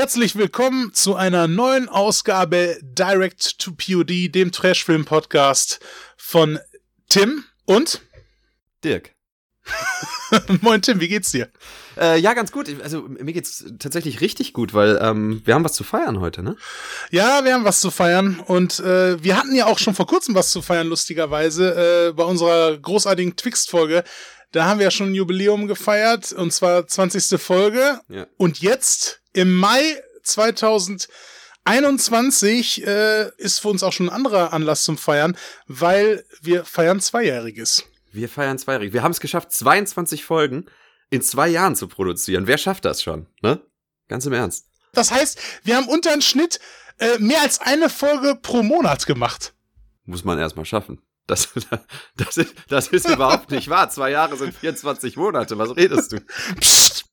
Herzlich willkommen zu einer neuen Ausgabe Direct to POD, dem Trashfilm-Podcast von Tim und Dirk. Moin Tim, wie geht's dir? Äh, ja, ganz gut. Also mir geht's tatsächlich richtig gut, weil ähm, wir haben was zu feiern heute, ne? Ja, wir haben was zu feiern und äh, wir hatten ja auch schon vor kurzem was zu feiern, lustigerweise, äh, bei unserer großartigen Twixt-Folge. Da haben wir ja schon ein Jubiläum gefeiert und zwar 20. Folge. Ja. Und jetzt im Mai 2021 äh, ist für uns auch schon ein anderer Anlass zum Feiern, weil wir feiern Zweijähriges. Wir feiern zweijährig. Wir haben es geschafft, 22 Folgen in zwei Jahren zu produzieren. Wer schafft das schon, ne? Ganz im Ernst. Das heißt, wir haben unter den Schnitt äh, mehr als eine Folge pro Monat gemacht. Muss man erstmal schaffen. Das, das, ist, das ist überhaupt nicht wahr. Zwei Jahre sind 24 Monate. Was redest du? Psst.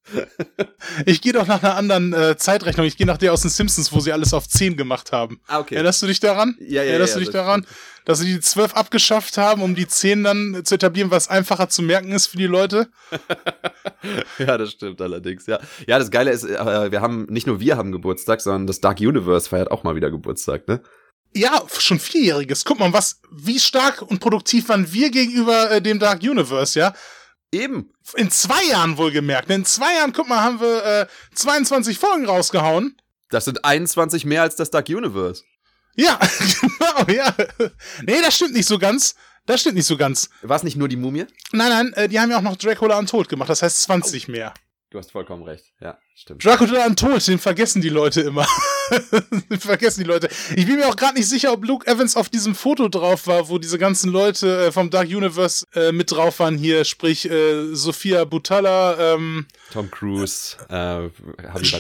Ich gehe doch nach einer anderen äh, Zeitrechnung. Ich gehe nach der aus den Simpsons, wo sie alles auf 10 gemacht haben. Ah, okay. Erinnerst du dich daran? Ja, ja, Erinnerst ja, du dich daran, dass sie die 12 abgeschafft haben, um die 10 dann zu etablieren, was einfacher zu merken ist für die Leute? Ja, das stimmt allerdings, ja. Ja, das Geile ist, äh, wir haben, nicht nur wir haben Geburtstag, sondern das Dark Universe feiert auch mal wieder Geburtstag, ne? Ja, schon vierjähriges. Guck mal, was, wie stark und produktiv waren wir gegenüber äh, dem Dark Universe, ja? Eben. In zwei Jahren wohlgemerkt. In zwei Jahren, guck mal, haben wir äh, 22 Folgen rausgehauen. Das sind 21 mehr als das Dark Universe. Ja, genau, ja. Nee, das stimmt nicht so ganz. Das stimmt nicht so ganz. War es nicht nur die Mumie? Nein, nein, äh, die haben ja auch noch Dracula Untold gemacht, das heißt 20 mehr. Du hast vollkommen recht. Ja, stimmt. Dracula Untold, den vergessen die Leute immer. vergessen die Leute. Ich bin mir auch gerade nicht sicher, ob Luke Evans auf diesem Foto drauf war, wo diese ganzen Leute äh, vom Dark Universe äh, mit drauf waren hier, sprich äh, Sophia Butala, ähm, Tom Cruise, äh,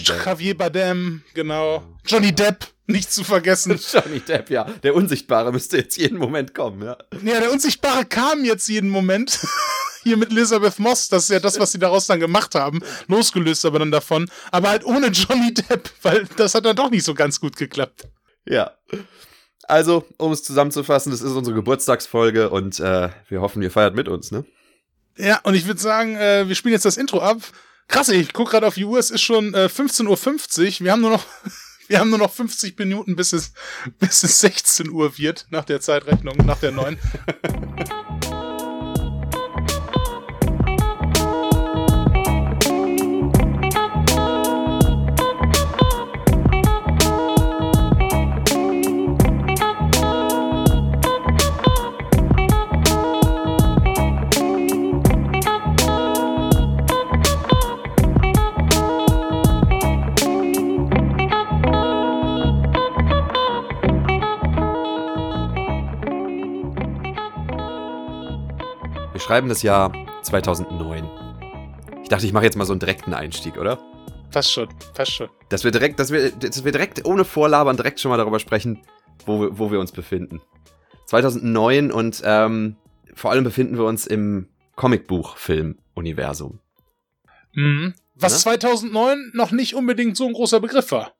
Javier Bardem, genau. Johnny Depp, nicht zu vergessen. Johnny Depp, ja. Der Unsichtbare müsste jetzt jeden Moment kommen, ja. Ja, der Unsichtbare kam jetzt jeden Moment. Hier mit Elizabeth Moss, das ist ja das, was sie daraus dann gemacht haben. Losgelöst aber dann davon. Aber halt ohne Johnny Depp, weil das hat dann doch nicht so ganz gut geklappt. Ja. Also, um es zusammenzufassen, das ist unsere Geburtstagsfolge und äh, wir hoffen, ihr feiert mit uns, ne? Ja, und ich würde sagen, äh, wir spielen jetzt das Intro ab. Krass, ich guck gerade auf die Uhr, es ist schon äh, 15.50 Uhr. Wir haben nur noch. Wir haben nur noch 50 Minuten, bis es, bis es 16 Uhr wird, nach der Zeitrechnung, nach der neuen. schreiben das Jahr 2009. Ich dachte, ich mache jetzt mal so einen direkten Einstieg, oder? Passt schon, passt schon. Dass wir direkt, dass wir, dass wir direkt ohne Vorlabern direkt schon mal darüber sprechen, wo, wir- wo wir uns befinden. 2009 und ähm, vor allem befinden wir uns im Comicbuch-Film-Universum. Mhm. Was Ne? 2009 noch nicht unbedingt so ein großer Begriff war.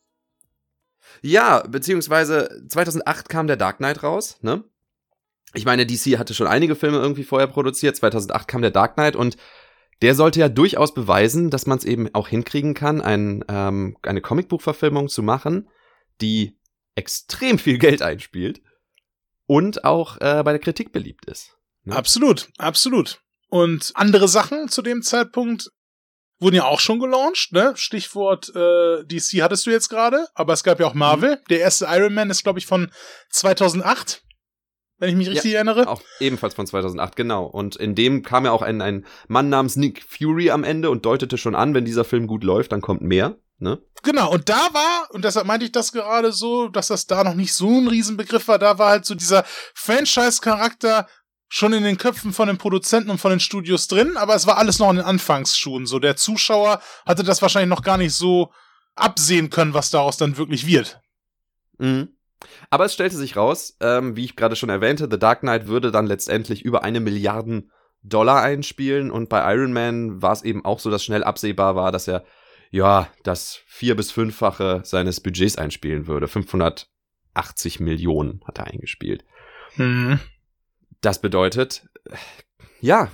Ja, beziehungsweise 2008 kam der Dark Knight raus, ne? Ich meine, DC hatte schon einige Filme irgendwie vorher produziert. 2008 kam der Dark Knight und der sollte ja durchaus beweisen, dass man es eben auch hinkriegen kann, ein, ähm, eine Comicbuchverfilmung zu machen, die extrem viel Geld einspielt und auch äh, bei der Kritik beliebt ist. Ja. Absolut, absolut. Und andere Sachen zu dem Zeitpunkt wurden ja auch schon gelauncht, ne? Stichwort äh, DC hattest du jetzt gerade, aber es gab ja auch Marvel. Der erste Iron Man ist, glaube ich, von 2008, wenn ich mich richtig erinnere. Auch ebenfalls von 2008, genau. Und in dem kam ja auch ein, ein Mann namens Nick Fury am Ende und deutete schon an, wenn dieser Film gut läuft, dann kommt mehr. Ne? Genau, und da war, und deshalb meinte ich das gerade so, dass das da noch nicht so ein Riesenbegriff war, da war halt so dieser Franchise-Charakter schon in den Köpfen von den Produzenten und von den Studios drin, aber es war alles noch in den Anfangsschuhen. So, der Zuschauer hatte das wahrscheinlich noch gar nicht so absehen können, was daraus dann wirklich wird. Mhm. Aber es stellte sich raus, ähm, wie ich gerade schon erwähnte, The Dark Knight würde dann letztendlich über eine Milliarden Dollar einspielen und bei Iron Man war es eben auch so, dass schnell absehbar war, dass er ja das vier- bis fünffache seines Budgets einspielen würde. 580 Millionen hat er eingespielt. Hm. Das bedeutet, ja,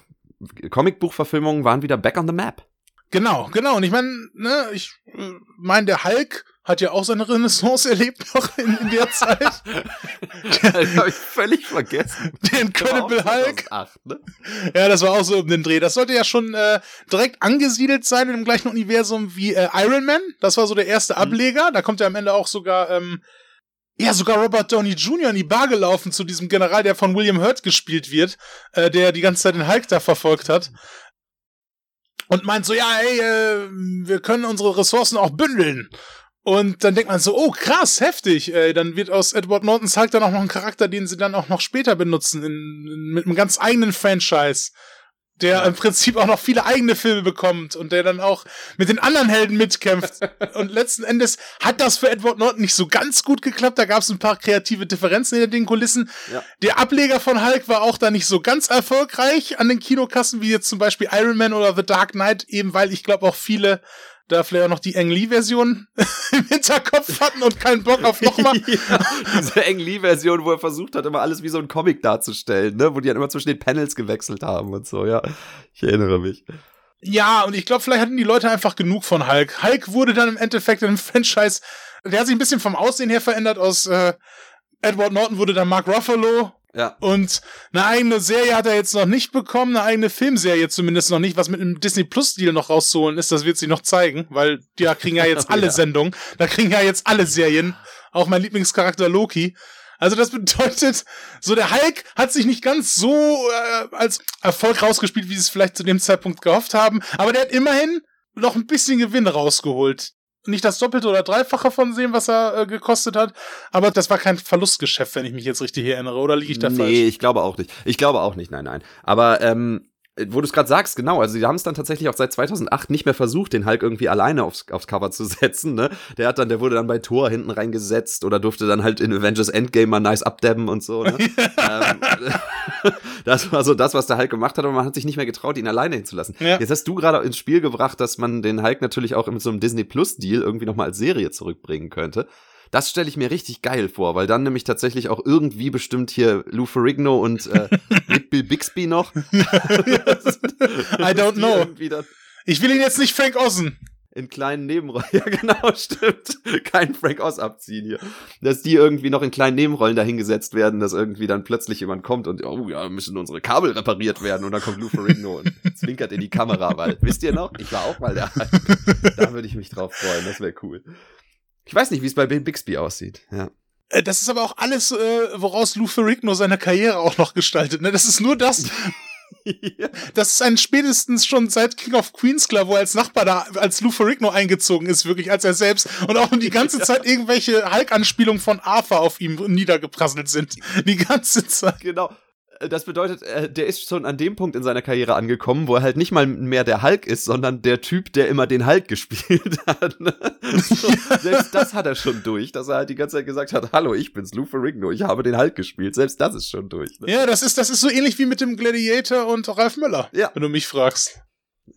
Comicbuchverfilmungen waren wieder back on the map. Genau, genau. Und ich meine, ne, ich äh, meine, der Hulk hat ja auch seine Renaissance erlebt noch in, in der Zeit. das habe ich völlig vergessen. Der Incredible Hulk. 2008, ne? Ja, das war auch so um den Dreh. Das sollte ja schon äh, direkt angesiedelt sein in dem gleichen Universum wie äh, Iron Man. Das war so der erste Ableger. Da kommt ja am Ende auch sogar, ähm, ja, sogar Robert Downey Jr. in die Bar gelaufen zu diesem General, der von William Hurt gespielt wird, äh, der die ganze Zeit den Hulk da verfolgt hat. Und meint so, ja, ey, äh, wir können unsere Ressourcen auch bündeln. Und dann denkt man so, oh krass, heftig. Äh, dann wird aus Edward Nortons Hulk dann auch noch ein Charakter, den sie dann auch noch später benutzen, in, in, mit einem ganz eigenen Franchise der ja. im Prinzip auch noch viele eigene Filme bekommt und der dann auch mit den anderen Helden mitkämpft. und letzten Endes hat das für Edward Norton nicht so ganz gut geklappt. Da gab es ein paar kreative Differenzen hinter den Kulissen. Ja. Der Ableger von Hulk war auch da nicht so ganz erfolgreich an den Kinokassen, wie jetzt zum Beispiel Iron Man oder The Dark Knight, eben weil ich glaube auch viele da vielleicht auch noch die Ang Lee-Version im Hinterkopf hatten und keinen Bock auf nochmal. ja, diese Ang Lee-Version, wo er versucht hat, immer alles wie so ein Comic darzustellen, ne? Wo die dann immer zwischen den Panels gewechselt haben und so, ja. Ich erinnere mich. Ja, und ich glaube, vielleicht hatten die Leute einfach genug von Hulk. Hulk wurde dann im Endeffekt in einem Franchise, der hat sich ein bisschen vom Aussehen her verändert. Aus äh, Edward Norton wurde dann Mark Ruffalo ja. Und eine eigene Serie hat er jetzt noch nicht bekommen, eine eigene Filmserie zumindest noch nicht, was mit einem Disney Plus Deal noch rauszuholen ist, das wird sie noch zeigen, weil die ja, kriegen ja jetzt alle ja. Sendungen, da kriegen ja jetzt alle Serien, auch mein Lieblingscharakter Loki. Also das bedeutet, so der Hulk hat sich nicht ganz so äh, als Erfolg rausgespielt, wie sie es vielleicht zu dem Zeitpunkt gehofft haben, aber der hat immerhin noch ein bisschen Gewinn rausgeholt nicht das Doppelte oder Dreifache von sehen, was er äh, gekostet hat. Aber das war kein Verlustgeschäft, wenn ich mich jetzt richtig erinnere. Oder liege ich da nee, falsch? Nee, ich glaube auch nicht. Ich glaube auch nicht, nein, nein. Aber ähm, wo du es gerade sagst, genau, also sie haben es dann tatsächlich auch seit 2008 nicht mehr versucht, den Hulk irgendwie alleine aufs, aufs Cover zu setzen, ne? Der hat dann, der wurde dann bei Thor hinten reingesetzt oder durfte dann halt in Avengers Endgame mal nice abdabben und so, ne? ähm, das war so das, was der Hulk gemacht hat, aber man hat sich nicht mehr getraut, ihn alleine hinzulassen. Ja. Jetzt hast du gerade ins Spiel gebracht, dass man den Hulk natürlich auch mit so einem Disney Plus Deal irgendwie nochmal als Serie zurückbringen könnte. Das stelle ich mir richtig geil vor, weil dann nämlich tatsächlich auch irgendwie bestimmt hier Lou Ferrigno und äh, Bill Bixby noch. I don't know. Ich will ihn jetzt nicht Frank Ossen in kleinen Nebenrollen. Ja, genau, stimmt. Kein Frank Oz abziehen hier. Dass die irgendwie noch in kleinen Nebenrollen dahingesetzt werden, dass irgendwie dann plötzlich jemand kommt und, oh ja, müssen unsere Kabel repariert werden und dann kommt Lou Ferrigno und zwinkert in die Kamera, weil, wisst ihr noch? Ich war auch mal der Da würde ich mich drauf freuen, das wäre cool. Ich weiß nicht, wie es bei Bill Bixby aussieht. Ja. Äh, das ist aber auch alles, äh, woraus Lou Ferrigno seine Karriere auch noch gestaltet. Ne? Das ist nur das. ja. Das ist ein spätestens schon seit King of Queens klar, wo er als Nachbar da als Lou Ferrigno eingezogen ist, wirklich als er selbst und auch die ganze ja. Zeit irgendwelche Hulk-Anspielungen von Arthur auf ihm niedergeprasselt sind. Die ganze Zeit. Genau. Das bedeutet, äh, der ist schon an dem Punkt in seiner Karriere angekommen, wo er halt nicht mal mehr der Hulk ist, sondern der Typ, der immer den Hulk gespielt hat. Ne? So, selbst das hat er schon durch, dass er halt die ganze Zeit gesagt hat, hallo, ich bin's, Lou Ferrigno, ich habe den Hulk gespielt. Selbst das ist schon durch. Ne? Ja, das ist, das ist so ähnlich wie mit dem Gladiator und Ralf Möller, ja. wenn du mich fragst.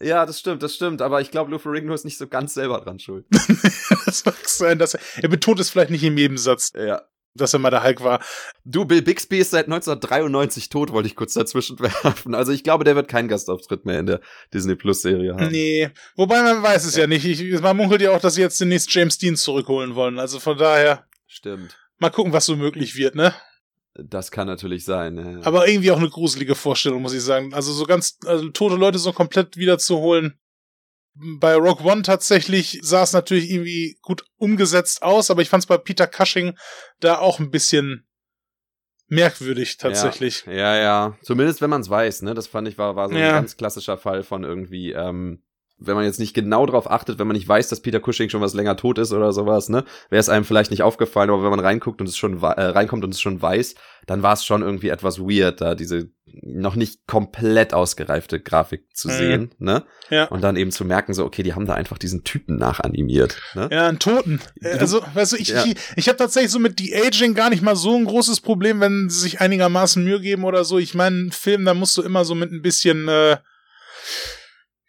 Ja, das stimmt, das stimmt. Aber ich glaube, Lou Ferrigno ist nicht so ganz selber dran schuld. das mag sein, dass er, er betont es vielleicht nicht im Nebensatz. Ja dass er mal der Hulk war. Du, Bill Bixby ist seit 1993 tot, wollte ich kurz dazwischen werfen. Also ich glaube, der wird keinen Gastauftritt mehr in der Disney Plus Serie haben. Nee, wobei man weiß es ja, ja nicht. Ich, man munkelt ja auch, dass sie jetzt demnächst James Dean zurückholen wollen. Also von daher. Stimmt. Mal gucken, was so möglich wird, ne? Das kann natürlich sein. Ja. Aber irgendwie auch eine gruselige Vorstellung, muss ich sagen. Also so ganz also tote Leute so komplett wiederzuholen bei Rogue One tatsächlich sah es natürlich irgendwie gut umgesetzt aus, aber ich fand es bei Peter Cushing da auch ein bisschen merkwürdig tatsächlich. Ja, ja, ja. Zumindest wenn man es weiß, ne? Das fand ich war, war so ja. ein ganz klassischer Fall von irgendwie, ähm, wenn man jetzt nicht genau drauf achtet, wenn man nicht weiß, dass Peter Cushing schon was länger tot ist oder sowas, ne, wäre es einem vielleicht nicht aufgefallen, aber wenn man reinguckt und es schon äh, reinkommt und es schon weiß, dann war es schon irgendwie etwas weird, da diese noch nicht komplett ausgereifte Grafik zu mhm. sehen, ne? Ja. Und dann eben zu merken, so, okay, die haben da einfach diesen Typen nachanimiert. Ne? Ja, einen Toten. Also, weißt du, ich, ja. ich, ich habe tatsächlich so mit De-Aging gar nicht mal so ein großes Problem, wenn sie sich einigermaßen Mühe geben oder so. Ich meine, Film, da musst du immer so mit ein bisschen äh,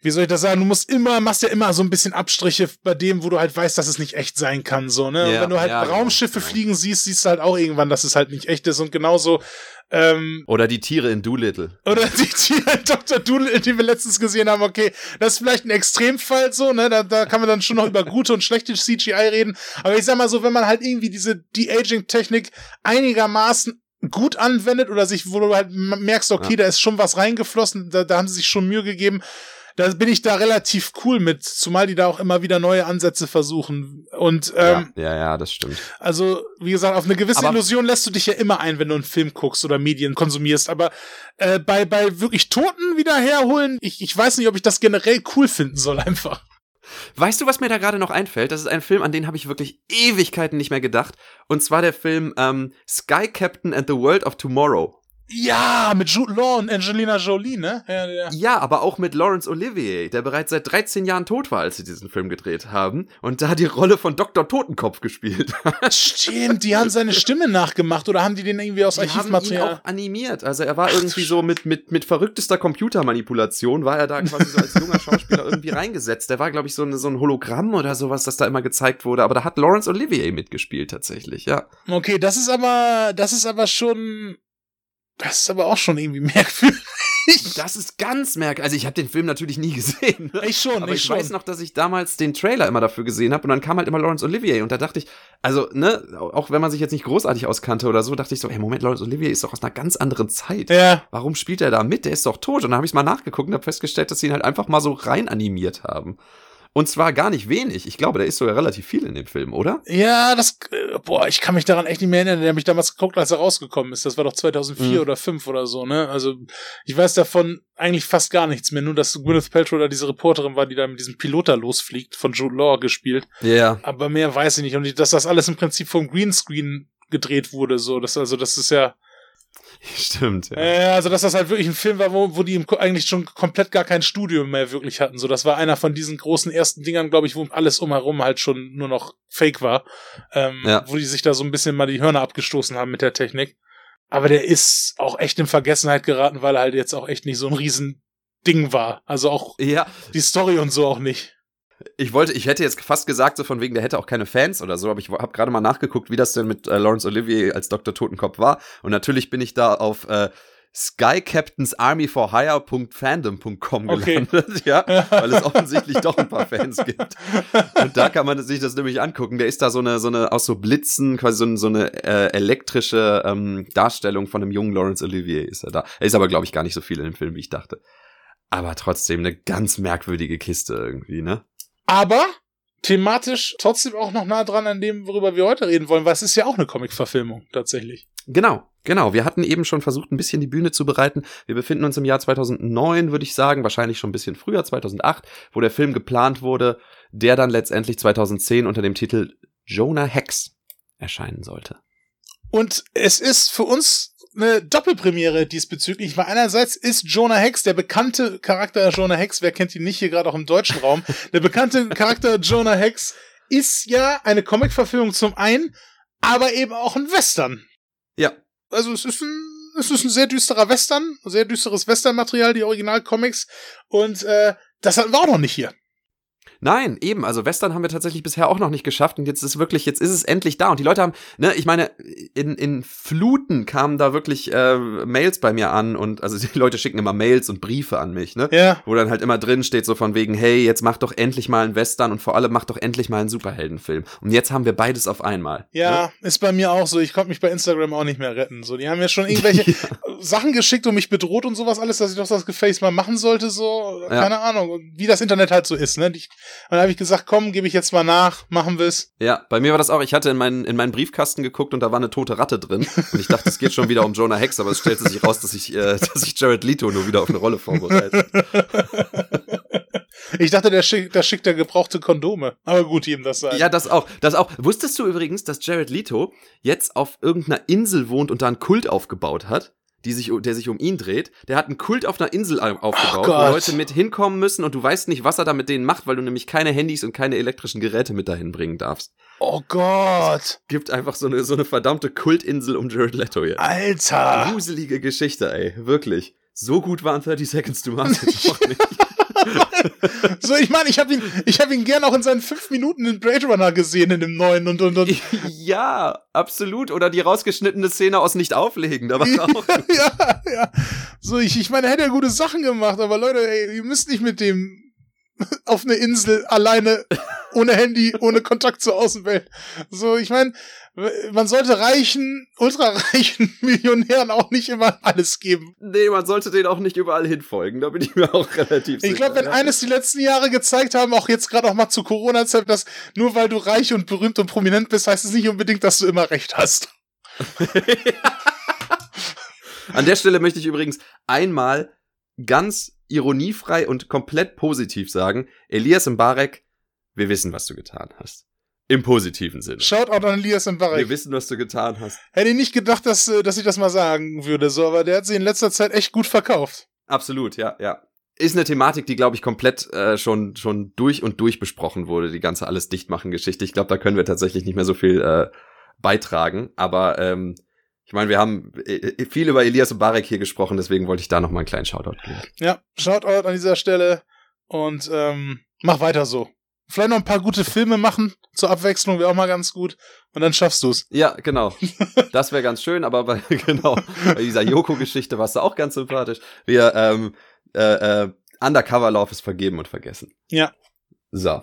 wie soll ich das sagen, du musst immer, machst ja immer so ein bisschen Abstriche bei dem, wo du halt weißt, dass es nicht echt sein kann, so, ne? Ja, und wenn du halt ja, genau. Raumschiffe fliegen siehst, siehst du halt auch irgendwann, dass es halt nicht echt ist und genauso, ähm, Oder die Tiere in Doolittle. oder die Tiere Dr. Doolittle, die wir letztens gesehen haben, okay, das ist vielleicht ein Extremfall so, ne? Da, da kann man dann schon noch über gute und schlechte CGI reden. Aber ich sag mal so, wenn man halt irgendwie diese De-Aging-Technik einigermaßen gut anwendet oder sich, wo du halt merkst, okay, Ja. da ist schon was reingeflossen, da, da haben sie sich schon Mühe gegeben. Da bin ich da relativ cool mit, zumal die da auch immer wieder neue Ansätze versuchen. Und ähm, ja, ja, ja, das stimmt. also, wie gesagt, auf eine gewisse Aber- Illusion lässt du dich ja immer ein, wenn du einen Film guckst oder Medien konsumierst. Aber äh, bei, bei wirklich Toten wieder herholen, ich, ich weiß nicht, ob ich das generell cool finden soll, einfach. Weißt du, was mir da gerade noch einfällt? Das ist ein Film, an den habe ich wirklich Ewigkeiten nicht mehr gedacht. Und zwar der Film ähm, Sky Captain and the World of Tomorrow. Ja, mit Jude Law und Angelina Jolie, ne? Ja, ja. Ja, aber auch mit Laurence Olivier, der bereits seit 13 Jahren tot war, als sie diesen Film gedreht haben und da die Rolle von Dr. Totenkopf gespielt hat. Stimmt, die haben seine Stimme nachgemacht oder haben die den irgendwie aus Die haben ihn Archivmaterial? auch animiert. Also er war irgendwie so mit, mit, mit verrücktester Computermanipulation, war er da quasi so als junger Schauspieler irgendwie reingesetzt. Der war, glaube ich, so, eine, so ein Hologramm oder sowas, das da immer gezeigt wurde. Aber da hat Laurence Olivier mitgespielt tatsächlich, ja. Okay, das ist aber, das ist aber schon, das ist aber auch schon irgendwie merkwürdig. Das ist ganz merkwürdig. Also ich habe den Film natürlich nie gesehen. ne? Ich schon, Aber ich ich schon. weiß noch, dass ich damals den Trailer immer dafür gesehen habe und dann kam halt immer Laurence Olivier und da dachte ich, also ne, auch wenn man sich jetzt nicht großartig auskannte oder so, dachte ich so, hey Moment, Laurence Olivier ist doch aus einer ganz anderen Zeit. Ja, Warum spielt er da mit? Der ist doch tot. Und dann habe ich mal nachgeguckt und habe festgestellt, dass sie ihn halt einfach mal so rein animiert haben. Und zwar gar nicht wenig. Ich glaube, da ist sogar relativ viel in dem Film, oder? Ja, das, boah, ich kann mich daran echt nicht mehr erinnern. Der hat mich damals geguckt, als er rausgekommen ist. Das war doch 2004 Mhm. oder 5 oder so, ne? Also, ich weiß davon eigentlich fast gar nichts mehr. Nur, dass Gwyneth Paltrow da diese Reporterin war, die da mit diesem Pilot da losfliegt, von Jude Law gespielt. Ja. Aber mehr weiß ich nicht. Und dass das alles im Prinzip vom Greenscreen gedreht wurde, so. Das, also, das ist ja, Stimmt, ja. äh, also, dass das halt wirklich ein Film war, wo, wo die eigentlich schon komplett gar kein Studio mehr wirklich hatten. So, das war einer von diesen großen ersten Dingern, glaube ich, wo alles umherum halt schon nur noch Fake war. Ähm, Ja. Wo die sich da so ein bisschen mal die Hörner abgestoßen haben mit der Technik. Aber der ist auch echt in Vergessenheit geraten, weil er halt jetzt auch echt nicht so ein riesen Ding war. Also auch Ja, die Story und so auch nicht. Ich wollte, ich hätte jetzt fast gesagt, so von wegen, der hätte auch keine Fans oder so, aber ich habe gerade mal nachgeguckt, wie das denn mit äh, Laurence Olivier als Dr. Totenkopf war. Und natürlich bin ich da auf äh, skycaptainsarmyforhire.fandom.com Okay. gelandet, ja, weil es offensichtlich doch ein paar Fans gibt. Und da kann man sich das nämlich angucken. Der ist da so eine, so eine, aus so Blitzen, quasi so, eine- so eine äh, elektrische ähm, Darstellung von einem jungen Laurence Olivier ist er da. Er ist aber, glaube ich, gar nicht so viel in dem Film, wie ich dachte. Aber trotzdem eine ganz merkwürdige Kiste irgendwie, ne? Aber thematisch trotzdem auch noch nah dran an dem, worüber wir heute reden wollen, weil es ist ja auch eine Comic-Verfilmung tatsächlich. Genau, genau. Wir hatten eben schon versucht, ein bisschen die Bühne zu bereiten. Wir befinden uns im Jahr 2009, würde ich sagen, wahrscheinlich schon ein bisschen früher, 2008, wo der Film geplant wurde, der dann letztendlich 2010 unter dem Titel Jonah Hex erscheinen sollte. Und es ist für uns eine Doppelpremiere diesbezüglich, weil einerseits ist Jonah Hex, der bekannte Charakter Jonah Hex, wer kennt ihn nicht hier gerade auch im deutschen Raum, der bekannte Charakter Jonah Hex ist ja eine Comic-Verfilmung zum einen, aber eben auch ein Western. Ja, Also es ist ein, es ist ein sehr düsterer Western, sehr düsteres Western-Material, die Original-Comics und äh, das hatten wir auch noch nicht hier. Nein, eben, also Western haben wir tatsächlich bisher auch noch nicht geschafft und jetzt ist wirklich, jetzt ist es endlich da und die Leute haben, ne, ich meine, in, in Fluten kamen da wirklich äh, Mails bei mir an und also die Leute schicken immer Mails und Briefe an mich, ne? Ja. Wo dann halt immer drin steht, so von wegen, hey, jetzt mach doch endlich mal einen Western und vor allem mach doch endlich mal einen Superheldenfilm. Und jetzt haben wir beides auf einmal. Ja, Ne? ist bei mir auch so. Ich konnte mich bei Instagram auch nicht mehr retten. So, die haben mir schon irgendwelche Sachen geschickt und mich bedroht und sowas alles, dass ich doch das Gefäß mal machen sollte. So, Ja. keine Ahnung, wie das Internet halt so ist. Ne? Ich, dann habe ich gesagt, komm, gebe ich jetzt mal nach, machen wir's. Ja, bei mir war das auch, ich hatte in meinen, in meinen Briefkasten geguckt und da war eine tote Ratte drin. Und ich dachte, es geht schon wieder um Jonah Hex, aber es stellte sich raus, dass ich, äh, dass ich Jared Leto nur wieder auf eine Rolle vorbereite. Ich dachte, der schickt, der schickt der gebrauchte Kondome. Aber gut, ihm das sei. Ja, das auch. Das auch. Wusstest du übrigens, dass Jared Leto jetzt auf irgendeiner Insel wohnt und da einen Kult aufgebaut hat? Die sich, der sich um ihn dreht. Der hat einen Kult auf einer Insel au- aufgebaut, wo Gott. Leute mit hinkommen müssen und du weißt nicht, was er da mit denen macht, weil du nämlich keine Handys und keine elektrischen Geräte mit dahin bringen darfst. Oh Gott. Gibt einfach so eine, so eine verdammte Kultinsel um Jared Leto jetzt. Alter. Gruselige Geschichte, ey. Wirklich. So gut waren 30 Seconds to Mars jetzt auch nicht. So, ich meine, ich habe ihn, ich habe ihn gern auch in seinen fünf Minuten in Blade Runner gesehen in dem neuen und und und. Ja, absolut. Oder die rausgeschnittene Szene aus Nicht auflegen, da war auch. ja, ja. So, ich, ich meine, er hätte ja gute Sachen gemacht, aber Leute, ey, ihr müsst nicht mit dem auf eine Insel alleine ohne Handy, ohne Kontakt zur Außenwelt. So, ich meine, man sollte reichen, ultrareichen Millionären auch nicht immer alles geben. Nee, man sollte denen auch nicht überall hinfolgen, da bin ich mir auch relativ sicher. Ich glaube, wenn ja. eines die letzten Jahre gezeigt haben, auch jetzt gerade auch mal zu Corona-Zeit, dass nur weil du reich und berühmt und prominent bist, heißt es nicht unbedingt, dass du immer recht hast. An der Stelle möchte ich übrigens einmal ganz ironiefrei und komplett positiv sagen, Elias Mbarek, wir wissen, was du getan hast. Im positiven Sinne. Shoutout an Elias Mbarek. Wir wissen, was du getan hast. Hätte ich nicht gedacht, dass, äh, dass ich das mal sagen würde, so, aber der hat sich in letzter Zeit echt gut verkauft. Absolut, ja, ja. Ist eine Thematik, die, glaube ich, komplett äh, schon, schon durch und durch besprochen wurde, die ganze alles dichtmachen Geschichte. Ich glaube, da können wir tatsächlich nicht mehr so viel äh, beitragen. Aber ähm, ich meine, wir haben äh, viel über Elias Mbarek hier gesprochen, deswegen wollte ich da noch mal einen kleinen Shoutout geben. Ja, Shoutout an dieser Stelle und ähm, mach weiter so. Vielleicht noch ein paar gute Filme machen zur Abwechslung wäre auch mal ganz gut und dann schaffst du's. Ja, genau. Das wäre ganz schön, aber bei, genau, bei dieser Yoko-Geschichte warst du auch ganz sympathisch. Wir, ähm, äh, äh, Undercover-Lauf ist vergeben und vergessen. Ja. So.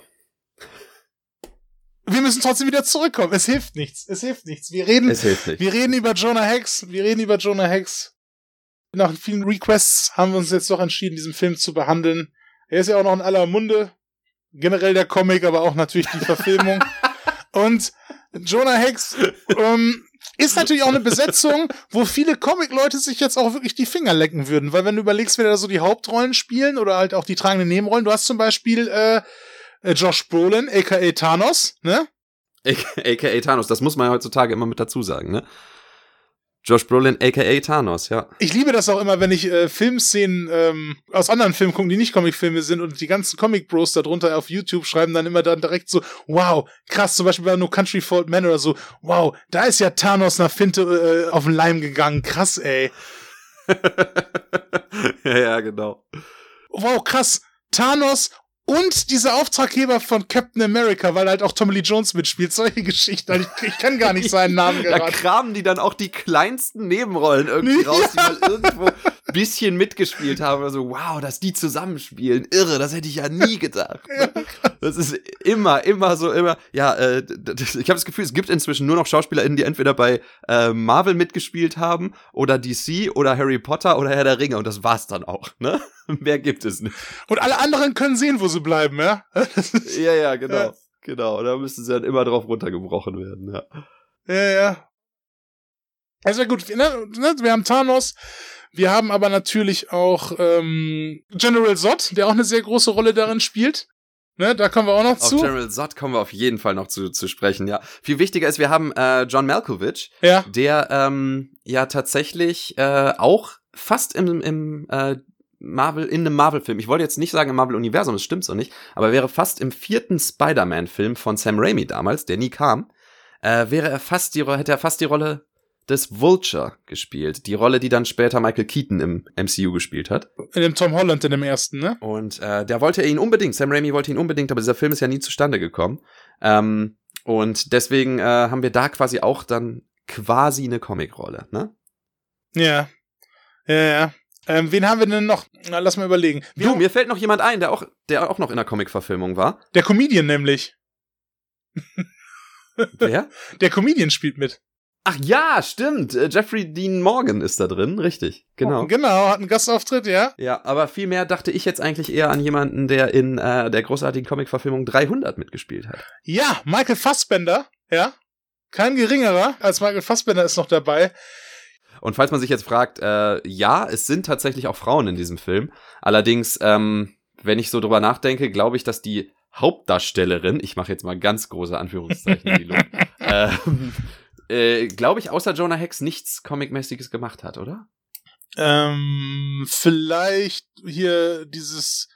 Wir müssen trotzdem wieder zurückkommen. Es hilft nichts. Es hilft nichts. Wir reden, Es hilft nicht. wir reden über Jonah Hex. Wir reden über Jonah Hex. Nach vielen Requests haben wir uns jetzt doch entschieden, diesen Film zu behandeln. Er ist ja auch noch in aller Munde. Generell der Comic, aber auch natürlich die Verfilmung. Und Jonah Hex ähm, ist natürlich auch eine Besetzung, wo viele Comic-Leute sich jetzt auch wirklich die Finger lecken würden. Weil wenn du überlegst, wer da so die Hauptrollen spielen oder halt auch die tragenden Nebenrollen, du hast zum Beispiel äh, Josh Brolin, aka Thanos, ne? AKA Thanos, das muss man ja heutzutage immer mit dazu sagen, ne? Josh Brolin, aka Thanos, ja. Ich liebe das auch immer, wenn ich äh, Filmszenen ähm, aus anderen Filmen gucke, die nicht Comicfilme sind und die ganzen Comic-Bros da drunter auf YouTube schreiben dann immer dann direkt so, wow, krass, zum Beispiel bei No Country Old Men oder so, wow, da ist ja Thanos nach Finte äh, auf den Leim gegangen, krass, ey. ja, ja, genau. Wow, krass, Thanos und dieser Auftraggeber von Captain America, weil halt auch Tommy Lee Jones mitspielt, solche Geschichten. Also Ich, ich kenne gar nicht seinen Namen Da gerade. kramen die dann auch die kleinsten Nebenrollen irgendwie Ja. raus, die mal irgendwo bisschen mitgespielt haben oder so. Wow, dass die zusammenspielen. Irre, das hätte ich ja nie gedacht. Das ist immer, immer so, immer. Ja, äh, ich habe das Gefühl, es gibt inzwischen nur noch SchauspielerInnen, die entweder bei äh, Marvel mitgespielt haben oder DC oder Harry Potter oder Herr der Ringe und das war's dann auch, ne? Mehr gibt es nicht. Und alle anderen können sehen, wo sie bleiben, ja? Ja, ja, genau. Ja. Genau, da müssten sie dann immer drauf runtergebrochen werden, ja. Ja, ja. Also gut, ne, ne, wir haben Thanos, wir haben aber natürlich auch ähm, General Zod, der auch eine sehr große Rolle darin spielt. Ne, da kommen wir auch noch Auf zu. General Zod kommen wir auf jeden Fall noch zu, zu sprechen, ja. Viel wichtiger ist, wir haben äh, John Malkovich, Ja, der ähm, ja tatsächlich äh, auch fast im, im äh, Marvel, in einem Marvel-Film, ich wollte jetzt nicht sagen im Marvel-Universum, das stimmt so nicht, aber wäre fast im vierten Spider-Man-Film von Sam Raimi damals, der nie kam, äh, wäre er fast die, Ro- hätte er fast die Rolle des Vulture gespielt. Die Rolle, die dann später Michael Keaton im MCU gespielt hat. in dem Tom Holland in dem ersten, ne? Und äh, der wollte ihn unbedingt, Sam Raimi wollte ihn unbedingt, aber dieser Film ist ja nie zustande gekommen. Ähm, und deswegen äh, haben wir da quasi auch dann quasi eine Comicrolle, ne? Ja. Ja, ja. Ähm, wen haben wir denn noch? Na, lass mal überlegen. Wir Du, mir fällt noch jemand ein, der auch, der auch noch in der Comic-Verfilmung war. der Comedian nämlich. Wer? Der Comedian spielt mit. Ach ja, stimmt. Äh, Jeffrey Dean Morgan ist da drin, richtig. Genau. Genau, hat einen Gastauftritt, ja. Ja, aber vielmehr dachte ich jetzt eigentlich eher an jemanden, der in äh, der großartigen Comic-Verfilmung 300 mitgespielt hat. Ja, Michael Fassbender, ja. Kein geringerer als Michael Fassbender ist noch dabei. Und falls man sich jetzt fragt, äh, ja, es sind tatsächlich auch Frauen in diesem Film. Allerdings, ähm, wenn ich so drüber nachdenke, glaube ich, dass die Hauptdarstellerin, ich mache jetzt mal ganz große Anführungszeichen in die Luft, ähm, äh, glaube ich, außer Jonah Hex nichts Comic-mäßiges gemacht hat, oder? Ähm, vielleicht hier dieses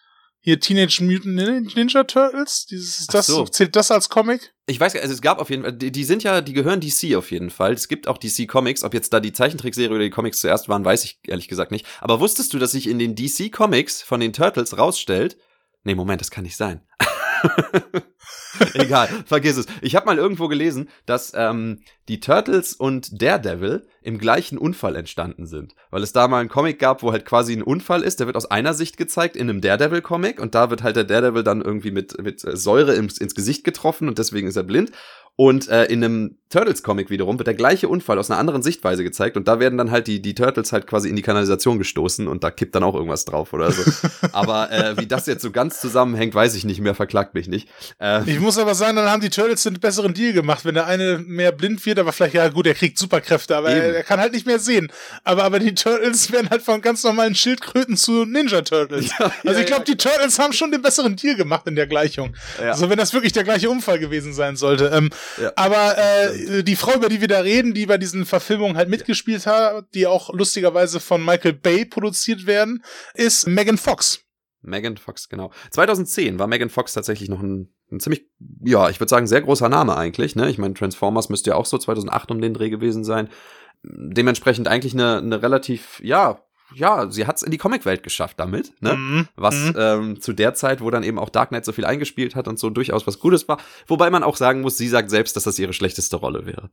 hier Teenage Mutant Nin- Ninja Turtles, dieses das so. zählt das als Comic? Ich weiß, also es gab auf jeden Fall, die, die sind ja, die gehören DC auf jeden Fall. Es gibt auch DC Comics. Ob jetzt da die Zeichentrickserie oder die Comics zuerst waren, weiß ich ehrlich gesagt nicht. Aber wusstest du, dass sich in den DC Comics von den Turtles rausstellt, Nee, Moment, das kann nicht sein. Egal, vergiss es. Ich habe mal irgendwo gelesen, dass ähm, die Turtles und Daredevil im gleichen Unfall entstanden sind. Weil es da mal einen Comic gab, wo halt quasi ein Unfall ist, der wird aus einer Sicht gezeigt in einem Daredevil-Comic und da wird halt der Daredevil dann irgendwie mit, mit Säure ins, ins Gesicht getroffen und deswegen ist er blind. Und äh, in einem Turtles-Comic wiederum wird der gleiche Unfall aus einer anderen Sichtweise gezeigt und da werden dann halt die, die Turtles halt quasi in die Kanalisation gestoßen und da kippt dann auch irgendwas drauf oder so. aber äh, wie das jetzt so ganz zusammenhängt, weiß ich nicht mehr, verklagt mich nicht. Äh, ich muss aber sagen, dann haben die Turtles einen besseren Deal gemacht, wenn der eine mehr blind wird, aber vielleicht, ja gut, er kriegt Superkräfte, aber er, er, kann halt nicht mehr sehen. Aber, aber die Turtles werden halt von ganz normalen Schildkröten zu Ninja Turtles. Ja, also ich glaube, ja, die Turtles haben schon den besseren Deal gemacht in der Gleichung. Ja. Also wenn das wirklich der gleiche Unfall gewesen sein sollte. Ähm, ja. Aber äh, die Frau, über die wir da reden, die bei diesen Verfilmungen halt mitgespielt hat, die auch lustigerweise von Michael Bay produziert werden, ist Megan Fox. Megan Fox, genau. 2010 war Megan Fox tatsächlich noch ein, ein ziemlich, ja, ich würde sagen, sehr großer Name eigentlich. Ne? Ich meine, Transformers müsste ja auch so 2008 um den Dreh gewesen sein. Dementsprechend eigentlich eine, eine relativ, ja, ja, sie hat es in die Comicwelt geschafft damit, ne? Mhm. Was mhm. Ähm, zu der Zeit, wo dann eben auch Dark Knight so viel eingespielt hat und so durchaus was Gutes war. Wobei man auch sagen muss, sie sagt selbst, dass das ihre schlechteste Rolle wäre.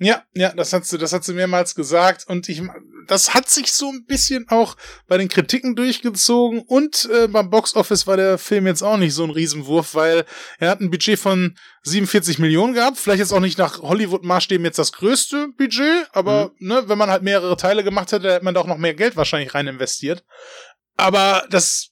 Ja, ja, das hat sie, das hat sie mehrmals gesagt und ich, das hat sich so ein bisschen auch bei den Kritiken durchgezogen und äh, beim Boxoffice war der Film jetzt auch nicht so ein Riesenwurf, weil er hat ein Budget von 47 Millionen gehabt, vielleicht jetzt auch nicht nach Hollywood-Maßstäben jetzt das größte Budget, aber mhm. ne, wenn man halt mehrere Teile gemacht hätte, hätte man da auch noch mehr Geld wahrscheinlich rein investiert. Aber das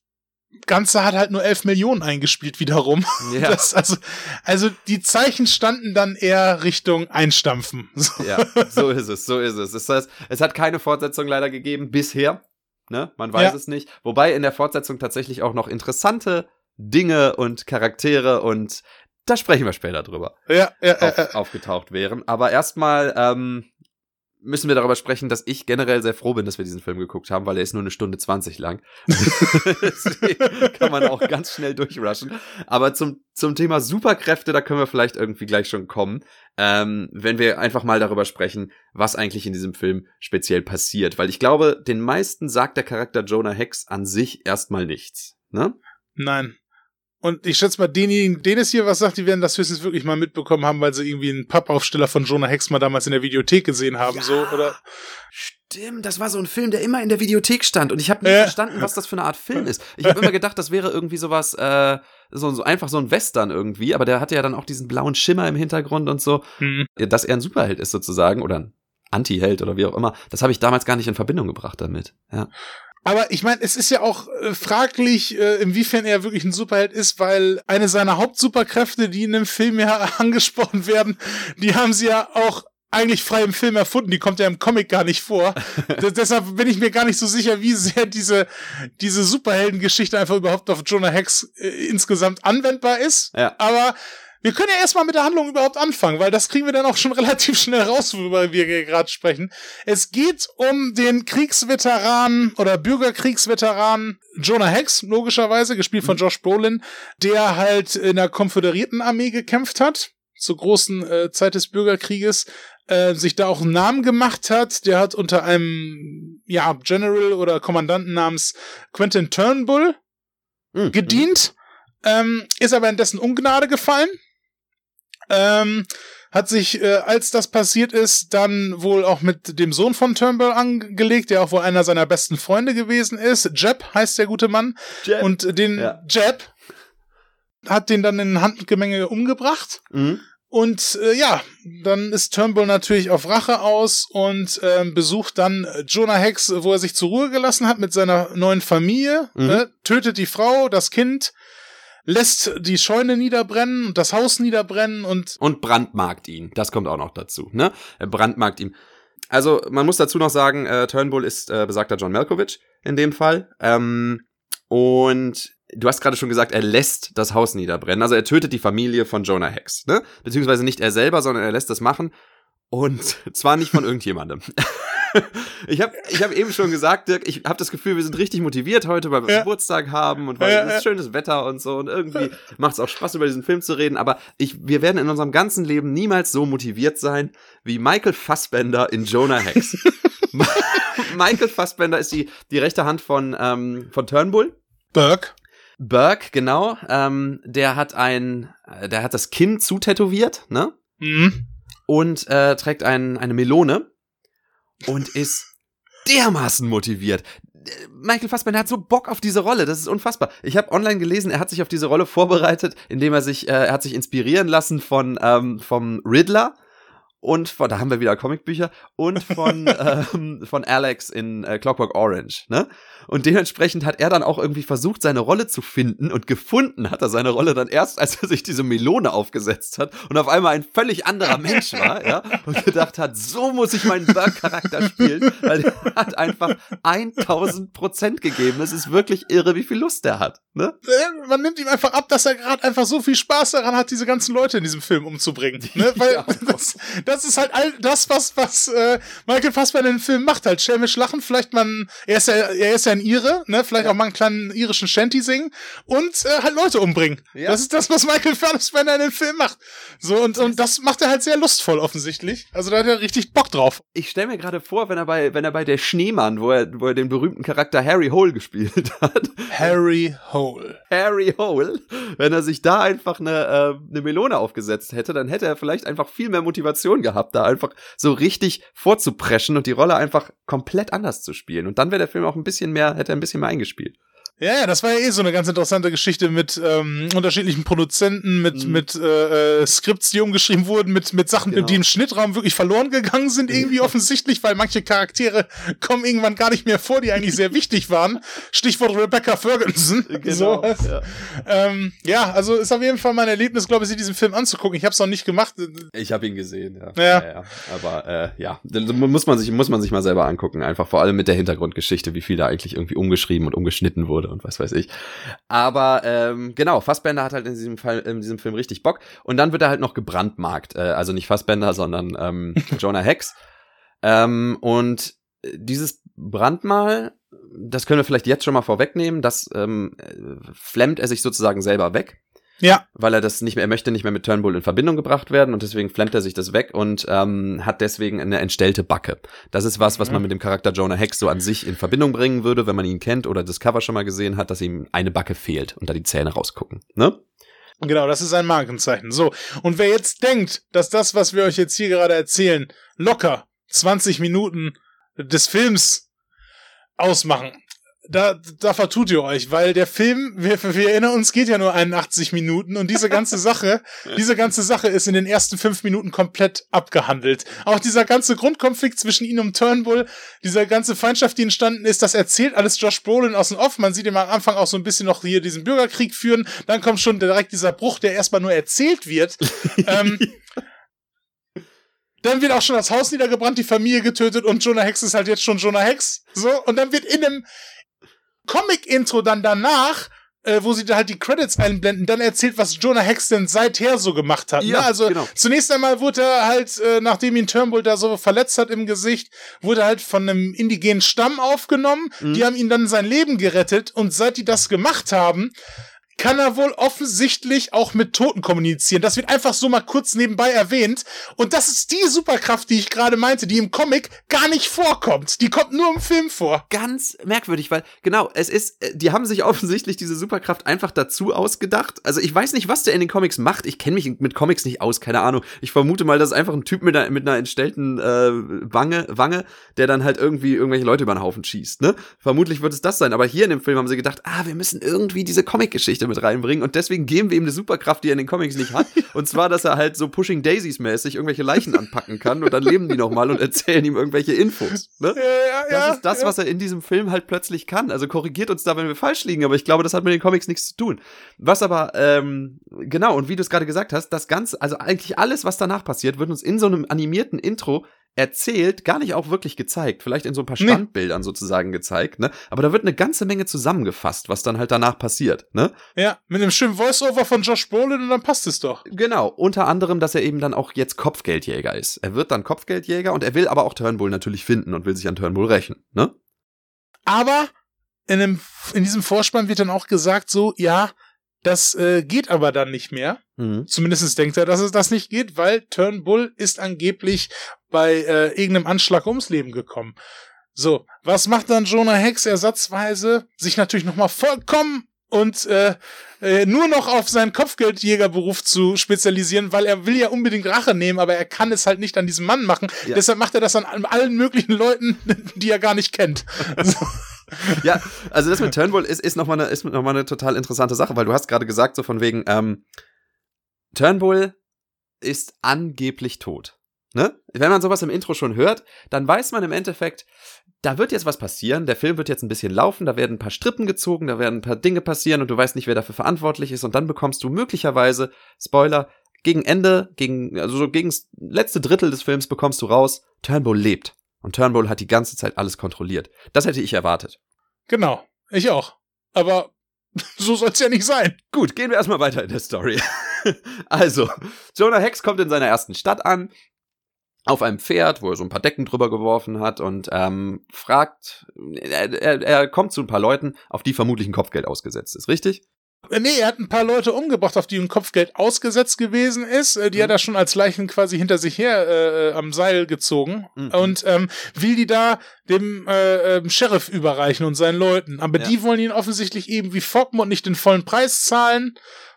Ganze hat halt nur 11 Millionen eingespielt wiederum. Ja. Das, also, also die Zeichen standen dann eher Richtung Einstampfen. So. Ja, so ist es, so ist es. Das heißt, es hat keine Fortsetzung leider gegeben bisher. Ne? Man weiß ja. es nicht. Wobei in der Fortsetzung tatsächlich auch noch interessante Dinge und Charaktere und da sprechen wir später drüber. Ja, ja, auf, äh, aufgetaucht wären. Aber erstmal ähm, müssen wir darüber sprechen, dass ich generell sehr froh bin, dass wir diesen Film geguckt haben, weil er ist nur eine Stunde 20 lang. Deswegen kann man auch ganz schnell durchrushen. Aber zum, zum Thema Superkräfte, da können wir vielleicht irgendwie gleich schon kommen, ähm, wenn wir einfach mal darüber sprechen, was eigentlich in diesem Film speziell passiert. Weil ich glaube, den meisten sagt der Charakter Jonah Hex an sich erstmal nichts. Ne? Nein. Und ich schätze mal, denjenigen, denen es hier was sagt, die werden das höchstens wirklich mal mitbekommen haben, weil sie irgendwie einen Pappaufsteller von Jonah Hex mal damals in der Videothek gesehen haben, ja, so, oder? Stimmt, das war so ein Film, der immer in der Videothek stand und ich habe nicht äh. verstanden, was das für eine Art Film ist. Ich habe immer gedacht, das wäre irgendwie sowas, äh, so, so einfach so ein Western irgendwie, aber der hatte ja dann auch diesen blauen Schimmer im Hintergrund und so, mhm. dass er ein Superheld ist sozusagen oder ein Anti-Held oder wie auch immer. Das habe ich damals gar nicht in Verbindung gebracht damit. Ja. Aber ich meine, es ist ja auch äh, fraglich, äh, inwiefern er wirklich ein Superheld ist, weil eine seiner Hauptsuperkräfte, die in dem Film ja angesprochen werden, die haben sie ja auch eigentlich frei im Film erfunden, die kommt ja im Comic gar nicht vor. deshalb bin ich mir gar nicht so sicher, wie sehr diese, diese Superheldengeschichte einfach überhaupt auf Jonah Hex äh, insgesamt anwendbar ist. Ja. Aber wir können ja erstmal mit der Handlung überhaupt anfangen, weil das kriegen wir dann auch schon relativ schnell raus, worüber wir gerade sprechen. Es geht um den Kriegsveteran oder Bürgerkriegsveteran Jonah Hex, logischerweise, gespielt von mhm. Josh Brolin, der halt in der konföderierten Armee gekämpft hat, zur großen äh, Zeit des Bürgerkrieges, äh, sich da auch einen Namen gemacht hat. Der hat unter einem, ja, General oder Kommandanten namens Quentin Turnbull mhm. gedient. Ähm, ist aber in dessen Ungnade gefallen ähm, hat sich, äh, als das passiert ist, dann wohl auch mit dem Sohn von Turnbull angelegt, der auch wohl einer seiner besten Freunde gewesen ist. Jeb heißt der gute Mann. Jeb. Und den ja. Jeb hat den dann in Handgemenge umgebracht. Mhm. Und äh, ja, dann ist Turnbull natürlich auf Rache aus und äh, besucht dann Jonah Hex, wo er sich zur Ruhe gelassen hat mit seiner neuen Familie, mhm. äh, tötet die Frau, das Kind, lässt die Scheune niederbrennen und das Haus niederbrennen und. Und brandmarkt ihn. Das kommt auch noch dazu, ne? Er brandmarkt ihn. Also, man muss dazu noch sagen, äh, Turnbull ist äh, besagter John Malkovich in dem Fall. Ähm, und du hast gerade schon gesagt, er lässt das Haus niederbrennen. Also er tötet die Familie von Jonah Hex, ne? Beziehungsweise nicht er selber, sondern er lässt das machen. Und zwar nicht von irgendjemandem. ich habe ich hab eben schon gesagt, Dirk, ich habe das Gefühl, wir sind richtig motiviert heute, weil wir ja. Geburtstag haben und weil ja, es ist schönes Wetter und so und irgendwie macht es auch Spaß, über diesen Film zu reden. Aber ich, wir werden in unserem ganzen Leben niemals so motiviert sein wie Michael Fassbender in Jonah Hex. Michael Fassbender ist die, die rechte Hand von, ähm, von Turnbull. Burke. Burke, genau. Ähm, der hat ein, der hat das Kinn zutätowiert, ne? Mhm. Und äh, trägt ein, eine Melone und ist dermaßen motiviert. Michael Fassbender hat so Bock auf diese Rolle, das ist unfassbar. Ich habe online gelesen, er hat sich auf diese Rolle vorbereitet, indem er sich, äh, er hat sich inspirieren lassen von ähm, vom Riddler und von, da haben wir wieder Comicbücher und von ähm, von Alex in äh, Clockwork Orange, ne? Und dementsprechend hat er dann auch irgendwie versucht, seine Rolle zu finden und gefunden hat er seine Rolle dann erst, als er sich diese Melone aufgesetzt hat und auf einmal ein völlig anderer Mensch war, ja, und gedacht hat, so muss ich meinen Burke-Charakter spielen, weil er hat einfach 1000 Prozent gegeben. Es ist wirklich irre, wie viel Lust er hat, ne? Äh, Man nimmt ihm einfach ab, dass er gerade einfach so viel Spaß daran hat, diese ganzen Leute in diesem Film umzubringen, ne? Weil Ja. das, das ist halt all das, was, was äh, Michael Fassbender in den Film macht, halt schelmisch lachen, vielleicht man, er ist ja, er ist ja ein Ire, ne? Vielleicht auch mal einen kleinen irischen Shanty singen und äh, halt Leute umbringen. Ja. Das ist das, was Michael Fassbender in den Film macht. So, und, und das macht er halt sehr lustvoll, offensichtlich. Also da hat er richtig Bock drauf. Ich stelle mir gerade vor, wenn er bei, wenn er bei der Schneemann, wo er, wo er den berühmten Charakter Harry Hole gespielt hat, Harry Hole. Harry Hole, wenn er sich da einfach eine, äh, eine Melone aufgesetzt hätte, dann hätte er vielleicht einfach viel mehr Motivation gehabt, da einfach so richtig vorzupreschen und die Rolle einfach komplett anders zu spielen. Und dann wäre der Film auch ein bisschen mehr, hätte ein bisschen mehr eingespielt. Ja, ja, das war ja eh so eine ganz interessante Geschichte mit ähm, unterschiedlichen Produzenten, mit, Mhm. mit äh, äh, Skripts, die umgeschrieben wurden, mit, mit Sachen, Genau. die im Schnittraum wirklich verloren gegangen sind, irgendwie offensichtlich, weil manche Charaktere kommen irgendwann gar nicht mehr vor, die eigentlich sehr wichtig waren. Stichwort Rebecca Ferguson. So. Ja. Ähm, ja, also ist auf jeden Fall mein Erlebnis, glaube ich, sich diesen Film anzugucken. Ich habe es noch nicht gemacht. Ich habe ihn gesehen, ja. Ja. Aber äh, ja, da muss man sich muss man sich mal selber angucken, einfach vor allem mit der Hintergrundgeschichte, wie viel da eigentlich irgendwie umgeschrieben und umgeschnitten wurde und was weiß ich. Aber ähm, genau, Fassbender hat halt in diesem Fall in diesem Film richtig Bock und dann wird er halt noch gebrandmarkt, äh, also nicht Fassbender, sondern ähm, Jonah Hex. Ähm, und dieses Brandmal, das können wir vielleicht jetzt schon mal vorwegnehmen, das ähm, äh, flemmt er sich sozusagen selber weg Ja, weil er das nicht mehr, er möchte nicht mehr mit Turnbull in Verbindung gebracht werden und deswegen flemmt er sich das weg und ähm, hat deswegen eine entstellte Backe. Das ist was, was man mit dem Charakter Jonah Hex so an sich in Verbindung bringen würde, wenn man ihn kennt oder das Cover schon mal gesehen hat, dass ihm eine Backe fehlt und da die Zähne rausgucken. Ne? Genau, das ist ein Markenzeichen. So, und wer jetzt denkt, dass das, was wir euch jetzt hier gerade erzählen, locker 20 Minuten des Films ausmachen, da, da vertut ihr euch, weil der Film, wir, wir erinnern uns, geht ja nur 81 Minuten und diese ganze Sache, diese ganze Sache ist in den ersten fünf Minuten komplett abgehandelt. Auch dieser ganze Grundkonflikt zwischen ihm und Turnbull, diese ganze Feindschaft, die entstanden ist, das erzählt alles Josh Brolin aus dem Off. Man sieht ihn am Anfang auch so ein bisschen noch hier diesen Bürgerkrieg führen. Dann kommt schon direkt dieser Bruch, der erstmal nur erzählt wird. ähm, dann wird auch schon das Haus niedergebrannt, die Familie getötet und Jonah Hex ist halt jetzt schon Jonah Hex. So, und dann wird in einem Comic-Intro dann danach, äh, wo sie da halt die Credits einblenden, dann erzählt, was Jonah Hex denn seither so gemacht hat. Ja, ne? Also genau. zunächst einmal wurde er halt, äh, nachdem ihn Turnbull da so verletzt hat im Gesicht, wurde er halt von einem indigenen Stamm aufgenommen. Mhm. Die haben ihm dann sein Leben gerettet und seit die das gemacht haben, kann er wohl offensichtlich auch mit Toten kommunizieren. Das wird einfach so mal kurz nebenbei erwähnt. Und das ist die Superkraft, die ich gerade meinte, die im Comic gar nicht vorkommt. Die kommt nur im Film vor. Ganz merkwürdig, weil genau, es ist, äh, die haben sich offensichtlich diese Superkraft einfach dazu ausgedacht. Also ich weiß nicht, was der in den Comics macht. Ich kenne mich mit Comics nicht aus, keine Ahnung. Ich vermute mal, das ist einfach ein Typ mit einer, mit einer entstellten äh, Wange, Wange, der dann halt irgendwie irgendwelche Leute über den Haufen schießt. Ne? Vermutlich wird es das sein. Aber hier in dem Film haben sie gedacht, ah, wir müssen irgendwie diese Comic-Geschichte mit reinbringen und deswegen geben wir ihm eine Superkraft, die er in den Comics nicht hat. und zwar, dass er halt so Pushing Daisies mäßig irgendwelche Leichen anpacken kann und dann leben die nochmal und erzählen ihm irgendwelche Infos. Ne? Ja, Das ist das, was er in diesem Film halt plötzlich kann. Also korrigiert uns da, wenn wir falsch liegen, aber ich glaube, das hat mit den Comics nichts zu tun. Was aber, ähm, genau, und wie du es gerade gesagt hast, das Ganze, also eigentlich alles, was danach passiert, wird uns in so einem animierten Intro erzählt, gar nicht auch wirklich gezeigt. Vielleicht in so ein paar Nee. Standbildern sozusagen gezeigt, ne? Aber da wird eine ganze Menge zusammengefasst, was dann halt danach passiert, ne? Ja, mit einem schönen Voice-Over von Josh Brolin und dann passt es doch. Genau, unter anderem, dass er eben dann auch jetzt Kopfgeldjäger ist. Er wird dann Kopfgeldjäger und er will aber auch Turnbull natürlich finden und will sich an Turnbull rächen, ne? Aber in, dem, in diesem Vorspann wird dann auch gesagt, so, ja, das äh, geht aber dann nicht mehr. Mhm. Zumindest denkt er, dass es das nicht geht, weil Turnbull ist angeblich bei äh, irgendeinem Anschlag ums Leben gekommen. So, was macht dann Jonah Hex ersatzweise? Sich natürlich nochmal vollkommen und äh, äh, nur noch auf seinen Kopfgeldjägerberuf zu spezialisieren, weil er will ja unbedingt Rache nehmen, aber er kann es halt nicht an diesem Mann machen. Ja. Deshalb macht er das an allen möglichen Leuten, die er gar nicht kennt. So. ja, also das mit Turnbull ist, ist nochmal eine, ist noch mal eine total interessante Sache, weil du hast gerade gesagt, so von wegen, ähm, Turnbull ist angeblich tot. Ne? Wenn man sowas im Intro schon hört, dann weiß man im Endeffekt, da wird jetzt was passieren, der Film wird jetzt ein bisschen laufen, da werden ein paar Strippen gezogen, da werden ein paar Dinge passieren und du weißt nicht, wer dafür verantwortlich ist und dann bekommst du möglicherweise, Spoiler, gegen Ende, gegen, also so gegen das letzte Drittel des Films bekommst du raus, Turnbull lebt. Und Turnbull hat die ganze Zeit alles kontrolliert. Das hätte ich erwartet. Genau, ich auch. Aber so soll's ja nicht sein. Gut, gehen wir erstmal weiter in der Story. also, Jonah Hex kommt in seiner ersten Stadt an, auf einem Pferd, wo er so ein paar Decken drüber geworfen hat und ähm, fragt, er, er, er kommt zu ein paar Leuten, auf die vermutlich ein Kopfgeld ausgesetzt ist, richtig? Äh, nee, er hat ein paar Leute umgebracht, auf die ein Kopfgeld ausgesetzt gewesen ist. Äh, die mhm. hat er schon als Leichen quasi hinter sich her äh, am Seil gezogen mhm. und ähm, will die da dem äh, äh, Sheriff überreichen und seinen Leuten. Aber ja. die wollen ihn offensichtlich eben wie foppen und nicht den vollen Preis zahlen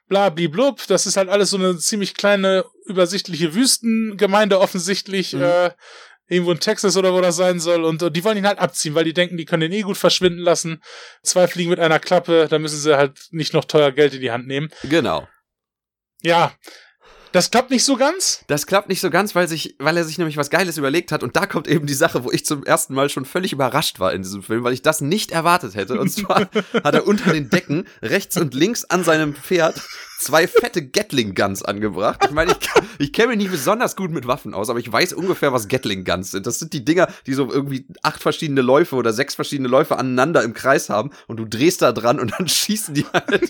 blub. Das ist halt alles so eine ziemlich kleine, übersichtliche Wüstengemeinde offensichtlich. Mhm. Äh, irgendwo in Texas oder wo das sein soll. Und, und die wollen ihn halt abziehen, weil die denken, die können den eh gut verschwinden lassen. Zwei fliegen mit einer Klappe, da müssen sie halt nicht noch teuer Geld in die Hand nehmen. Genau. Ja, das klappt nicht so ganz? Das klappt nicht so ganz, weil, sich, weil er sich nämlich was Geiles überlegt hat. Und da kommt eben die Sache, wo ich zum ersten Mal schon völlig überrascht war in diesem Film, weil ich das nicht erwartet hätte. Und zwar hat er unter den Decken rechts und links an seinem Pferd zwei fette Gatling Guns angebracht. Ich meine, ich, ich kenne mich nicht besonders gut mit Waffen aus, aber ich weiß ungefähr, was Gatling Guns sind. Das sind die Dinger, die so irgendwie acht verschiedene Läufe oder sechs verschiedene Läufe aneinander im Kreis haben und du drehst da dran und dann schießen die halt.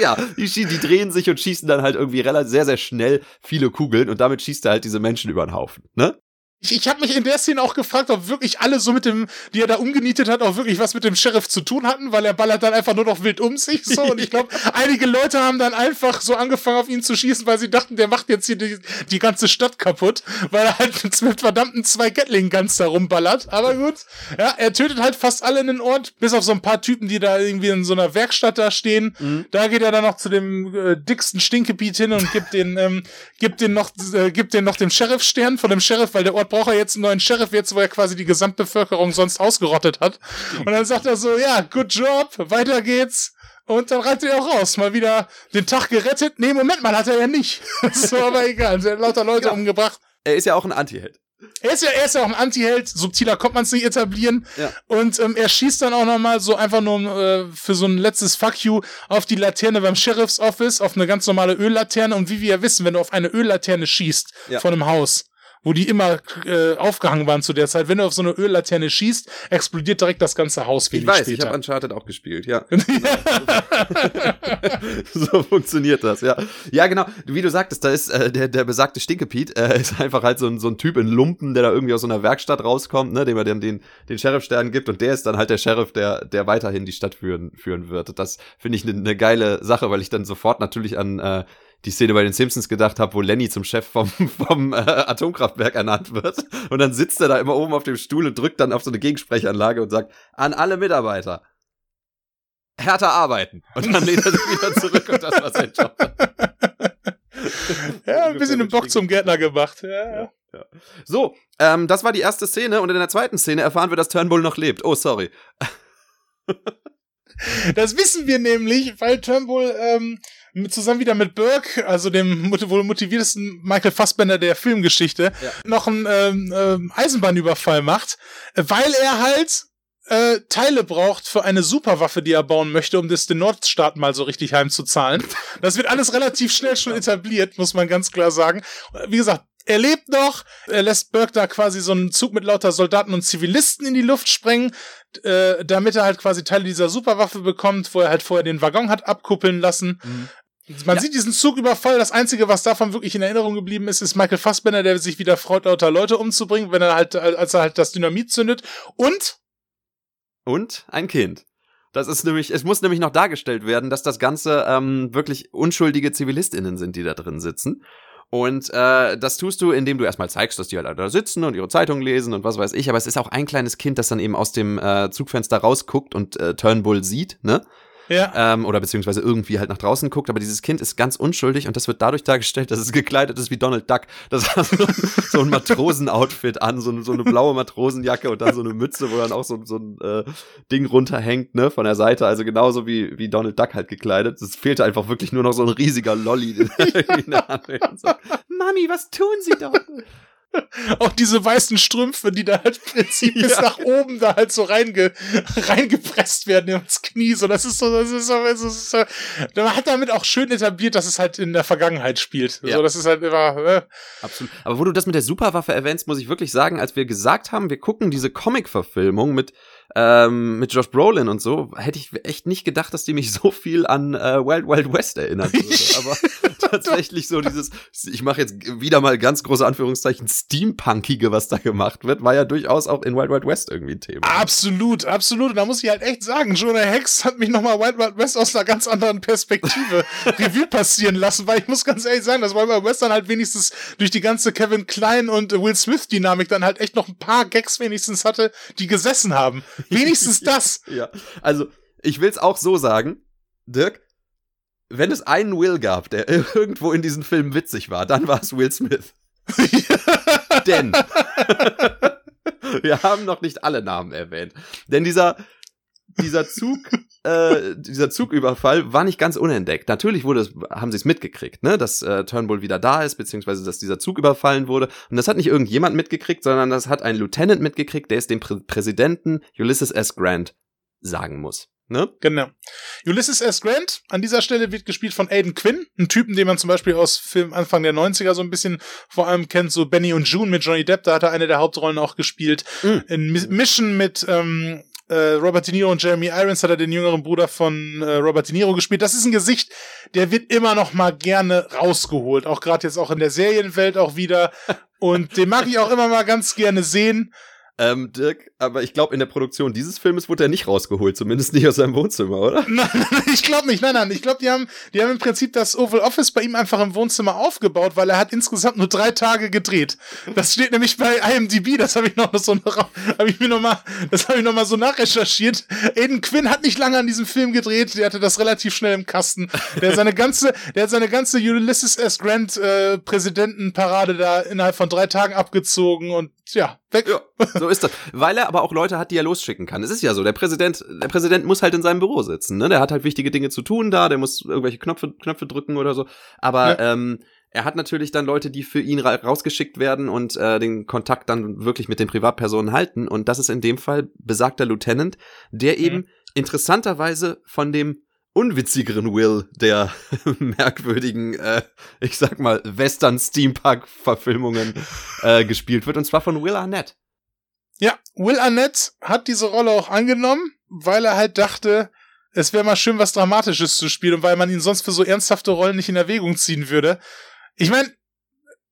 ja, die, die drehen sich und schießen dann halt irgendwie relativ sehr, sehr schnell viele Kugeln und damit schießt er halt diese Menschen über den Haufen, ne? Ich, ich habe mich in der Szene auch gefragt, ob wirklich alle so mit dem, die er da umgenietet hat, auch wirklich was mit dem Sheriff zu tun hatten, weil er ballert dann einfach nur noch wild um sich so. Und ich glaube, einige Leute haben dann einfach so angefangen auf ihn zu schießen, weil sie dachten, der macht jetzt hier die, die ganze Stadt kaputt, weil er halt mit verdammten zwei Gatling ganz da rumballert. Aber gut, ja, er tötet halt fast alle in den Ort, bis auf so ein paar Typen, die da irgendwie in so einer Werkstatt da stehen. Mhm. Da geht er dann noch zu dem äh, dicksten Stinkgebiet hin und gibt den, ähm, gibt den noch, äh, gibt den noch dem Sheriff-Stern von dem Sheriff, weil der Ort braucht er jetzt einen neuen Sheriff, jetzt wo er quasi die Gesamtbevölkerung sonst ausgerottet hat. Und dann sagt er so, ja, good job, weiter geht's. Und dann reitet er auch raus. Mal wieder den Tag gerettet. Nee, Moment mal, hat er ja nicht. so, aber egal. Er hat lauter Leute ja. umgebracht. Er ist ja auch ein Anti-Held. Er ist ja, er ist ja auch ein Anti-Held, subtiler kommt man es nicht etablieren. Ja. Und ähm, er schießt dann auch nochmal so einfach nur äh, für so ein letztes Fuck you auf die Laterne beim Sheriff's Office, auf eine ganz normale Öllaterne. Und wie wir ja wissen, wenn du auf eine Öllaterne schießt ja. von einem Haus, wo die immer äh, aufgehangen waren zu der Zeit. Wenn du auf so eine Öllaterne schießt, explodiert direkt das ganze Haus wenig Ich weiß, später. ich habe Uncharted auch gespielt, ja. so funktioniert das, ja. Ja, genau. Wie du sagtest, da ist äh, der, der besagte Stinkepiet, äh, ist einfach halt so ein, so ein Typ in Lumpen, der da irgendwie aus so einer Werkstatt rauskommt, ne, dem er dann den, den Sheriffstern gibt und der ist dann halt der Sheriff, der, der weiterhin die Stadt führen, führen wird. Das finde ich eine ne geile Sache, weil ich dann sofort natürlich an äh, die Szene bei den Simpsons gedacht habe, wo Lenny zum Chef vom, vom äh, Atomkraftwerk ernannt wird. Und dann sitzt er da immer oben auf dem Stuhl und drückt dann auf so eine Gegensprechanlage und sagt, an alle Mitarbeiter, härter arbeiten. Und dann lehnt er sich wieder zurück und das war sein Job. ja, ein bisschen den Bock zum Gärtner gemacht. Ja, ja. ja. So, ähm, das war die erste Szene und in der zweiten Szene erfahren wir, dass Turnbull noch lebt. Oh, sorry. das wissen wir nämlich, weil Turnbull ähm, zusammen wieder mit Burke, also dem wohl motiviertesten Michael Fassbender der Filmgeschichte, ja. noch einen ähm, ähm, Eisenbahnüberfall macht, weil er halt äh, Teile braucht für eine Superwaffe, die er bauen möchte, um das den Nordstaaten mal so richtig heimzuzahlen. Das wird alles relativ schnell schon etabliert, muss man ganz klar sagen. Wie gesagt, er lebt noch, er lässt Burke da quasi so einen Zug mit lauter Soldaten und Zivilisten in die Luft sprengen, äh, damit er halt quasi Teile dieser Superwaffe bekommt, wo er halt vorher den Waggon hat abkuppeln lassen. Mhm. Man ja. sieht diesen Zugüberfall. Das Einzige, was davon wirklich in Erinnerung geblieben ist, ist Michael Fassbender, der sich wieder freut, lauter Leute umzubringen, wenn er halt, als er halt das Dynamit zündet. Und? Und ein Kind. Das ist nämlich, es muss nämlich noch dargestellt werden, dass das Ganze ähm, wirklich unschuldige ZivilistInnen sind, die da drin sitzen. Und äh, das tust du, indem du erstmal zeigst, dass die halt da sitzen und ihre Zeitung lesen und was weiß ich. Aber es ist auch ein kleines Kind, das dann eben aus dem äh, Zugfenster rausguckt und äh, Turnbull sieht, ne? Ja. Ähm, oder beziehungsweise irgendwie halt nach draußen guckt, aber dieses Kind ist ganz unschuldig und das wird dadurch dargestellt, dass es gekleidet ist wie Donald Duck. Das hat so, so ein Matrosenoutfit an, so, so, eine blaue Matrosenjacke und dann so eine Mütze, wo dann auch so, so ein äh, Ding runterhängt, ne, von der Seite. Also genauso wie, wie Donald Duck halt gekleidet. Es fehlte einfach wirklich nur noch so ein riesiger Lolli. So, Mami, was tun Sie doch? Auch diese weißen Strümpfe, die da halt im Prinzip ja. bis nach oben da halt so reinge, reingepresst werden ins Knie. So, das ist so, das ist so, das ist so. Man hat damit auch schön etabliert, dass es halt in der Vergangenheit spielt. Ja. So, das ist halt immer. Äh. Absolut. Aber wo du das mit der Superwaffe erwähnst, muss ich wirklich sagen, als wir gesagt haben, wir gucken diese Comic-Verfilmung mit ähm, mit Josh Brolin und so, hätte ich echt nicht gedacht, dass die mich so viel an äh, Wild Wild West erinnern würde. Aber tatsächlich so dieses, ich mache jetzt wieder mal ganz große Anführungszeichen, Steampunkige, was da gemacht wird, war ja durchaus auch in Wild Wild West irgendwie ein Thema. Absolut, absolut. Und da muss ich halt echt sagen, Jonah Hex hat mich nochmal Wild Wild West aus einer ganz anderen Perspektive Revue passieren lassen, weil ich muss ganz ehrlich sagen, dass Wild Wild West dann halt wenigstens durch die ganze Kevin Klein und Will Smith Dynamik dann halt echt noch ein paar Gags wenigstens hatte, die gesessen haben. Wenigstens das. ja, also ich will es auch so sagen, Dirk, wenn es einen Will gab, der irgendwo in diesem Film witzig war, dann war es Will Smith. Denn wir haben noch nicht alle Namen erwähnt. Denn dieser, dieser Zug, äh, dieser Zugüberfall war nicht ganz unentdeckt. Natürlich wurde es, haben sie es mitgekriegt, ne, dass äh, Turnbull wieder da ist, beziehungsweise dass dieser Zug überfallen wurde. Und das hat nicht irgendjemand mitgekriegt, sondern das hat ein Lieutenant mitgekriegt, der es dem Prä Präsidenten Ulysses S. Grant sagen muss. Ne? Genau. Ulysses S. Grant, an dieser Stelle wird gespielt von Aiden Quinn, ein Typen, den man zum Beispiel aus Film Anfang der 90er so ein bisschen vor allem kennt, so Benny und June mit Johnny Depp, da hat er eine der Hauptrollen auch gespielt. Mhm. In Mission mit ähm, äh, Robert De Niro und Jeremy Irons hat er den jüngeren Bruder von äh, Robert De Niro gespielt. Das ist ein Gesicht, der wird immer noch mal gerne rausgeholt, auch gerade jetzt auch in der Serienwelt auch wieder. Und den mag ich auch immer mal ganz gerne sehen. Ähm, Dirk, aber ich glaube, in der Produktion dieses Filmes wurde er nicht rausgeholt, zumindest nicht aus seinem Wohnzimmer, oder? Nein, ich glaube nicht, nein, nein. Ich glaube, die haben, die haben im Prinzip das Oval Office bei ihm einfach im Wohnzimmer aufgebaut, weil er hat insgesamt nur drei Tage gedreht. Das steht nämlich bei IMDb, das habe ich noch so habe ich mir noch mal, das habe ich noch mal so nachrecherchiert. Aiden Quinn hat nicht lange an diesem Film gedreht, der hatte das relativ schnell im Kasten. Der hat seine ganze, der hat seine ganze Ulysses S. Grant äh, Präsidentenparade da innerhalb von drei Tagen abgezogen und ja, weg. Ja, so ist das. Weil er aber auch Leute hat, die er losschicken kann. Es ist ja so, der Präsident, der Präsident muss halt in seinem Büro sitzen, ne? Der hat halt wichtige Dinge zu tun da, der muss irgendwelche Knöpfe, Knöpfe drücken oder so. Aber ja. ähm, er hat natürlich dann Leute, die für ihn ra rausgeschickt werden und äh, den Kontakt dann wirklich mit den Privatpersonen halten. Und das ist in dem Fall besagter Lieutenant, der mhm. eben interessanterweise von dem unwitzigeren Will der merkwürdigen, äh, ich sag mal, Western Steampunk-Verfilmungen äh, gespielt wird, und zwar von Will Arnett. Ja, Will Arnett hat diese Rolle auch angenommen, weil er halt dachte, es wäre mal schön, was Dramatisches zu spielen und weil man ihn sonst für so ernsthafte Rollen nicht in Erwägung ziehen würde. Ich meine,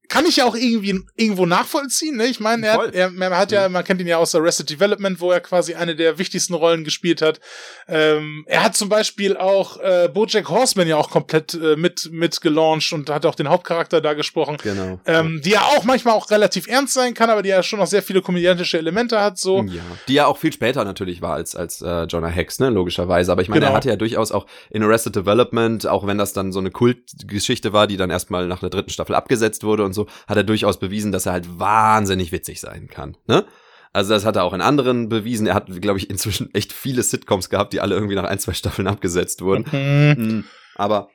kann ich ja auch irgendwie irgendwo nachvollziehen. Ne? Ich meine, er, er, er, hat ja, man kennt ihn ja aus Arrested Development, wo er quasi eine der wichtigsten Rollen gespielt hat. Ähm, er hat zum Beispiel auch äh, BoJack Horseman ja auch komplett äh, mit mit gelauncht und hat auch den Hauptcharakter da gesprochen. Genau. Ähm, die ja auch manchmal auch relativ ernst sein kann, aber die ja schon noch sehr viele komödiantische Elemente hat. So. Ja. Die ja auch viel später natürlich war als als äh, Jonah Hex, ne, logischerweise. Aber ich meine, genau. er hatte ja durchaus auch in Arrested Development, auch wenn das dann so eine Kultgeschichte war, die dann erstmal nach der dritten Staffel abgesetzt wurde und so, hat er durchaus bewiesen, dass er halt wahnsinnig witzig sein kann. Ne? Also das hat er auch in anderen bewiesen. Er hat, glaube ich, inzwischen echt viele Sitcoms gehabt, die alle irgendwie nach ein, zwei Staffeln abgesetzt wurden. Mhm. mhm. Aber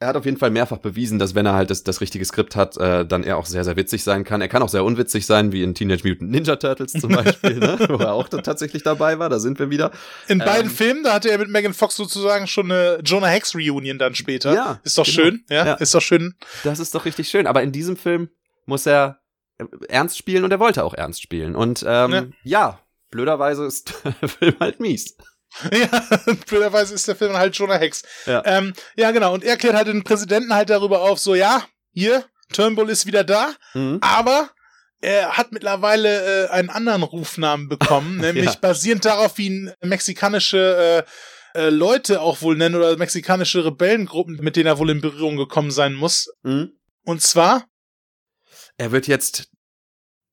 er hat auf jeden Fall mehrfach bewiesen, dass wenn er halt das, das richtige Skript hat, äh, dann er auch sehr, sehr witzig sein kann. Er kann auch sehr unwitzig sein, wie in Teenage Mutant Ninja Turtles zum Beispiel, ne? wo er auch tatsächlich dabei war. Da sind wir wieder. In ähm, beiden Filmen, da hatte er mit Megan Fox sozusagen schon eine Jonah Hex Reunion dann später. Ja, ist doch genau. schön. Ja, ja, ist doch schön. Das ist doch richtig schön. Aber in diesem Film muss er äh, ernst spielen und er wollte auch ernst spielen. Und ähm, ja. ja, blöderweise ist der Film halt mies. Ja, blöderweise ist der Film halt schon eine Hex. Ja. Ähm, ja, genau. Und er klärt halt den Präsidenten halt darüber auf, so, ja, hier, Turnbull ist wieder da, mhm. aber er hat mittlerweile äh, einen anderen Rufnamen bekommen, nämlich ja. basierend darauf, wie ihn mexikanische äh, äh, Leute auch wohl nennen oder mexikanische Rebellengruppen, mit denen er wohl in Berührung gekommen sein muss. Mhm. Und zwar? Er wird jetzt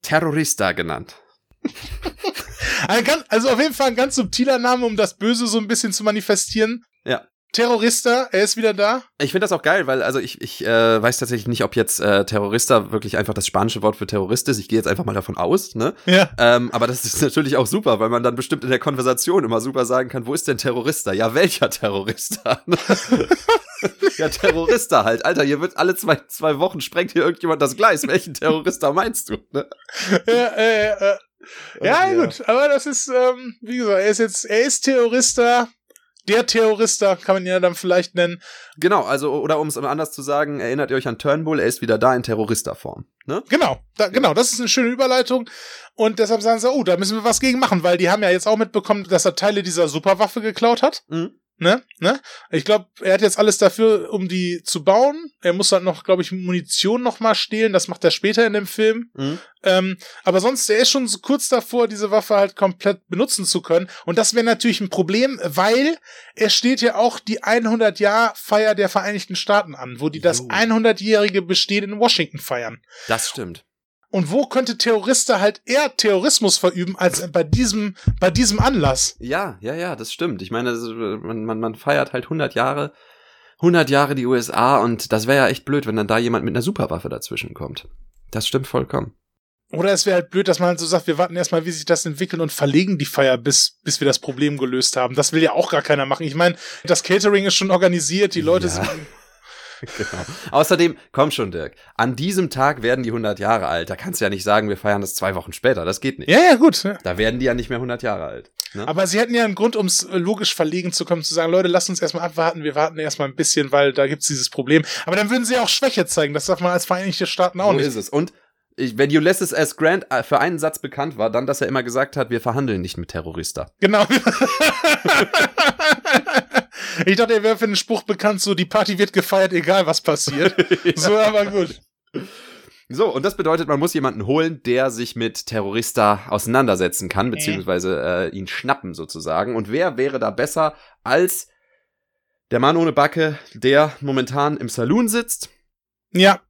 Terrorista genannt. Also auf jeden Fall ein ganz subtiler Name, um das Böse so ein bisschen zu manifestieren. Ja. Terrorista, er ist wieder da. Ich finde das auch geil, weil also ich, ich äh, weiß tatsächlich nicht, ob jetzt äh, Terrorista wirklich einfach das spanische Wort für Terrorist ist. Ich gehe jetzt einfach mal davon aus, ne? Ja. Ähm, aber das ist natürlich auch super, weil man dann bestimmt in der Konversation immer super sagen kann, wo ist denn Terrorista? Ja, welcher Terrorista? ja, Terrorista halt. Alter, hier wird alle zwei, zwei Wochen sprengt hier irgendjemand das Gleis. Welchen Terrorista meinst du? Ne? ja, äh, äh. Ja, ja. gut, aber das ist, ähm, wie gesagt, er ist jetzt, er ist Terrorista. Der Terrorista kann man ihn ja dann vielleicht nennen. Genau, also, oder um es anders zu sagen, erinnert ihr euch an Turnbull, er ist wieder da in Terroristerform. Ne? Genau, da, genau, das ist eine schöne Überleitung. Und deshalb sagen sie, oh, da müssen wir was gegen machen, weil die haben ja jetzt auch mitbekommen, dass er Teile dieser Superwaffe geklaut hat. Mhm. Ne? Ne? Ich glaube, er hat jetzt alles dafür, um die zu bauen. Er muss halt noch, glaube ich, Munition noch mal stehlen. Das macht er später in dem Film. Mhm. Ähm, aber sonst, er ist schon so kurz davor, diese Waffe halt komplett benutzen zu können. Und das wäre natürlich ein Problem, weil es steht ja auch die 100-Jahr-Feier der Vereinigten Staaten an, wo die das Jo. 100-jährige Bestehen in Washington feiern. Das stimmt. Und wo könnte Terrorista halt eher Terrorismus verüben als bei diesem, bei diesem Anlass? Ja, ja, ja, das stimmt. Ich meine, man, man, man feiert halt 100 Jahre, 100 Jahre die USA und das wäre ja echt blöd, wenn dann da jemand mit einer Superwaffe dazwischen kommt. Das stimmt vollkommen. Oder es wäre halt blöd, dass man halt so sagt, wir warten erstmal, wie sich das entwickelt und verlegen die Feier, bis, bis wir das Problem gelöst haben. Das will ja auch gar keiner machen. Ich meine, das Catering ist schon organisiert, die Leute Ja. sind. Genau. Außerdem, komm schon, Dirk, an diesem Tag werden die 100 Jahre alt. Da kannst du ja nicht sagen, wir feiern das zwei Wochen später. Das geht nicht. Ja, ja, gut. Ja. Da werden die ja nicht mehr 100 Jahre alt. Ne? Aber sie hätten ja einen Grund, um es logisch verlegen zu kommen, zu sagen, Leute, lasst uns erstmal abwarten, wir warten erstmal ein bisschen, weil da gibt's dieses Problem. Aber dann würden sie ja auch Schwäche zeigen. Das darf man als Vereinigte Staaten auch so nicht. ist es. Und ich, wenn Ulysses S. Grant äh, für einen Satz bekannt war, dann, dass er immer gesagt hat, wir verhandeln nicht mit Terrorista. Genau. ich dachte, er wäre für den Spruch bekannt, so die Party wird gefeiert, egal was passiert. So, aber gut. So, und das bedeutet, man muss jemanden holen, der sich mit Terrorista auseinandersetzen kann, beziehungsweise äh, ihn schnappen sozusagen. Und wer wäre da besser als der Mann ohne Backe, der momentan im Saloon sitzt? Ja,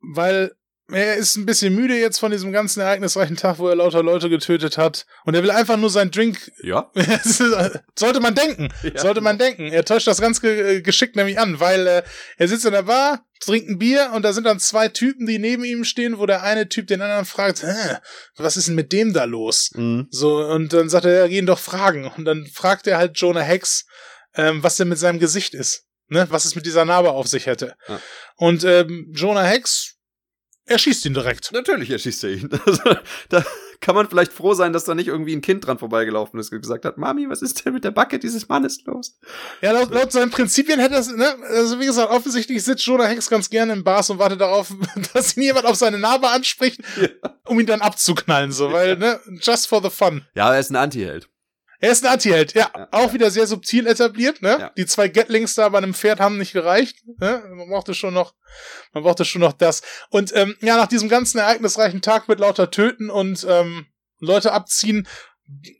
weil er ist ein bisschen müde jetzt von diesem ganzen ereignisreichen Tag, wo er lauter Leute getötet hat. Und er will einfach nur seinen Drink. Ja. Sollte man denken. Ja. Sollte man denken. Er täuscht das ganz ge geschickt nämlich an, weil äh, er sitzt in der Bar, trinkt ein Bier und da sind dann zwei Typen, die neben ihm stehen, wo der eine Typ den anderen fragt, Hä, was ist denn mit dem da los? Mhm. So, und dann sagt er, ja, gehen doch fragen. Und dann fragt er halt Jonah Hex, ähm, was denn mit seinem Gesicht ist. Ne? Was es mit dieser Narbe auf sich hätte. Ja. Und ähm, Jonah Hex erschießt ihn direkt. Natürlich erschießt er ihn. Also, da kann man vielleicht froh sein, dass da nicht irgendwie ein Kind dran vorbeigelaufen ist und gesagt hat, Mami, was ist denn mit der Backe dieses Mannes los? Ja, laut, laut seinen Prinzipien hätte das, ne, also wie gesagt, offensichtlich sitzt Jonah Hex ganz gerne im Bars und wartet darauf, dass ihn jemand auf seine Narbe anspricht, um ihn dann abzuknallen, so, weil, ne, just for the fun. Ja, er ist ein Antiheld. Er ist ein Anti-Held, ja, Ja. auch wieder sehr subtil etabliert, ne? Ja. Die zwei Gatlings da bei einem Pferd haben nicht gereicht, ne? Man brauchte schon noch, man brauchte schon noch das. Und ähm, ja, nach diesem ganzen ereignisreichen Tag mit lauter Töten und ähm, Leute abziehen,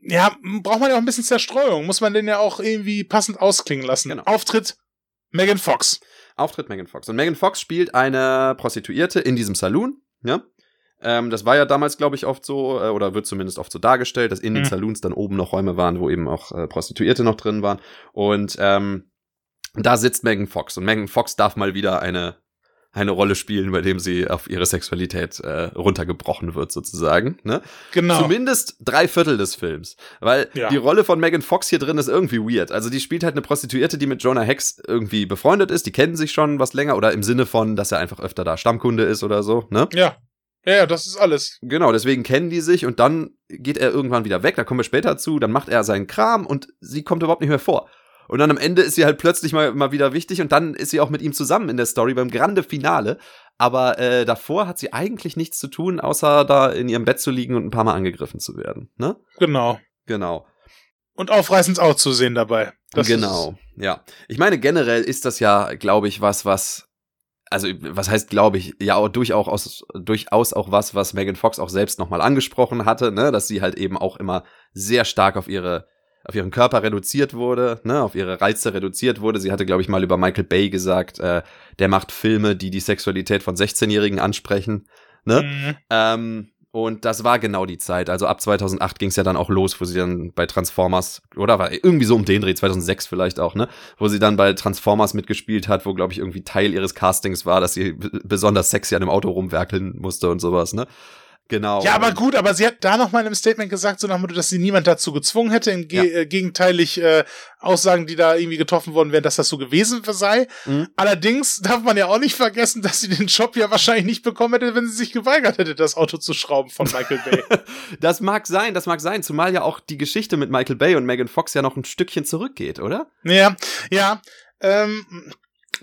ja, braucht man ja auch ein bisschen Zerstreuung, muss man den ja auch irgendwie passend ausklingen lassen. Genau. Auftritt Megan Fox. Auftritt Megan Fox. Und Megan Fox spielt eine Prostituierte in diesem Saloon, ja. Ähm, das war ja damals, glaube ich, oft so, äh, oder wird zumindest oft so dargestellt, dass in den Mhm. Saloons dann oben noch Räume waren, wo eben auch äh, Prostituierte noch drin waren. Und ähm, da sitzt Megan Fox. Und Megan Fox darf mal wieder eine, eine Rolle spielen, bei dem sie auf ihre Sexualität äh, runtergebrochen wird, sozusagen. Ne? Genau. Zumindest drei Viertel des Films. Weil Ja. die Rolle von Megan Fox hier drin ist irgendwie weird. Also die spielt halt eine Prostituierte, die mit Jonah Hex irgendwie befreundet ist. Die kennen sich schon was länger oder im Sinne von, dass er einfach öfter da Stammkunde ist oder so, ne? Ja. Ja, ja, das ist alles. Genau, deswegen kennen die sich und dann geht er irgendwann wieder weg, da kommen wir später zu, dann macht er seinen Kram und sie kommt überhaupt nicht mehr vor. Und dann am Ende ist sie halt plötzlich mal, mal wieder wichtig und dann ist sie auch mit ihm zusammen in der Story beim Grande Finale. Aber äh, davor hat sie eigentlich nichts zu tun, außer da in ihrem Bett zu liegen und ein paar Mal angegriffen zu werden. Ne? Genau. Genau. Und aufreißend auch zu sehen dabei. Das genau, ja. Ich meine, generell ist das ja, glaube ich, was, was, also was heißt, glaube ich, ja auch durchaus, durchaus auch was, was Megan Fox auch selbst nochmal angesprochen hatte, ne, dass sie halt eben auch immer sehr stark auf ihre auf ihren Körper reduziert wurde, ne, auf ihre Reize reduziert wurde. Sie hatte, glaube ich, mal über Michael Bay gesagt, äh, der macht Filme, die die Sexualität von 16-Jährigen ansprechen, ne? Mhm. Ähm, Und das war genau die Zeit. Also ab 2008 ging es ja dann auch los, wo sie dann bei Transformers, oder war irgendwie so um den Dreh, 2006 vielleicht auch, ne? Wo sie dann bei Transformers mitgespielt hat, wo, glaube ich, irgendwie Teil ihres Castings war, dass sie besonders sexy an dem Auto rumwerkeln musste und sowas, ne? Genau. Ja, aber gut, aber sie hat da noch mal in einem Statement gesagt, so nach dem Motto, dass sie niemand dazu gezwungen hätte, im Ge ja. äh, gegenteilig äh, Aussagen, die da irgendwie getroffen worden wären, dass das so gewesen sei. Mhm. Allerdings darf man ja auch nicht vergessen, dass sie den Job ja wahrscheinlich nicht bekommen hätte, wenn sie sich geweigert hätte, das Auto zu schrauben von Michael Bay. das mag sein, das mag sein, zumal ja auch die Geschichte mit Michael Bay und Megan Fox ja noch ein Stückchen zurückgeht, oder? Ja, ja. Ähm,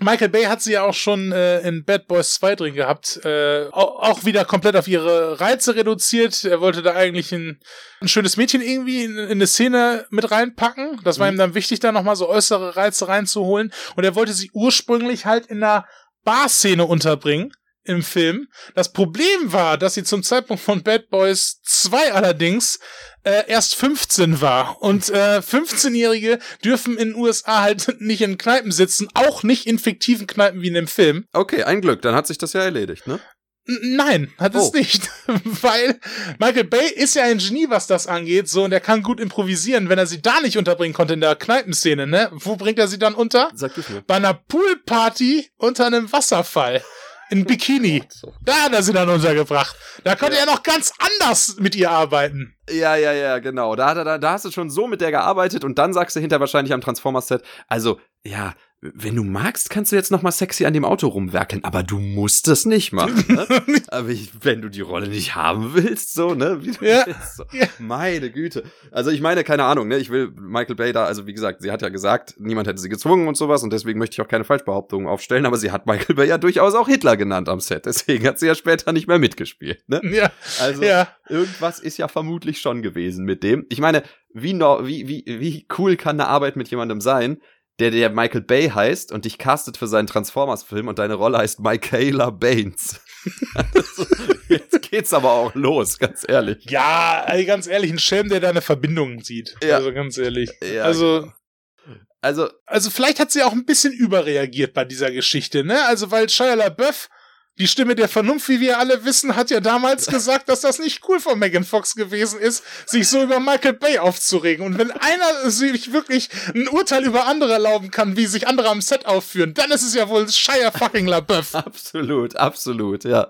Michael Bay hat sie ja auch schon äh, in Bad Boys 2 drin gehabt. Äh, auch, auch wieder komplett auf ihre Reize reduziert. Er wollte da eigentlich ein, ein schönes Mädchen irgendwie in, in eine Szene mit reinpacken. Das war mhm. ihm dann wichtig, da nochmal so äußere Reize reinzuholen. Und er wollte sie ursprünglich halt in einer Bar-Szene unterbringen im Film. Das Problem war, dass sie zum Zeitpunkt von Bad Boys 2 allerdings äh, erst 15 war. Und äh, 15-Jährige dürfen in den USA halt nicht in Kneipen sitzen, auch nicht in fiktiven Kneipen wie in dem Film. Okay, ein Glück, dann hat sich das ja erledigt, ne? Nein, hat oh. es nicht. Weil Michael Bay ist ja ein Genie, was das angeht, so, und er kann gut improvisieren. Wenn er sie da nicht unterbringen konnte in der Kneipenszene, ne? Wo bringt er sie dann unter? Sag das mir. Bei einer Poolparty unter einem Wasserfall in Bikini. Da hat er sie dann untergebracht. Da konnte ja. er noch ganz anders mit ihr arbeiten. Ja, ja, ja, genau. Da, er, da hast du schon so mit der gearbeitet und dann sagst du hinter wahrscheinlich am Transformers-Set, also, ja, wenn du magst, kannst du jetzt noch mal sexy an dem Auto rumwerkeln, aber du musst das nicht machen. Ne? aber ich, wenn du die Rolle nicht haben willst, so, ne? Ja. So. ja. Meine Güte. Also ich meine, keine Ahnung, ne? Ich will Michael Bay da, also wie gesagt, sie hat ja gesagt, niemand hätte sie gezwungen und sowas und deswegen möchte ich auch keine Falschbehauptungen aufstellen, aber sie hat Michael Bay ja durchaus auch Hitler genannt am Set. Deswegen hat sie ja später nicht mehr mitgespielt, ne? Ja. Also ja. irgendwas ist ja vermutlich schon gewesen mit dem. Ich meine, wie, no, wie, wie, wie cool kann eine Arbeit mit jemandem sein, der der Michael Bay heißt und dich castet für seinen Transformers-Film und deine Rolle heißt Michaela Baines. also, jetzt geht's aber auch los, ganz ehrlich. Ja, also ganz ehrlich, ein Schelm, der da eine Verbindung sieht. Ja. Also ganz ehrlich. Ja, also. Genau. Also, also vielleicht hat sie auch ein bisschen überreagiert bei dieser Geschichte, ne? Also weil Shia LaBeouf die Stimme der Vernunft, wie wir alle wissen, hat ja damals gesagt, dass das nicht cool von Megan Fox gewesen ist, sich so über Michael Bay aufzuregen. Und wenn einer sich wirklich ein Urteil über andere erlauben kann, wie sich andere am Set aufführen, dann ist es ja wohl Shire fucking LaBeouf. absolut, absolut, ja.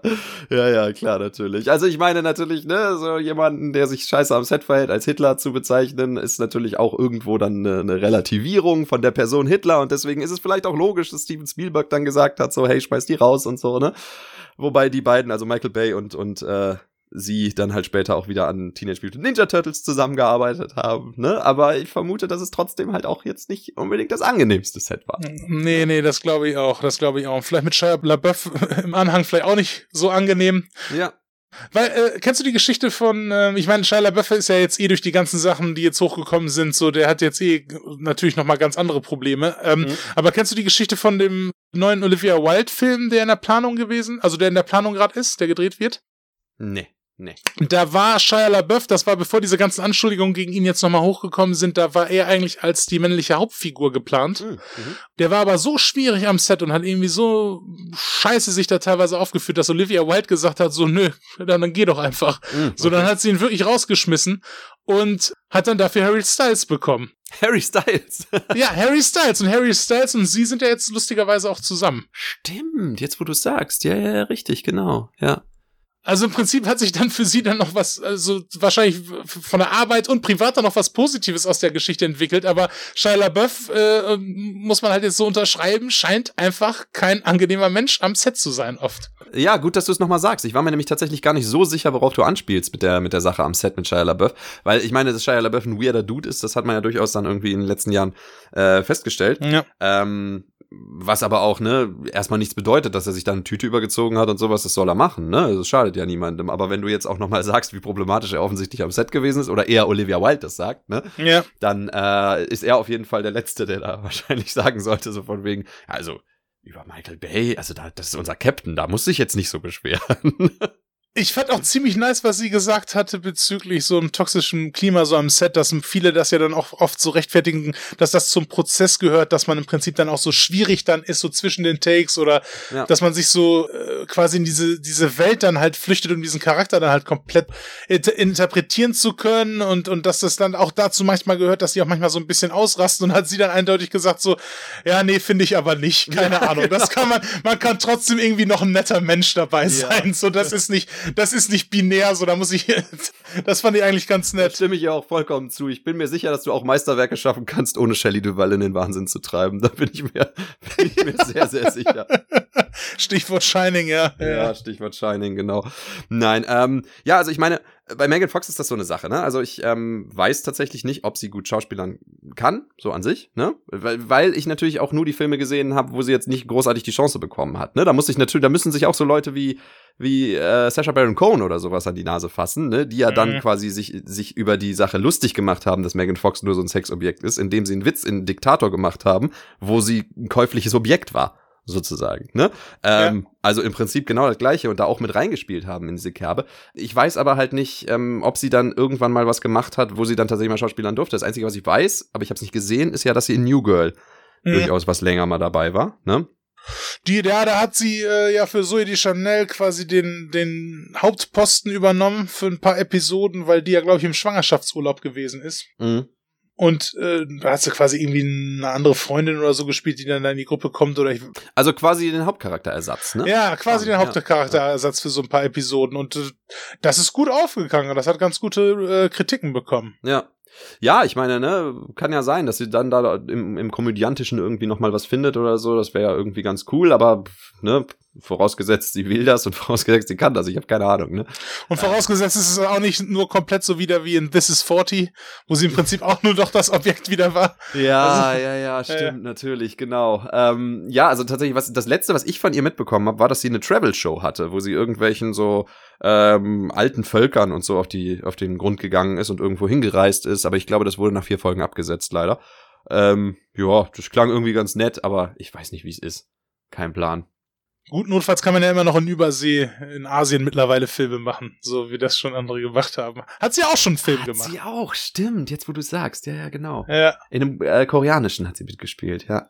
Ja, ja, klar, natürlich. Also ich meine natürlich, ne, so jemanden, der sich scheiße am Set verhält, als Hitler zu bezeichnen, ist natürlich auch irgendwo dann eine, eine Relativierung von der Person Hitler und deswegen ist es vielleicht auch logisch, dass Steven Spielberg dann gesagt hat, so, hey, schmeiß die raus und so, ne? Wobei die beiden, also Michael Bay und, und äh, sie dann halt später auch wieder an Teenage Mutant Ninja Turtles zusammengearbeitet haben, ne? Aber ich vermute, dass es trotzdem halt auch jetzt nicht unbedingt das angenehmste Set war. Nee, nee, das glaube ich auch, das glaube ich auch. Vielleicht mit Shia LaBeouf im Anhang vielleicht auch nicht so angenehm. Ja. Weil, äh, kennst du die Geschichte von, äh, ich meine, Shia LaBeouf ist ja jetzt eh durch die ganzen Sachen, die jetzt hochgekommen sind, so, der hat jetzt eh natürlich nochmal ganz andere Probleme. Ähm, mhm. Aber kennst du die Geschichte von dem neuen Olivia Wilde-Film, der in der Planung gewesen, also der in der Planung gerade ist, der gedreht wird? Nee. Nee. Da war Shia LaBeouf, das war bevor diese ganzen Anschuldigungen gegen ihn jetzt nochmal hochgekommen sind, da war er eigentlich als die männliche Hauptfigur geplant. Mhm. mhm. Der war aber so schwierig am Set und hat irgendwie so scheiße sich da teilweise aufgeführt, dass Olivia Wilde gesagt hat, so nö, dann, dann geh doch einfach. Mhm, okay. So, dann hat sie ihn wirklich rausgeschmissen und hat dann dafür Harry Styles bekommen. Harry Styles. ja, Harry Styles und Harry Styles und sie sind ja jetzt lustigerweise auch zusammen. Stimmt, jetzt wo du sagst. Ja, ja, richtig, genau. Ja. Also im Prinzip hat sich dann für sie dann noch was, also wahrscheinlich von der Arbeit und privat dann noch was Positives aus der Geschichte entwickelt, aber Shia LaBeouf, äh, muss man halt jetzt so unterschreiben, scheint einfach kein angenehmer Mensch am Set zu sein oft. Ja, gut, dass du es nochmal sagst. Ich war mir nämlich tatsächlich gar nicht so sicher, worauf du anspielst mit der, mit der Sache am Set mit Shia LaBeouf, weil ich meine, dass Shia LaBeouf ein weirder Dude ist, das hat man ja durchaus dann irgendwie in den letzten Jahren äh, festgestellt. Ja. Ähm, was aber auch, ne, erstmal nichts bedeutet, dass er sich dann eine Tüte übergezogen hat und sowas, das soll er machen, ne? Das schadet ja niemandem. Aber wenn du jetzt auch nochmal sagst, wie problematisch er offensichtlich am Set gewesen ist, oder eher Olivia Wilde das sagt, ne? Ja. Dann äh, ist er auf jeden Fall der Letzte, der da wahrscheinlich sagen sollte, so von wegen, also über Michael Bay, also da, das ist unser Captain, da muss sich jetzt nicht so beschweren. Ich fand auch ziemlich nice, was sie gesagt hatte bezüglich so einem toxischen Klima so am Set, dass viele das ja dann auch oft so rechtfertigen, dass das zum Prozess gehört, dass man im Prinzip dann auch so schwierig dann ist, so zwischen den Takes oder ja. dass man sich so äh, quasi in diese, diese Welt dann halt flüchtet, um diesen Charakter dann halt komplett inter interpretieren zu können und, und dass das dann auch dazu manchmal gehört, dass sie auch manchmal so ein bisschen ausrasten und hat sie dann eindeutig gesagt so, ja, nee, finde ich aber nicht, keine ja, Ahnung. Genau. Das kann man, man kann trotzdem irgendwie noch ein netter Mensch dabei sein, ja. so das ist nicht, das ist nicht binär, so da muss ich, das fand ich eigentlich ganz nett. Da stimme ich ja auch vollkommen zu. Ich bin mir sicher, dass du auch Meisterwerke schaffen kannst, ohne Shelley Duval in den Wahnsinn zu treiben. Da bin ich mir, bin ich mir sehr, sehr sicher. Stichwort Shining, ja. Ja, Stichwort Shining, genau. Nein, ähm, ja, also ich meine, bei Megan Fox ist das so eine Sache, ne? Also ich ähm, weiß tatsächlich nicht, ob sie gut schauspielern kann, so an sich, ne? Weil, weil ich natürlich auch nur die Filme gesehen habe, wo sie jetzt nicht großartig die Chance bekommen hat, ne? Da muss ich natürlich, da müssen sich auch so Leute wie wie äh, Sacha Baron Cohen oder sowas an die Nase fassen, ne? Die ja mhm. dann quasi sich sich über die Sache lustig gemacht haben, dass Megan Fox nur so ein Sexobjekt ist, indem sie einen Witz in Diktator gemacht haben, wo sie ein käufliches Objekt war sozusagen. Ne? Ähm, ja. Also im Prinzip genau das gleiche und da auch mit reingespielt haben in diese Kerbe. Ich weiß aber halt nicht, ähm, ob sie dann irgendwann mal was gemacht hat, wo sie dann tatsächlich mal Schauspielern durfte. Das Einzige, was ich weiß, aber ich habe es nicht gesehen, ist ja, dass sie in New Girl mhm. durchaus was länger mal dabei war. Ne? Die, ja, da hat sie äh, ja für Zoe de Chanel quasi den, den Hauptposten übernommen für ein paar Episoden, weil die ja, glaube ich, im Schwangerschaftsurlaub gewesen ist. Mhm. Und äh, da hat sie quasi irgendwie eine andere Freundin oder so gespielt, die dann da in die Gruppe kommt oder ich. Also quasi den Hauptcharakterersatz, ne? Ja, quasi den Hauptcharakterersatz für so ein paar Episoden. Und äh, das ist gut aufgegangen. Das hat ganz gute äh, Kritiken bekommen. Ja. Ja, ich meine, ne, kann ja sein, dass sie dann da im, im Komödiantischen irgendwie nochmal was findet oder so. Das wäre ja irgendwie ganz cool, aber ne, Vorausgesetzt, sie will das und vorausgesetzt, sie kann das. Ich habe keine Ahnung. Ne? Und vorausgesetzt ist es auch nicht nur komplett so wieder wie in This is 40, wo sie im Prinzip auch nur doch das Objekt wieder war. Ja, also, ja, ja, stimmt, ja. natürlich, genau. Ähm, ja, also tatsächlich, was das Letzte, was ich von ihr mitbekommen habe, war, dass sie eine Travel-Show hatte, wo sie irgendwelchen so ähm, alten Völkern und so auf, die, auf den Grund gegangen ist und irgendwo hingereist ist. Aber ich glaube, das wurde nach vier Folgen abgesetzt, leider. Ähm, ja, das klang irgendwie ganz nett, aber ich weiß nicht, wie es ist. Kein Plan. Gut, notfalls kann man ja immer noch in Übersee in Asien mittlerweile Filme machen, so wie das schon andere gemacht haben. Hat sie auch schon einen Film hat gemacht. Hat sie auch, stimmt, jetzt wo du sagst, ja, ja, genau. Ja. In einem äh, koreanischen hat sie mitgespielt, ja.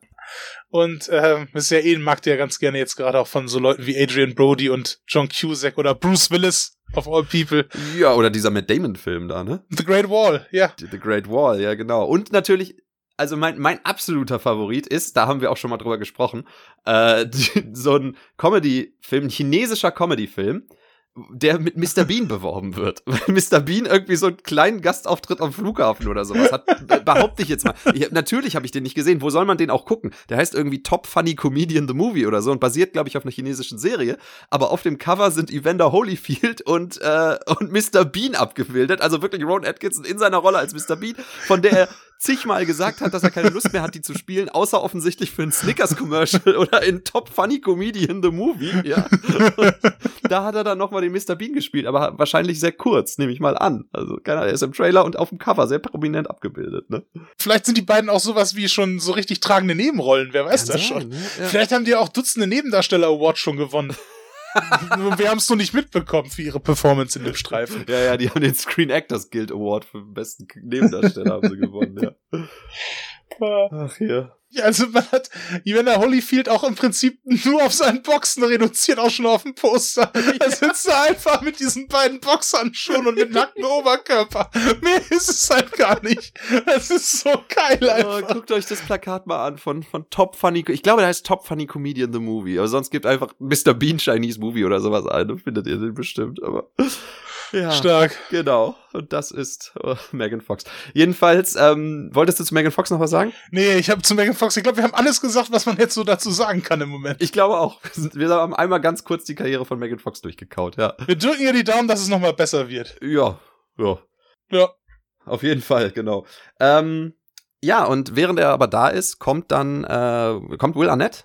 Und äh, ist ja eh, mag der ganz gerne jetzt gerade auch von so Leuten wie Adrian Brody und John Cusack oder Bruce Willis of all people. Ja, oder dieser Matt Damon-Film da, ne? The Great Wall, ja. The Great Wall, ja, genau. Und natürlich also mein, mein absoluter Favorit ist, da haben wir auch schon mal drüber gesprochen, äh, so ein Comedy-Film, ein chinesischer Comedy-Film, der mit Mr. Bean beworben wird. Weil Mr. Bean irgendwie so einen kleinen Gastauftritt am Flughafen oder sowas hat. Behaupte ich jetzt mal. Ich, natürlich habe ich den nicht gesehen. Wo soll man den auch gucken? Der heißt irgendwie Top Funny Comedian the Movie oder so und basiert, glaube ich, auf einer chinesischen Serie. Aber auf dem Cover sind Evander Holyfield und, äh, und Mr. Bean abgebildet. Also wirklich Ron Atkinson in seiner Rolle als Mr. Bean, von der er zigmal gesagt hat, dass er keine Lust mehr hat, die zu spielen, außer offensichtlich für ein Snickers-Commercial oder in Top Funny Comedian the Movie. Ja. da hat er dann nochmal den Mr. Bean gespielt, aber wahrscheinlich sehr kurz, nehme ich mal an. Also, keiner, er ist im Trailer und auf dem Cover sehr prominent abgebildet, ne? Vielleicht sind die beiden auch sowas wie schon so richtig tragende Nebenrollen, wer weiß Kann das sein, schon. Ne? Ja. Vielleicht haben die auch Dutzende Nebendarsteller Awards schon gewonnen. wir haben es nur nicht mitbekommen für ihre Performance in dem Streifen. Ja, ja, die haben den Screen Actors Guild Award für den besten Nebendarsteller haben sie gewonnen, ja. Ach ja. Also man hat Evander Holyfield auch im Prinzip nur auf seinen Boxen reduziert, auch schon auf dem Poster. Er sitzt da einfach mit diesen beiden Boxhandschuhen und mit nacktem Oberkörper. Mehr ist es halt gar nicht. Das ist so geil oh, einfach. Oh, guckt euch das Plakat mal an von, von Top Funny, ich glaube, der heißt Top Funny Comedian the Movie, aber sonst gibt einfach Mr. Bean Chinese Movie oder sowas ein, findet ihr den bestimmt, aber. Ja, Stark. Genau. Und das ist oh, Megan Fox. Jedenfalls, ähm, wolltest du zu Megan Fox noch was sagen? Nee, ich habe zu Megan Fox, ich glaube, wir haben alles gesagt, was man jetzt so dazu sagen kann im Moment. Ich glaube auch. Wir haben einmal ganz kurz die Karriere von Megan Fox durchgekaut, ja. Wir drücken ihr die Daumen, dass es nochmal besser wird. Ja, ja. Ja. Auf jeden Fall, genau. Ähm, ja, und während er aber da ist, kommt dann, äh, kommt Will Arnett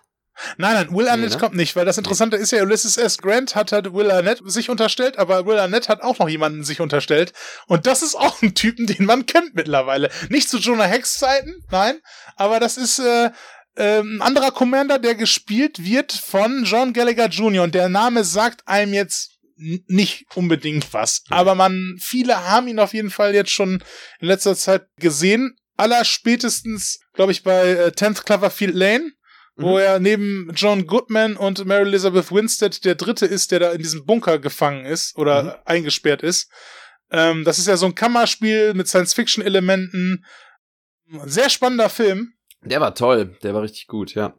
Nein, nein, Will Arnett nee, ne? kommt nicht, weil das Interessante ist ja, Ulysses S. Grant hat halt Will Arnett sich unterstellt, aber Will Arnett hat auch noch jemanden sich unterstellt. Und das ist auch ein Typen, den man kennt mittlerweile. Nicht zu Jonah Hex Zeiten, nein, aber das ist äh, äh, ein anderer Commander, der gespielt wird von John Gallagher Jr. Und der Name sagt einem jetzt nicht unbedingt was. Aber man, viele haben ihn auf jeden Fall jetzt schon in letzter Zeit gesehen. Aller spätestens, glaube ich, bei äh, 10th Cloverfield Lane, mhm. wo er neben John Goodman und Mary Elizabeth Winstead der dritte ist, der da in diesem Bunker gefangen ist oder mhm. eingesperrt ist. Ähm, das ist ja so ein Kammerspiel mit Science-Fiction-Elementen. Sehr spannender Film. Der war toll, der war richtig gut, ja.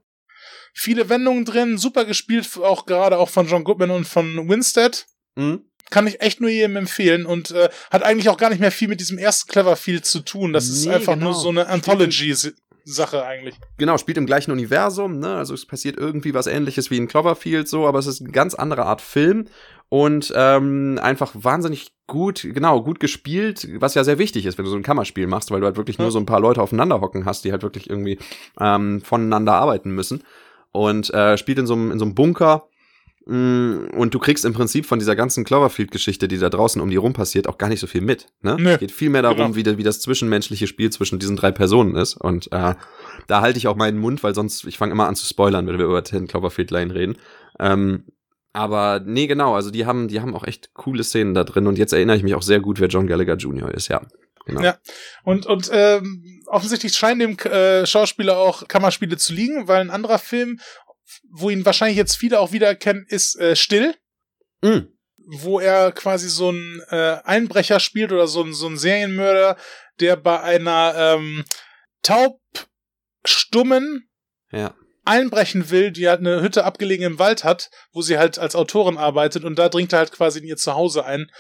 Viele Wendungen drin, super gespielt, auch gerade auch von John Goodman und von Winstead. Mhm. Kann ich echt nur jedem empfehlen und äh, hat eigentlich auch gar nicht mehr viel mit diesem ersten Cleverfield zu tun. Das nee, ist einfach genau. nur so eine Anthology-Sache eigentlich. Genau, spielt im gleichen Universum, ne? Also es passiert irgendwie was ähnliches wie in Cloverfield so, aber es ist eine ganz andere Art Film und ähm, einfach wahnsinnig gut, genau, gut gespielt, was ja sehr wichtig ist, wenn du so ein Kammerspiel machst, weil du halt wirklich ja. nur so ein paar Leute aufeinander hocken hast, die halt wirklich irgendwie ähm, voneinander arbeiten müssen und äh, spielt in so einem in so einem Bunker und du kriegst im Prinzip von dieser ganzen Cloverfield-Geschichte, die da draußen um die rum passiert, auch gar nicht so viel mit. Ne? Nee, Geht viel mehr darum, genau. wie, wie, das zwischenmenschliche Spiel zwischen diesen drei Personen ist. Und äh, da halte ich auch meinen Mund, weil sonst, ich fange immer an zu spoilern, wenn wir über Ten Cloverfield Lane reden. Ähm, aber nee, genau, also die haben, die haben auch echt coole Szenen da drin. Und jetzt erinnere ich mich auch sehr gut, wer John Gallagher Jr. ist, ja. Genau. Ja, und, und ähm, offensichtlich scheinen dem äh, Schauspieler auch Kammerspiele zu liegen, weil ein anderer Film wo ihn wahrscheinlich jetzt viele auch wiedererkennen, ist äh, Still. Mm. Wo er quasi so ein äh, Einbrecher spielt oder so ein, so ein Serienmörder, der bei einer ähm, taubstummen ja. einbrechen will, die halt eine Hütte abgelegen im Wald hat, wo sie halt als Autorin arbeitet und da dringt er halt quasi in ihr Zuhause ein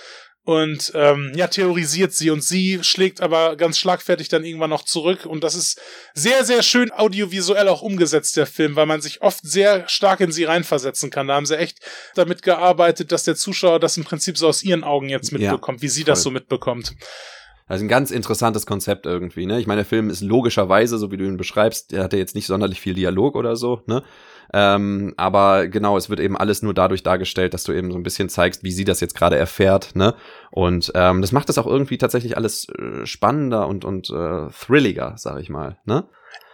und ähm, ja, theorisiert sie und sie schlägt aber ganz schlagfertig dann irgendwann noch zurück und das ist sehr, sehr schön audiovisuell auch umgesetzt, der Film, weil man sich oft sehr stark in sie reinversetzen kann. Da haben sie echt damit gearbeitet, dass der Zuschauer das im Prinzip so aus ihren Augen jetzt mitbekommt, ja, wie sie voll. das so mitbekommt. Also ein ganz interessantes Konzept irgendwie, ne? Ich meine, der Film ist logischerweise, so wie du ihn beschreibst, der hat ja jetzt nicht sonderlich viel Dialog oder so, ne? Ähm, aber genau, es wird eben alles nur dadurch dargestellt, dass du eben so ein bisschen zeigst, wie sie das jetzt gerade erfährt, ne? Und ähm, das macht das auch irgendwie tatsächlich alles äh, spannender und, und äh, thrilliger, sag ich mal, ne?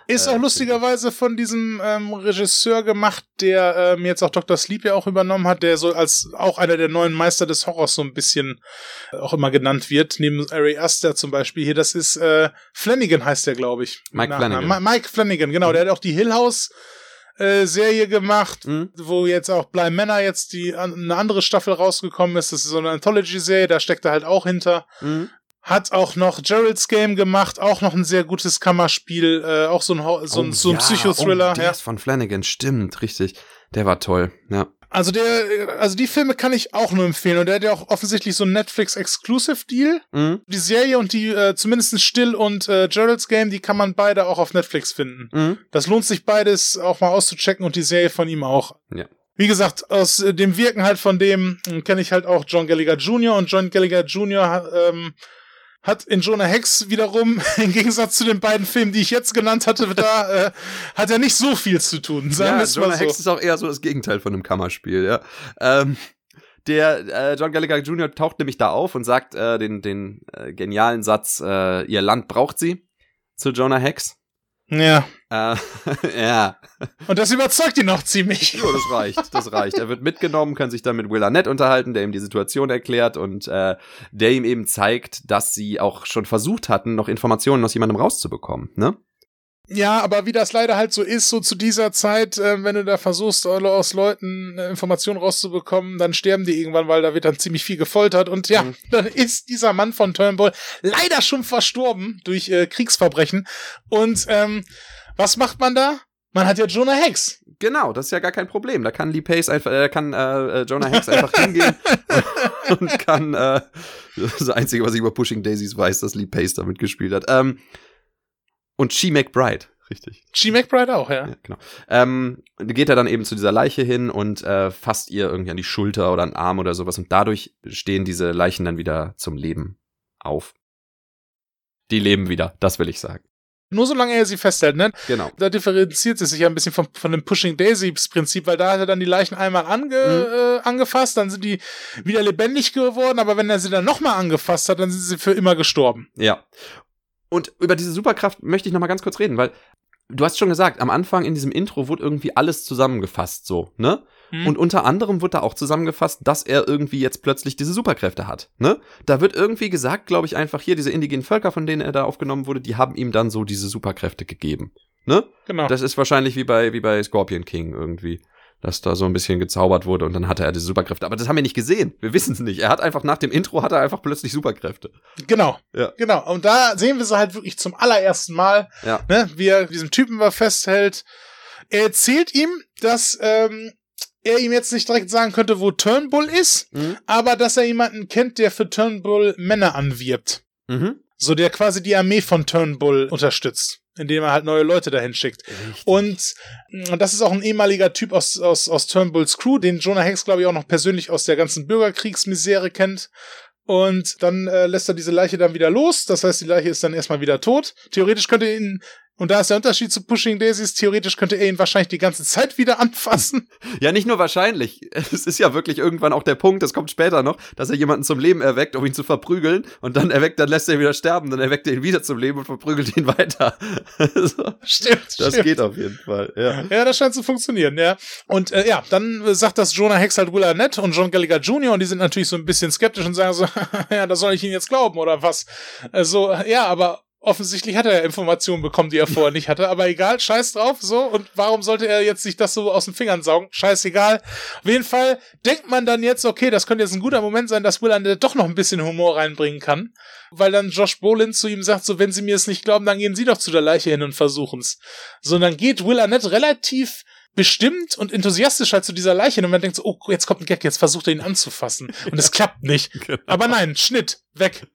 Ist auch äh, lustigerweise von diesem ähm, Regisseur gemacht, der ähm, jetzt auch Dr. Sleep ja auch übernommen hat, der so als auch einer der neuen Meister des Horrors so ein bisschen äh, auch immer genannt wird, neben Ari Aster zum Beispiel hier. Das ist äh, Flanagan heißt der, glaube ich. Mike Flanagan. Ma Mike Flanagan, genau. Der hat auch die Hill House äh, Serie gemacht, mhm. wo jetzt auch Bly Männer jetzt die eine andere Staffel rausgekommen ist. Das ist so eine Anthology-Serie, da steckt er halt auch hinter. Mhm. Hat auch noch Gerald's Game gemacht, auch noch ein sehr gutes Kammerspiel, äh, auch so ein, so ein, oh, so ein ja. Psychothriller. Oh, der ja. ist von Flanagan, stimmt, richtig. Der war toll, ja. Also der, also die Filme kann ich auch nur empfehlen und der hat ja auch offensichtlich so einen Netflix-Exclusive-Deal. Mhm. Die Serie und die, äh, zumindest Still und äh, Gerald's Game, die kann man beide auch auf Netflix finden. Mhm. Das lohnt sich beides auch mal auszuchecken und die Serie von ihm auch. Ja. Wie gesagt, aus äh, dem Wirken halt von dem äh, kenne ich halt auch John Gallagher Jr. und John Gallagher Jr. Ähm, hat in Jonah Hex wiederum, im Gegensatz zu den beiden Filmen, die ich jetzt genannt hatte, da äh, hat er nicht so viel zu tun. Sagen ja, Jonah so. Hex ist auch eher so das Gegenteil von einem Kammerspiel, ja. Ähm, der äh, John Gallagher Jr. taucht nämlich da auf und sagt äh, den, den äh, genialen Satz, äh, ihr Land braucht sie zu Jonah Hex. Ja. Äh, ja. Und das überzeugt ihn noch ziemlich. Jo, das reicht, das reicht. Er wird mitgenommen, kann sich dann mit Will Arnett unterhalten, der ihm die Situation erklärt und äh, der ihm eben zeigt, dass sie auch schon versucht hatten, noch Informationen aus jemandem rauszubekommen, ne? Ja, aber wie das leider halt so ist, so zu dieser Zeit, äh, wenn du da versuchst, aus Leuten äh, Informationen rauszubekommen, dann sterben die irgendwann, weil da wird dann ziemlich viel gefoltert. Und ja, mhm. dann ist dieser Mann von Turnbull leider schon verstorben durch äh, Kriegsverbrechen. Und ähm, was macht man da? Man hat ja Jonah Hex. Genau, das ist ja gar kein Problem. Da kann Lee Pace einfach, äh, kann äh, äh Jonah Hex einfach hingehen und kann äh, das Einzige, was ich über Pushing Daisies weiß, dass Lee Pace damit gespielt hat. Ähm, und She McBride, richtig. She McBride auch, ja. ja genau. Ähm, geht er dann eben zu dieser Leiche hin und äh, fasst ihr irgendwie an die Schulter oder an den Arm oder sowas und dadurch stehen diese Leichen dann wieder zum Leben auf. Die leben wieder, das will ich sagen. Nur solange er sie festhält, ne? Genau. Da differenziert es sich ja ein bisschen von, von dem Pushing Daisies Prinzip, weil da hat er dann die Leichen einmal ange, mhm. äh, angefasst, dann sind die wieder lebendig geworden, aber wenn er sie dann nochmal angefasst hat, dann sind sie für immer gestorben. Ja. Und über diese Superkraft möchte ich noch mal ganz kurz reden, weil du hast schon gesagt, am Anfang in diesem Intro wurde irgendwie alles zusammengefasst, so, ne? Hm. Und unter anderem wird da auch zusammengefasst, dass er irgendwie jetzt plötzlich diese Superkräfte hat. Ne? Da wird irgendwie gesagt, glaube ich, einfach hier, diese indigenen Völker, von denen er da aufgenommen wurde, die haben ihm dann so diese Superkräfte gegeben. Ne? genau. Das ist wahrscheinlich wie bei, wie bei Scorpion King irgendwie. Dass da so ein bisschen gezaubert wurde und dann hatte er diese Superkräfte. Aber das haben wir nicht gesehen. Wir wissen es nicht. Er hat einfach nach dem Intro hat er einfach plötzlich Superkräfte. Genau. Ja. Genau. Und da sehen wir sie halt wirklich zum allerersten Mal, Ja. ne, wie er diesem Typen was festhält. Er erzählt ihm, dass ähm, er ihm jetzt nicht direkt sagen könnte, wo Turnbull ist, Mhm. aber dass er jemanden kennt, der für Turnbull Männer anwirbt. Mhm. So der quasi die Armee von Turnbull unterstützt, indem er halt neue Leute dahin schickt. Und mh, das ist auch ein ehemaliger Typ aus, aus, aus Turnbulls Crew, den Jonah Hex, glaube ich, auch noch persönlich aus der ganzen Bürgerkriegsmisere kennt. Und dann äh, lässt er diese Leiche dann wieder los. Das heißt, die Leiche ist dann erstmal wieder tot. Theoretisch könnte er ihn, und da ist der Unterschied zu Pushing Daisies, theoretisch könnte er ihn wahrscheinlich die ganze Zeit wieder anfassen. Ja, nicht nur wahrscheinlich. Es ist ja wirklich irgendwann auch der Punkt, das kommt später noch, dass er jemanden zum Leben erweckt, um ihn zu verprügeln. Und dann erweckt, dann lässt er ihn wieder sterben, dann erweckt er ihn wieder zum Leben und verprügelt ihn weiter. so, Stimmt, das stimmt. geht auf jeden Fall, ja. Ja, das scheint zu funktionieren, ja. Und äh, ja, dann sagt das Jonah Hex halt Will Arnett und John Gallagher Jr. und die sind natürlich so ein bisschen skeptisch und sagen so, ja, da soll ich ihn jetzt glauben oder was? Also, ja, aber offensichtlich hat er ja Informationen bekommen, die er vorher nicht hatte. Aber egal, scheiß drauf, so. Und warum sollte er jetzt sich das so aus den Fingern saugen? Scheißegal. Auf jeden Fall denkt man dann jetzt, okay, das könnte jetzt ein guter Moment sein, dass Will doch noch ein bisschen Humor reinbringen kann. Weil dann Josh Brolin zu ihm sagt, so, wenn Sie mir es nicht glauben, dann gehen Sie doch zu der Leiche hin und versuchen's. So, und dann geht Will relativ bestimmt und enthusiastisch halt zu dieser Leiche hin und man denkt so, oh, jetzt kommt ein Gag, jetzt versucht er ihn anzufassen. Und es klappt nicht. Genau. Aber nein, Schnitt, weg.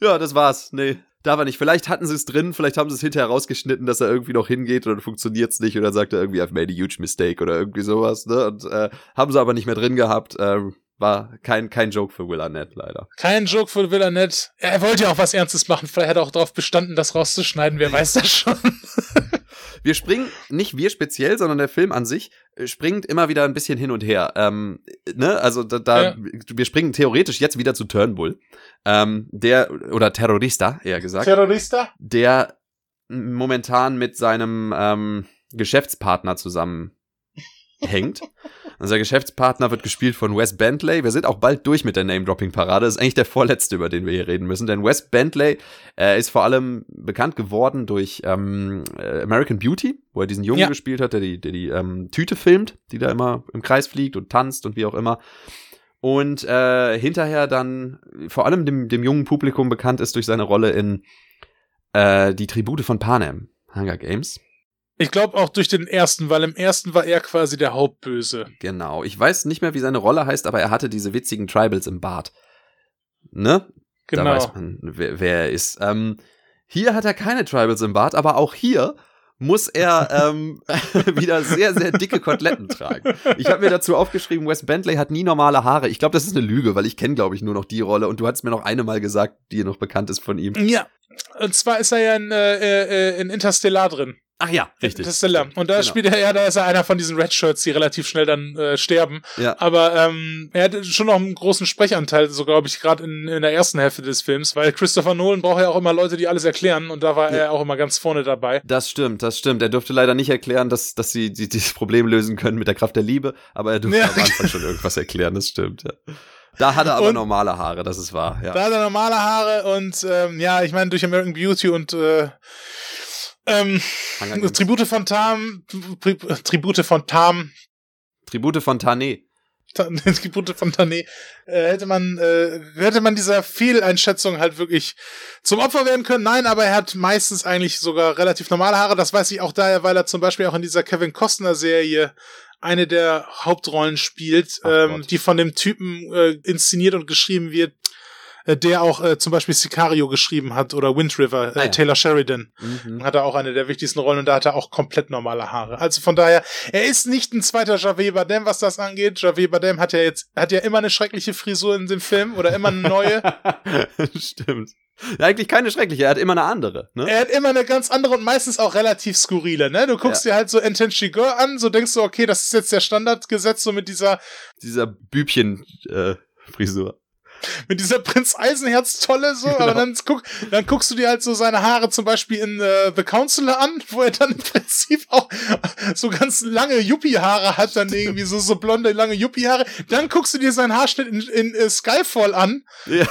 Ja, das war's. Nee. Da war nicht. Vielleicht hatten sie es drin, vielleicht haben sie es hinterher rausgeschnitten, dass er irgendwie noch hingeht und dann funktioniert's nicht und dann sagt er irgendwie, I've made a huge mistake oder irgendwie sowas, ne? Und äh, haben sie aber nicht mehr drin gehabt. Ähm, war kein, kein Joke für Will Arnett, leider. Kein Joke für Will Arnett. Er wollte ja auch was Ernstes machen. Vielleicht hat er auch darauf bestanden, das rauszuschneiden. Wer weiß das schon. Wir springen, nicht wir speziell, sondern der Film an sich äh, springt immer wieder ein bisschen hin und her. Ähm, ne? Also da, da Ja. wir springen theoretisch jetzt wieder zu Turnbull. Ähm, der, oder Terrorista, eher gesagt. Terrorista? der momentan mit seinem ähm, Geschäftspartner zusammenhängt. Unser Geschäftspartner wird gespielt von Wes Bentley. Wir sind auch bald durch mit der Name-Dropping-Parade. Das ist eigentlich der vorletzte, über den wir hier reden müssen. Denn Wes Bentley äh, ist vor allem bekannt geworden durch ähm, äh, American Beauty, wo er diesen Jungen Ja. gespielt hat, der die, der die ähm, Tüte filmt, die da immer im Kreis fliegt und tanzt und wie auch immer. Und äh, hinterher dann vor allem dem, dem jungen Publikum bekannt ist durch seine Rolle in äh, die Tribute von Panem, Hunger Games. Ich glaube auch durch den ersten, weil im ersten war er quasi der Hauptböse. Genau. Ich weiß nicht mehr, wie seine Rolle heißt, aber er hatte diese witzigen Tribals im Bart. Ne? Da Genau. weiß man, wer, wer er ist. Ähm, hier hat er keine Tribals im Bart, aber auch hier muss er ähm, wieder sehr, sehr dicke Koteletten tragen. Ich habe mir dazu aufgeschrieben, Wes Bentley hat nie normale Haare. Ich glaube, das ist eine Lüge, weil ich kenne, glaube ich, nur noch die Rolle. Und du hattest mir noch eine Mal gesagt, die noch bekannt ist von ihm. Ja. Und zwar ist er ja in, äh, äh, in Interstellar drin. Ach ja, richtig. Interstellar. Und da Genau. spielt er ja, da ist er einer von diesen Red Shirts, die relativ schnell dann äh, sterben. Ja. Aber ähm, er hat schon noch einen großen Sprechanteil, so glaube ich, gerade in, in der ersten Hälfte des Films, weil Christopher Nolan braucht ja auch immer Leute, die alles erklären und da war Ja. er auch immer ganz vorne dabei. Das stimmt, das stimmt. Er durfte leider nicht erklären, dass, dass sie die, dieses Problem lösen können mit der Kraft der Liebe, aber er durfte Ja. am Anfang schon irgendwas erklären, das stimmt, ja. Da hat er aber Und- normale Haare, das ist wahr, ja. Da hat er normale Haare und ähm, ja, ich meine, durch American Beauty und äh, ähm. Tribute von Tam, Tri Tribute von Tam, Tribute von Tane. Ta- Tribute von Tané, äh, hätte man, äh, hätte man dieser Fehleinschätzung halt wirklich zum Opfer werden können. Nein, aber er hat meistens eigentlich sogar relativ normale Haare. Das weiß ich auch daher, weil er zum Beispiel auch in dieser Kevin Costner Serie eine der Hauptrollen spielt, Ach ähm, Gott. die von dem Typen äh, inszeniert und geschrieben wird, der auch äh, zum Beispiel Sicario geschrieben hat oder Wind River, äh, Ah ja. Taylor Sheridan Mhm. hat er auch eine der wichtigsten Rollen und da hat er auch komplett normale Haare. Also von daher, er ist nicht ein zweiter Javier Bardem, was das angeht. Javier Bardem hat ja jetzt, hat ja immer eine schreckliche Frisur in dem Film oder immer eine neue. stimmt. Ja, eigentlich keine schreckliche, er hat immer eine andere, ne? er hat immer eine ganz andere und meistens auch relativ skurrile, ne? Du guckst dir halt so Intention Girl an, so denkst du, okay, das ist jetzt der Standardgesetz, so mit dieser, Dieser Bübchen, äh, Frisur. Mit dieser Prinz Eisenherz tolle so, genau. aber dann, guck, dann guckst du dir halt so seine Haare zum Beispiel in äh, The Counselor an, wo er dann im Prinzip auch so ganz lange Yuppie-Haare hat, dann irgendwie so, so blonde, lange Yuppie-Haare. Dann guckst du dir seinen Haarschnitt in, in, in Skyfall an. Ja.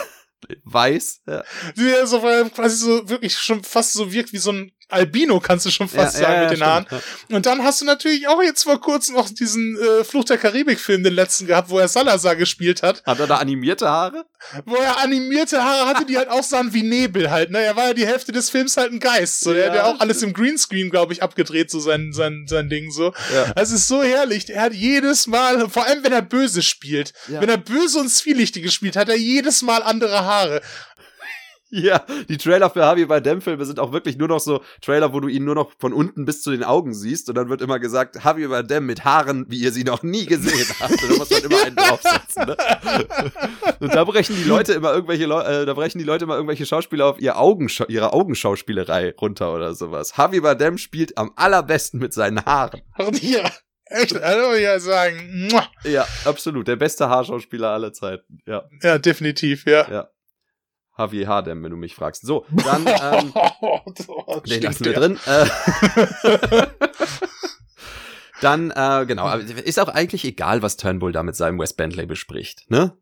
Weiß, ja. Der so quasi so wirklich schon fast so wirkt wie so ein Albino, kannst du schon fast ja, sagen, ja, mit den stimmt, Haaren. Und dann hast du natürlich auch jetzt vor kurzem noch diesen äh, Fluch der Karibik-Film, den letzten gehabt, wo er Salazar gespielt hat. Hat er da animierte Haare? Wo er animierte Haare hatte, die halt auch sahen wie Nebel halt, ne? Er war ja die Hälfte des Films halt ein Geist, so. Der hat ja auch alles im Greenscreen, glaube ich, abgedreht, so sein, sein, sein Ding, so. Ja. Es ist so herrlich. Er hat jedes Mal, vor allem wenn er böse spielt, wenn er böse und zwielichtige spielt, hat er jedes Mal andere Haare. Ja, die Trailer für Harvey Bardem-Filme sind auch wirklich nur noch so Trailer, wo du ihn nur noch von unten bis zu den Augen siehst und dann wird immer gesagt, Harvey Bardem mit Haaren, wie ihr sie noch nie gesehen habt. Und da muss man immer einen draufsetzen. Ne? Und da brechen die Leute immer irgendwelche, äh, da brechen die Leute immer irgendwelche Schauspieler auf ihr Augenschau ihre Augenschauspielerei runter oder sowas. Harvey Bardem spielt am allerbesten mit seinen Haaren. Ja. Echt, also ja sagen. Ja, absolut. Der beste Haarschauspieler aller Zeiten. Ja. Ja, definitiv, ja. Ja. Javier Hardem, wenn du mich fragst. So, dann ähm, den lassen wir drin. Äh, dann, äh, genau, ist auch eigentlich egal, was Turnbull da mit seinem West Bentley bespricht, ne?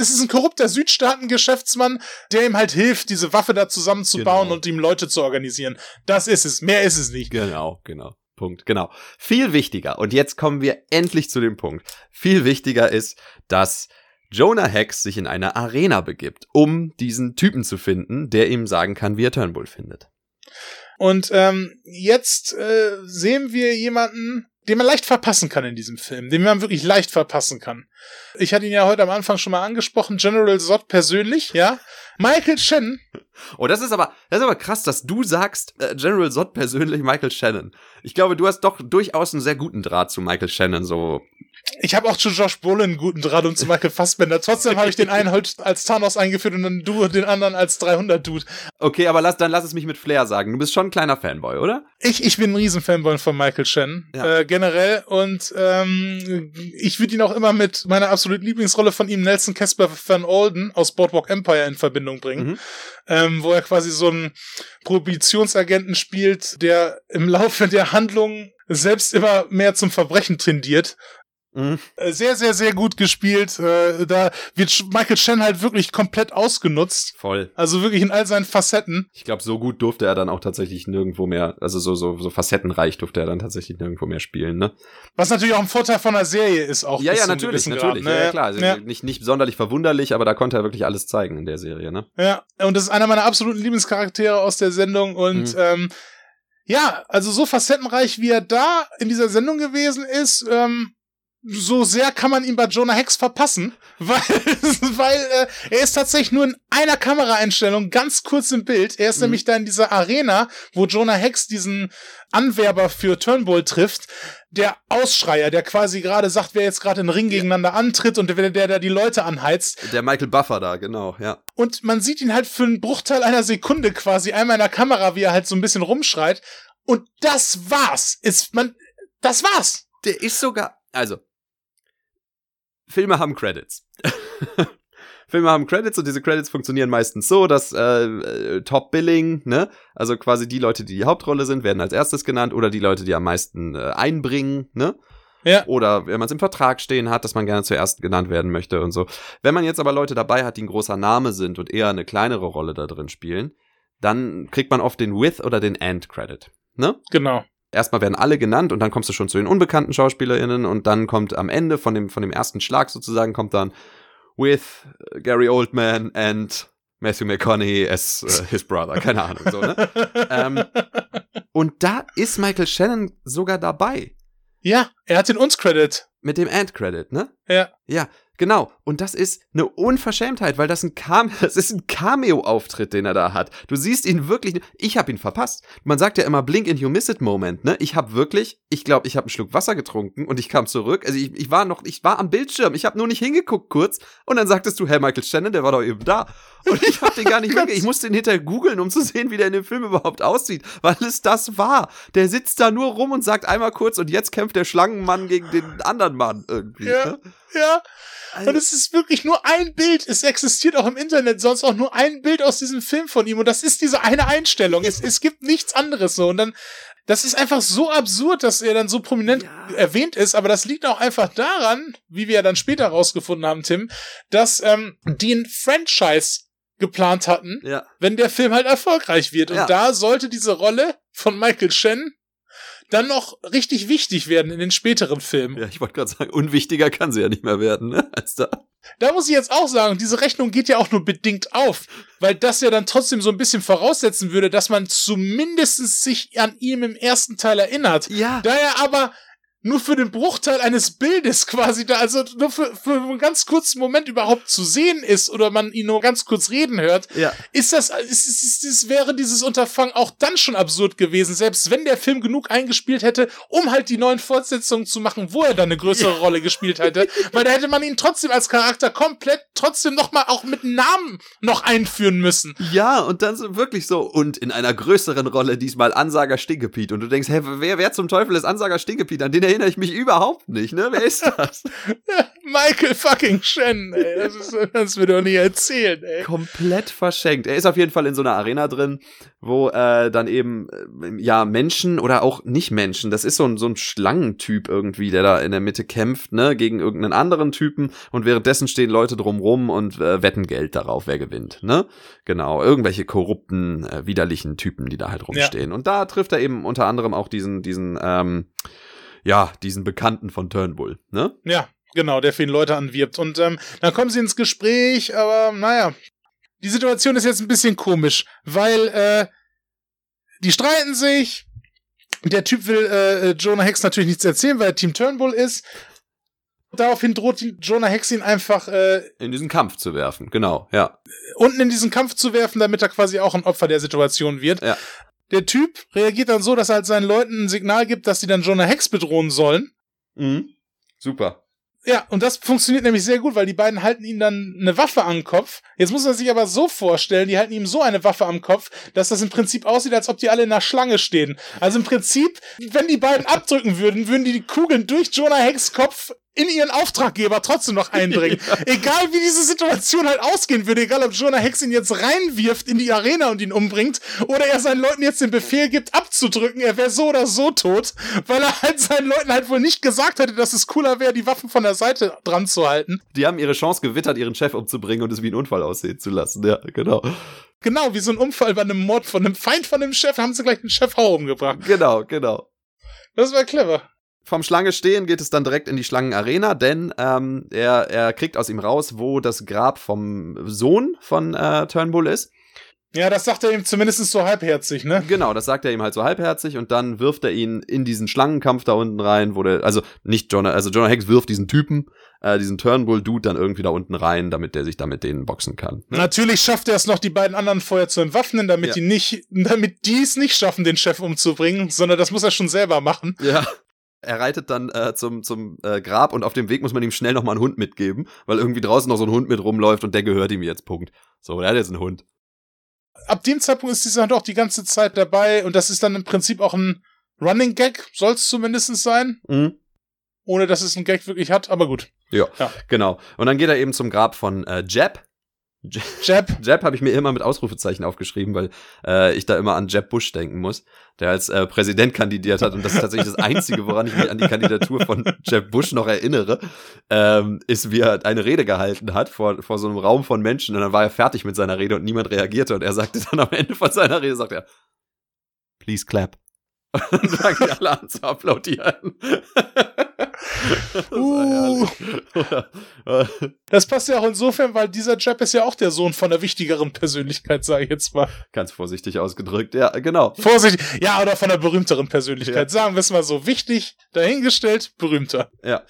Es ist ein korrupter Südstaaten-Geschäftsmann, der ihm halt hilft, diese Waffe da zusammenzubauen genau. und ihm Leute zu organisieren. Das ist es. Mehr ist es nicht. Genau, genau. Punkt, genau. Viel wichtiger, und jetzt kommen wir endlich zu dem Punkt. Viel wichtiger ist, dass Jonah Hex sich in eine Arena begibt, um diesen Typen zu finden, der ihm sagen kann, wie er Turnbull findet. Und ähm, jetzt äh, sehen wir jemanden, den man leicht verpassen kann in diesem Film, den man wirklich leicht verpassen kann. Ich hatte ihn ja heute am Anfang schon mal angesprochen, General Zod persönlich, ja. Michael Shannon. Oh, das ist aber, das ist aber krass, dass du sagst, äh, General Zod persönlich Michael Shannon. Ich glaube, du hast doch durchaus einen sehr guten Draht zu Michael Shannon, so ich habe auch zu Josh Brolin einen guten Draht und zu Michael Fassbender. Trotzdem habe ich den einen heute als Thanos eingeführt und dann du den anderen als 300-Dude. Okay, aber lass, dann lass es mich mit Flair sagen. Du bist schon ein kleiner Fanboy, oder? Ich, ich bin ein Riesenfanboy von Michael Shannon, ja. äh, generell. Und ähm, ich würde ihn auch immer mit meiner absoluten Lieblingsrolle von ihm, Nelson Casper Van Olden aus Boardwalk Empire in Verbindung bringen. Mhm. Ähm, wo er quasi so einen Prohibitionsagenten spielt, der im Laufe der Handlung selbst immer mehr zum Verbrechen tendiert Mhm. Äh, sehr, sehr, sehr gut gespielt. Äh, da wird Michael Chen halt wirklich komplett ausgenutzt. Voll. Also wirklich in all seinen Facetten. Ich glaube, so gut durfte er dann auch tatsächlich nirgendwo mehr, also so, so, so facettenreich durfte er dann tatsächlich nirgendwo mehr spielen, ne? Was natürlich auch ein Vorteil von der Serie ist, auch. Ja, ja, natürlich, natürlich. Grad, ne? Ja, klar. Also ja. Nicht, nicht sonderlich verwunderlich, aber da konnte er wirklich alles zeigen in der Serie, ne? Ja, und das ist einer meiner absoluten Lieblingscharaktere aus der Sendung und, mhm. ähm, ja, also so facettenreich, wie er da in dieser Sendung gewesen ist, ähm, so sehr kann man ihn bei Jonah Hex verpassen, weil, weil äh, er ist tatsächlich nur in einer Kameraeinstellung ganz kurz im Bild. Er ist mhm. nämlich da in dieser Arena, wo Jonah Hex diesen Anwerber für Turnbull trifft, der Ausschreier, der quasi gerade sagt, wer jetzt gerade in den Ring gegeneinander antritt und der, der da die Leute anheizt. Der Michael Buffer da, genau, ja. Und man sieht ihn halt für einen Bruchteil einer Sekunde quasi einmal in der Kamera, wie er halt so ein bisschen rumschreit. Und das war's. Ist man, das war's. Der ist sogar, also, Filme haben Credits. Filme haben Credits und diese Credits funktionieren meistens so, dass äh, äh, Top Billing, ne, also quasi die Leute, die die Hauptrolle sind, werden als erstes genannt oder die Leute, die am meisten äh, einbringen, ne? Ja. Oder wenn man es im Vertrag stehen hat, dass man gerne zuerst genannt werden möchte und so. Wenn man jetzt aber Leute dabei hat, die ein großer Name sind und eher eine kleinere Rolle da drin spielen, dann kriegt man oft den With oder den And Credit. Ne? Genau erstmal werden alle genannt und dann kommst du schon zu den unbekannten SchauspielerInnen und dann kommt am Ende von dem, von dem ersten Schlag sozusagen kommt dann with Gary Oldman and Matthew McConaughey as uh, his brother, keine Ahnung, so, ne? ähm, und da ist Michael Shannon sogar dabei. Ja, er hat den uns Credit. Mit dem End-Credit, ne? Ja. Ja, Genau, und das ist eine Unverschämtheit, weil das ein Cam das ist ein Cameo-Auftritt, den er da hat. Du siehst ihn wirklich, ich habe ihn verpasst. Man sagt ja immer Blink and you miss it Moment, ne? Ich habe wirklich, ich glaube, ich habe einen Schluck Wasser getrunken und ich kam zurück. Also ich, ich war noch, ich war am Bildschirm, ich habe nur nicht hingeguckt kurz und dann sagtest du, Herr Michael Shannon, der war doch eben da. Und ich habe den gar nicht mitgekriegt. Ich musste ihn hinterher googeln, um zu sehen, wie der in dem Film überhaupt aussieht, weil es das war. Der sitzt da nur rum und sagt einmal kurz und jetzt kämpft der Schlangenmann gegen den anderen Mann irgendwie. Ja, ne? ja. Also und es ist wirklich nur ein Bild. Es existiert auch im Internet sonst auch nur ein Bild aus diesem Film von ihm. Und das ist diese eine Einstellung. Es, es gibt nichts anderes so. Und dann, das ist einfach so absurd, dass er dann so prominent ja. erwähnt ist. Aber das liegt auch einfach daran, wie wir ja dann später rausgefunden haben, Tim, dass ähm, die ein Franchise geplant hatten, ja. wenn der Film halt erfolgreich wird. Und Ja. da sollte diese Rolle von Michael Shannon dann noch richtig wichtig werden in den späteren Filmen. Ja, ich wollte gerade sagen, unwichtiger kann sie ja nicht mehr werden, ne? Als da. Da muss ich jetzt auch sagen, diese Rechnung geht ja auch nur bedingt auf, weil das ja dann trotzdem so ein bisschen voraussetzen würde, dass man zumindest sich an ihm im ersten Teil erinnert. Ja. Da er aber nur für den Bruchteil eines Bildes quasi da, also nur für, für einen ganz kurzen Moment überhaupt zu sehen ist oder man ihn nur ganz kurz reden hört, Ja. ist das, ist, ist, ist, wäre dieses Unterfangen auch dann schon absurd gewesen, selbst wenn der Film genug eingespielt hätte, um halt die neuen Fortsetzungen zu machen, wo er dann eine größere Rolle gespielt hätte, weil da hätte man ihn trotzdem als Charakter komplett trotzdem nochmal auch mit Namen noch einführen müssen. Ja, und dann so wirklich so, und in einer größeren Rolle diesmal Ansager Stinkepiet. Und du denkst, hä, wer, wer zum Teufel ist Ansager Stinkepiet? An den erinnere ich mich überhaupt nicht, ne? Wer ist das? Michael fucking Shannon, ey, das, ist, kannst du mir doch nie erzählen, ey. Komplett verschenkt. Er ist auf jeden Fall in so einer Arena drin, wo äh, dann eben, äh, ja, Menschen oder auch nicht Menschen, das ist so ein, so ein Schlangentyp irgendwie, der da in der Mitte kämpft, ne, gegen irgendeinen anderen Typen und währenddessen stehen Leute drumrum und äh, wetten Geld darauf, wer gewinnt, ne? Genau, irgendwelche korrupten, äh, widerlichen Typen, die da halt rumstehen. Und da trifft er eben unter anderem auch diesen, diesen, ähm, ja, diesen Bekannten von Turnbull, ne? Ja, genau, der für ihn Leute anwirbt. Und ähm, dann kommen sie ins Gespräch, aber naja, die Situation ist jetzt ein bisschen komisch, weil äh, die streiten sich. Der Typ will äh, Jonah Hex natürlich nichts erzählen, weil er Team Turnbull ist. Daraufhin droht Jonah Hex ihn einfach äh, In diesen Kampf zu werfen, genau, ja. unten in diesen Kampf zu werfen, damit er quasi auch ein Opfer der Situation wird. Ja. Der Typ reagiert dann so, dass er halt seinen Leuten ein Signal gibt, dass sie dann Jonah Hex bedrohen sollen. Mhm. Super. Ja, und das funktioniert nämlich sehr gut, weil die beiden halten ihm dann eine Waffe am Kopf. Jetzt muss man sich aber so vorstellen, die halten ihm so eine Waffe am Kopf, dass das im Prinzip aussieht, als ob die alle in einer Schlange stehen. Also im Prinzip, wenn die beiden abdrücken würden, würden die die Kugeln durch Jonah Hex Kopf in ihren Auftraggeber trotzdem noch eindringen. Egal wie diese Situation halt ausgehen würde, egal ob Jonah Hex ihn jetzt reinwirft in die Arena und ihn umbringt, oder er seinen Leuten jetzt den Befehl gibt, abzudrücken, er wäre so oder so tot, weil er halt seinen Leuten halt wohl nicht gesagt hätte, dass es cooler wäre, die Waffen von der Seite dran zu halten. Die haben ihre Chance gewittert, ihren Chef umzubringen und es wie ein Unfall aussehen zu lassen. Ja, genau. Genau, wie so ein Unfall bei einem Mord von einem Feind von einem Chef, haben sie gleich den Chef auch umgebracht. Genau, genau. Das war clever. Vom Schlange stehen geht es dann direkt in die Schlangenarena, denn ähm, er, er kriegt aus ihm raus, wo das Grab vom Sohn von äh, Turnbull ist. Ja, das sagt er ihm zumindest so halbherzig, ne? Genau, das sagt er ihm halt so halbherzig und dann wirft er ihn in diesen Schlangenkampf da unten rein, wo der, also nicht Jonah, also Jonah Hex wirft diesen Typen, äh, diesen Turnbull-Dude dann irgendwie da unten rein, damit der sich da mit denen boxen kann. Ne? Natürlich schafft er es noch, die beiden anderen vorher zu entwaffnen, damit Ja. die nicht, damit die es nicht schaffen, den Chef umzubringen, sondern das muss er schon selber machen. Ja. Er reitet dann äh, zum, zum äh, Grab und auf dem Weg muss man ihm schnell nochmal einen Hund mitgeben, weil irgendwie draußen noch so ein Hund mit rumläuft und der gehört ihm jetzt, Punkt. So, der hat jetzt einen Hund. Ab dem Zeitpunkt ist dieser Hund auch die ganze Zeit dabei und das ist dann im Prinzip auch ein Running Gag, soll es zumindest sein, Mhm. ohne dass es einen Gag wirklich hat, aber gut. Ja, Ja. genau. Und dann geht er eben zum Grab von äh, Jeb. Jab, Jeb habe ich mir immer mit Ausrufezeichen aufgeschrieben, weil äh, ich da immer an Jeb Bush denken muss, der als äh, Präsident kandidiert hat. Und das ist tatsächlich das Einzige, woran ich mich an die Kandidatur von Jeb Bush noch erinnere, ähm, ist, wie er eine Rede gehalten hat vor, vor so einem Raum von Menschen. Und dann war er fertig mit seiner Rede und niemand reagierte. Und er sagte dann am Ende von seiner Rede, sagt er, please clap. Und dann fangen die alle an zu applaudieren. Das Uh. das passt ja auch insofern, weil dieser Jab ist ja auch der Sohn von einer wichtigeren Persönlichkeit, sage ich jetzt mal. Ganz vorsichtig ausgedrückt, ja, genau. Vorsichtig, ja, oder von einer berühmteren Persönlichkeit. Ja. Sagen wir es mal so. Wichtig, dahingestellt, berühmter. Ja.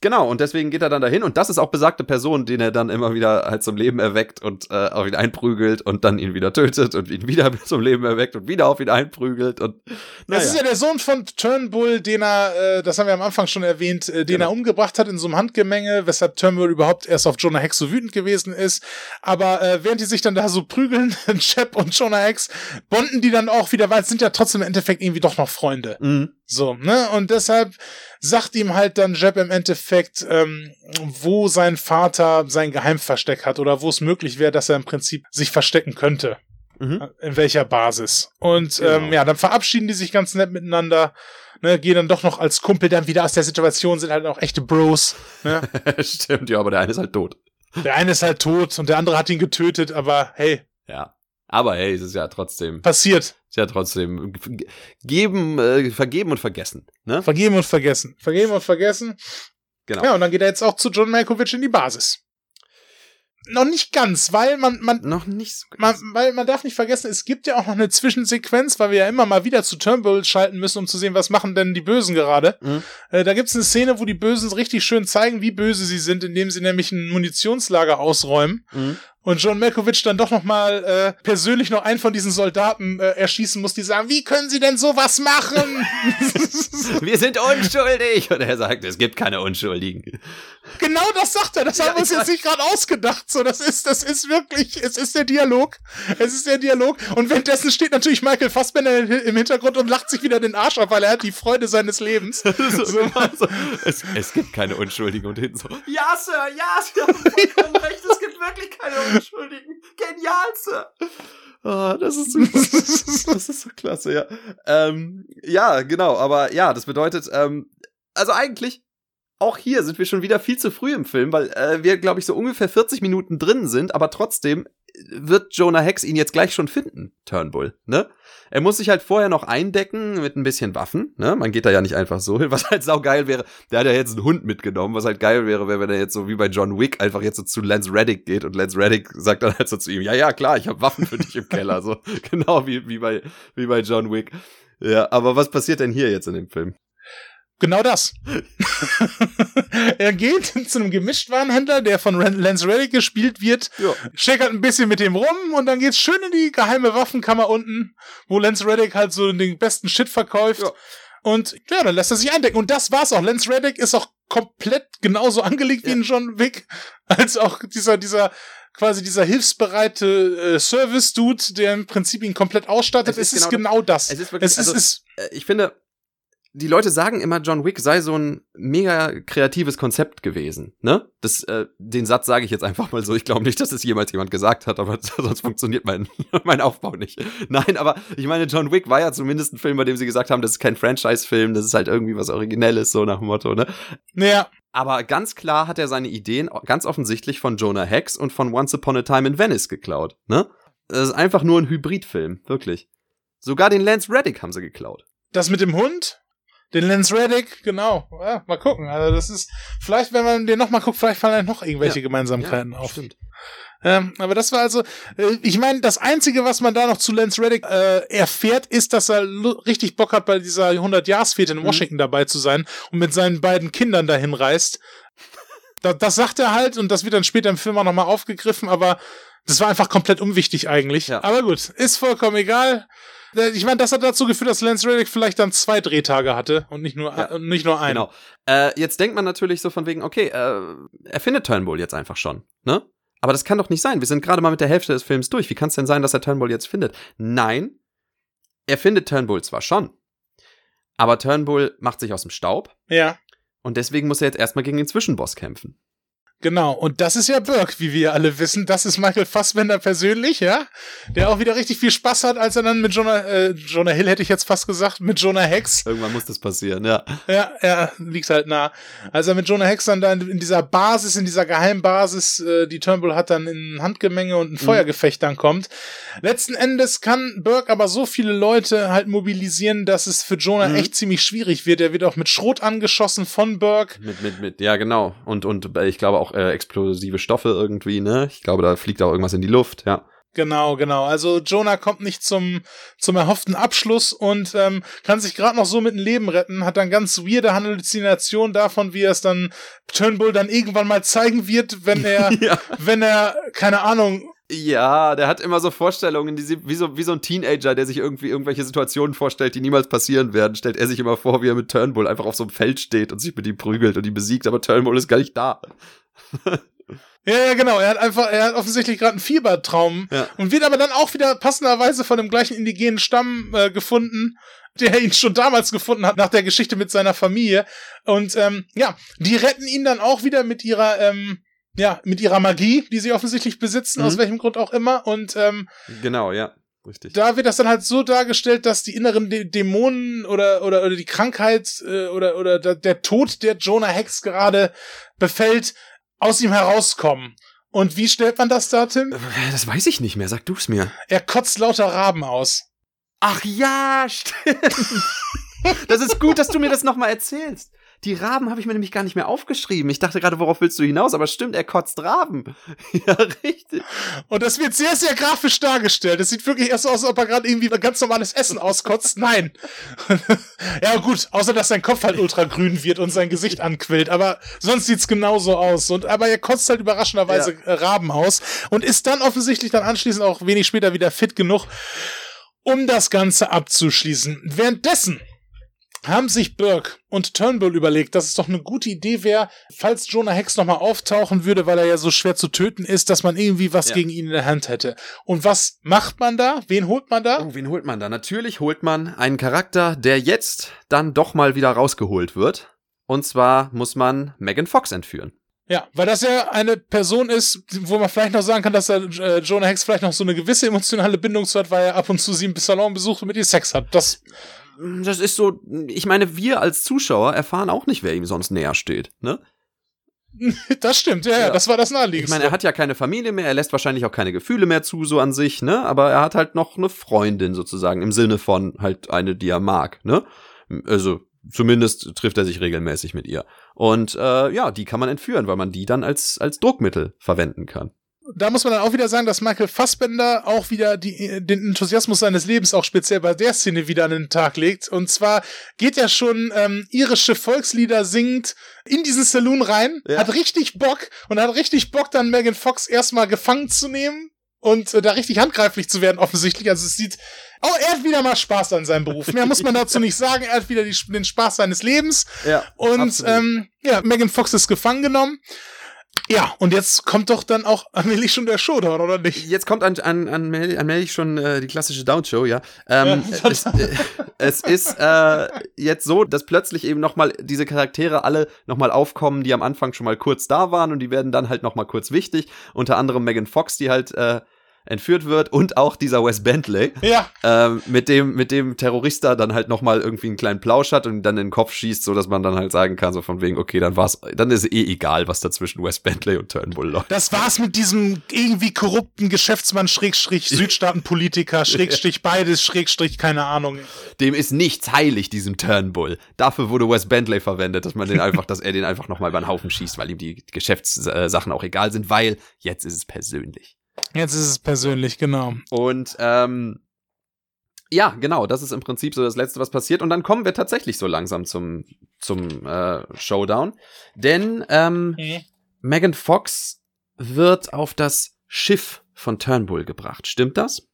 Genau, und deswegen geht er dann dahin und das ist auch besagte Person, den er dann immer wieder halt zum Leben erweckt und äh, auf ihn einprügelt und dann ihn wieder tötet und ihn wieder zum Leben erweckt und wieder auf ihn einprügelt und Das naja. ist ja der Sohn von Turnbull, den er, äh, das haben wir am Anfang schon erwähnt, äh, den Genau. er umgebracht hat in so einem Handgemenge, weshalb Turnbull überhaupt erst auf Jonah Hex so wütend gewesen ist. Aber äh, während die sich dann da so prügeln, Chap und Jonah Hex, bonden die dann auch wieder, weil es sind ja trotzdem im Endeffekt irgendwie doch noch Freunde. Mhm. So, ne? Und deshalb sagt ihm halt dann Jeb im Endeffekt, ähm, wo sein Vater sein Geheimversteck hat oder wo es möglich wäre, dass er im Prinzip sich verstecken könnte. Mhm. In welcher Basis. Und Genau. ähm, ja, dann verabschieden die sich ganz nett miteinander, ne, gehen dann doch noch als Kumpel dann wieder aus der Situation, sind halt auch echte Bros. Ne? Stimmt, ja, aber der eine ist halt tot. Der eine ist halt tot und der andere hat ihn getötet, aber hey, Ja. Aber hey, es ist ja trotzdem, passiert. Ja trotzdem geben, äh, vergeben und vergessen. Ne? Vergeben und vergessen. Vergeben und vergessen. Genau. Ja, und dann geht er jetzt auch zu John Malkovich in die Basis. Noch nicht ganz, weil man, man, Noch nicht so man, weil man darf nicht vergessen, es gibt ja auch noch eine Zwischensequenz, weil wir ja immer mal wieder zu Turnbull schalten müssen, um zu sehen, was machen denn die Bösen gerade. Mhm. Äh, da gibt's eine Szene, wo die Bösen richtig schön zeigen, wie böse sie sind, indem sie nämlich ein Munitionslager ausräumen. Mhm. Und John Malkovich dann doch noch mal äh, persönlich noch einen von diesen Soldaten äh, erschießen muss, die sagen, wie können sie denn sowas machen? Wir sind unschuldig. Und er sagt, es gibt keine Unschuldigen. genau das sagt er. Das haben wir uns jetzt weiß. nicht gerade ausgedacht. So, das ist, das ist wirklich, es ist der Dialog. Es ist der Dialog. Und währenddessen steht natürlich Michael Fassbender im Hintergrund und lacht sich wieder den Arsch ab, weil er hat die Freude seines Lebens. So, So. genau so. Es, es gibt keine Unschuldigen und hinten so. Ja, Sir, ja, vollkommen recht. Es gibt wirklich keine Unschuldigen. Genial, Sir. Ah, das ist super. Das ist so klasse, ja. Ähm, ja, genau, aber ja, das bedeutet, ähm, also eigentlich, auch hier sind wir schon wieder viel zu früh im Film, weil äh, wir, glaube ich, so ungefähr 40 Minuten drin sind, aber trotzdem wird Jonah Hex ihn jetzt gleich schon finden, Turnbull, ne? Er muss sich halt vorher noch eindecken mit ein bisschen Waffen, ne? Man geht da ja nicht einfach so hin, was halt saugeil wäre. Der hat ja jetzt einen Hund mitgenommen, was halt geil wäre, wäre, wenn er jetzt so wie bei John Wick einfach jetzt so zu Lance Reddick geht und Lance Reddick sagt dann halt so zu ihm, ja, ja, klar, ich habe Waffen für dich im Keller, so genau wie, wie, bei, wie bei John Wick. Ja, aber was passiert denn hier jetzt in dem Film? Genau das. er geht zu einem Gemischtwarenhändler, der von Lance Reddick gespielt wird, Ja. checkert ein bisschen mit dem rum und dann geht's schön in die geheime Waffenkammer unten, wo Lance Reddick halt so den besten Shit verkauft. Ja. Und ja, dann lässt er sich eindecken. Und das war's auch. Lance Reddick ist auch komplett genauso angelegt wie Ja. in John Wick, als auch dieser, dieser, quasi dieser hilfsbereite äh, Service-Dude, der im Prinzip ihn komplett ausstattet. Es Es ist ist, genau genau das. Es ist wirklich, es ist, also, ist äh, ich finde, die Leute sagen immer, John Wick sei so ein mega kreatives Konzept gewesen. Ne? Das, äh, den Satz sage ich jetzt einfach mal so. Ich glaube nicht, dass es jemals jemand gesagt hat, aber sonst funktioniert mein, mein Aufbau nicht. Nein, aber ich meine, John Wick war ja zumindest ein Film, bei dem sie gesagt haben, das ist kein Franchise-Film, das ist halt irgendwie was Originelles, so nach dem Motto, ne? naja, Aber ganz klar hat er seine Ideen ganz offensichtlich von Jonah Hex und von Once Upon a Time in Venice geklaut, ne? Das ist einfach nur ein Hybridfilm, wirklich. Sogar den Lance Reddick haben sie geklaut. Das mit dem Hund, den Lance Reddick, genau. Ja, mal gucken. Also das ist, vielleicht, wenn man den nochmal guckt, vielleicht fallen dann noch irgendwelche Gemeinsamkeiten auf. Stimmt. Ähm, aber das war also, äh, ich meine, das Einzige, was man da noch zu Lance Reddick äh, erfährt, ist, dass er richtig Bock hat, bei dieser 100-Jahres-Fete in Mhm. Washington dabei zu sein und mit seinen beiden Kindern dahin reist. Da, das sagt er halt und das wird dann später im Film auch nochmal aufgegriffen, aber das war einfach komplett unwichtig eigentlich. Ja. Aber gut, ist vollkommen egal. Äh, Ich meine, das hat dazu geführt, dass Lance Reddick vielleicht dann zwei Drehtage hatte und nicht nur, Ja. äh, nicht nur einen. Genau. Äh, jetzt denkt man natürlich so von wegen, okay, äh, er findet Turnbull jetzt einfach schon, ne? Aber das kann doch nicht sein. Wir sind gerade mal mit der Hälfte des Films durch. Wie kann es denn sein, dass er Turnbull jetzt findet? Nein, er findet Turnbull zwar schon, aber Turnbull macht sich aus dem Staub Ja. und deswegen muss er jetzt erstmal gegen den Zwischenboss kämpfen. Genau, und das ist ja Burke, wie wir alle wissen. Das ist Michael Fassbender persönlich, ja. Der auch wieder richtig viel Spaß hat, als er dann mit Jonah, äh, Jonah Hill hätte ich jetzt fast gesagt, mit Jonah Hex. Irgendwann muss das passieren, ja. Ja, er liegt halt nah. Als er mit Jonah Hex dann da in, dieser Basis, in dieser Geheimbasis, äh, die Turnbull hat, dann in Handgemenge und ein Feuergefecht dann kommt. Letzten Endes kann Burke aber so viele Leute halt mobilisieren, dass es für Jonah Mhm. echt ziemlich schwierig wird. Er wird auch mit Schrot angeschossen von Burke. Mit, mit, mit, ja, genau. Und, und äh, ich glaube auch äh, explosive Stoffe irgendwie, ne? Ich glaube, da fliegt auch irgendwas in die Luft, ja. Genau, genau. Also Jonah kommt nicht zum, zum erhofften Abschluss und ähm, kann sich gerade noch so mit dem Leben retten, hat dann ganz weirde Halluzinationen davon, wie er es dann Turnbull dann irgendwann mal zeigen wird, wenn er, ja. wenn er, keine Ahnung, Ja, der hat immer so Vorstellungen, die sie, wie so, wie so ein Teenager, der sich irgendwie irgendwelche Situationen vorstellt, die niemals passieren werden, stellt er sich immer vor, wie er mit Turnbull einfach auf so einem Feld steht und sich mit ihm prügelt und ihn besiegt, aber Turnbull ist gar nicht da. ja, ja, genau, er hat einfach, er hat offensichtlich gerade einen Fiebertraum Ja. und wird aber dann auch wieder passenderweise von dem gleichen indigenen Stamm äh, gefunden, der ihn schon damals gefunden hat, nach der Geschichte mit seiner Familie. Und ähm, ja, die retten ihn dann auch wieder mit ihrer, ähm, ja, mit ihrer Magie, die sie offensichtlich besitzen, Mhm. aus welchem Grund auch immer. Und ähm, Genau, ja. Richtig. da wird das dann halt so dargestellt, dass die inneren Dä- Dämonen oder, oder, oder die Krankheit äh, oder, oder der, der Tod, der Jonah Hex gerade befällt, aus ihm herauskommen. Und wie stellt man das da, Tim? Das weiß ich nicht mehr, sag du's mir. Er kotzt lauter Raben aus. Ach ja, stimmt. Das ist gut, dass du mir das nochmal erzählst. Die Raben habe ich mir nämlich gar nicht mehr aufgeschrieben. Ich dachte gerade, worauf willst du hinaus? Aber stimmt, er kotzt Raben. Ja, richtig. Und das wird sehr, sehr grafisch dargestellt. Es sieht wirklich erst so aus, als ob er gerade irgendwie ein ganz normales Essen auskotzt. Nein. ja, gut, außer dass sein Kopf halt ultragrün wird und sein Gesicht anquillt. Aber sonst sieht's genauso aus. Und, aber er kotzt halt überraschenderweise äh, Raben aus und ist dann offensichtlich dann anschließend auch wenig später wieder fit genug, um das Ganze abzuschließen. Währenddessen haben sich Burke und Turnbull überlegt, dass es doch eine gute Idee wäre, falls Jonah Hex nochmal auftauchen würde, weil er ja so schwer zu töten ist, dass man irgendwie was Ja. gegen ihn in der Hand hätte. Und was macht man da? Wen holt man da? Oh, wen holt man da? Natürlich holt man einen Charakter, der jetzt dann doch mal wieder rausgeholt wird. Und zwar muss man Megan Fox entführen. Ja, weil das ja eine Person ist, wo man vielleicht noch sagen kann, dass er, äh, Jonah Hex vielleicht noch so eine gewisse emotionale Bindung zu hat, weil er ab und zu sie im Salon besucht und mit ihr Sex hat. Das, Das ist so, ich meine, wir als Zuschauer erfahren auch nicht, wer ihm sonst näher steht, ne? das stimmt, ja, ja, das war das Ich Naheliegendste. meine, er hat ja keine Familie mehr, er lässt wahrscheinlich auch keine Gefühle mehr zu, so an sich, ne? Aber er hat halt noch eine Freundin sozusagen, im Sinne von halt eine, die er mag, ne? Also, zumindest trifft er sich regelmäßig mit ihr. Und äh, ja, die kann man entführen, weil man die dann als, als Druckmittel verwenden kann. Da muss man dann auch wieder sagen, dass Michael Fassbender auch wieder die, den Enthusiasmus seines Lebens auch speziell bei der Szene wieder an den Tag legt. Und zwar geht er schon ähm, irische Volkslieder singend in diesen Saloon rein, Ja. hat richtig Bock und hat richtig Bock, dann Megan Fox erstmal gefangen zu nehmen und äh, da richtig handgreiflich zu werden, offensichtlich. Also es sieht, oh, er hat wieder mal Spaß an seinem Beruf. Mehr muss man dazu nicht sagen. Er hat wieder die, den Spaß seines Lebens. Ja. Und Absolut. ähm, ja, Megan Fox ist gefangen genommen. Ja, und jetzt kommt doch dann auch allmählich schon der Showdown, oder nicht? Jetzt kommt an, an, an allmählich schon äh, die klassische Down-Show, ja. Ähm, Ja. es, äh, es ist äh, jetzt so, dass plötzlich eben nochmal diese Charaktere alle nochmal aufkommen, die am Anfang schon mal kurz da waren und die werden dann halt nochmal kurz wichtig. Unter anderem Megan Fox, die halt äh, entführt wird und auch dieser Wes Bentley, Ja, ähm, mit dem mit dem Terrorista dann halt nochmal irgendwie einen kleinen Plausch hat und dann in den Kopf schießt, so dass man dann halt sagen kann, so von wegen, okay, dann war's, dann ist eh egal, was da zwischen Wes Bentley und Turnbull läuft. das war's mit diesem irgendwie korrupten Geschäftsmann, Schrägstrich, Südstaatenpolitiker, Schrägstrich beides, Schrägstrich, keine Ahnung. Dem ist nichts heilig, diesem Turnbull. Dafür wurde Wes Bentley verwendet, dass man den einfach, dass er den einfach nochmal über den Haufen schießt, weil ihm die Geschäftssachen auch egal sind, weil jetzt ist es persönlich. Jetzt ist es persönlich, genau. Und ähm, ja, genau, das ist im Prinzip so das Letzte, was passiert. Und dann kommen wir tatsächlich so langsam zum, zum äh, Showdown. Denn ähm, Megan Fox wird auf das Schiff von Turnbull gebracht. Stimmt das?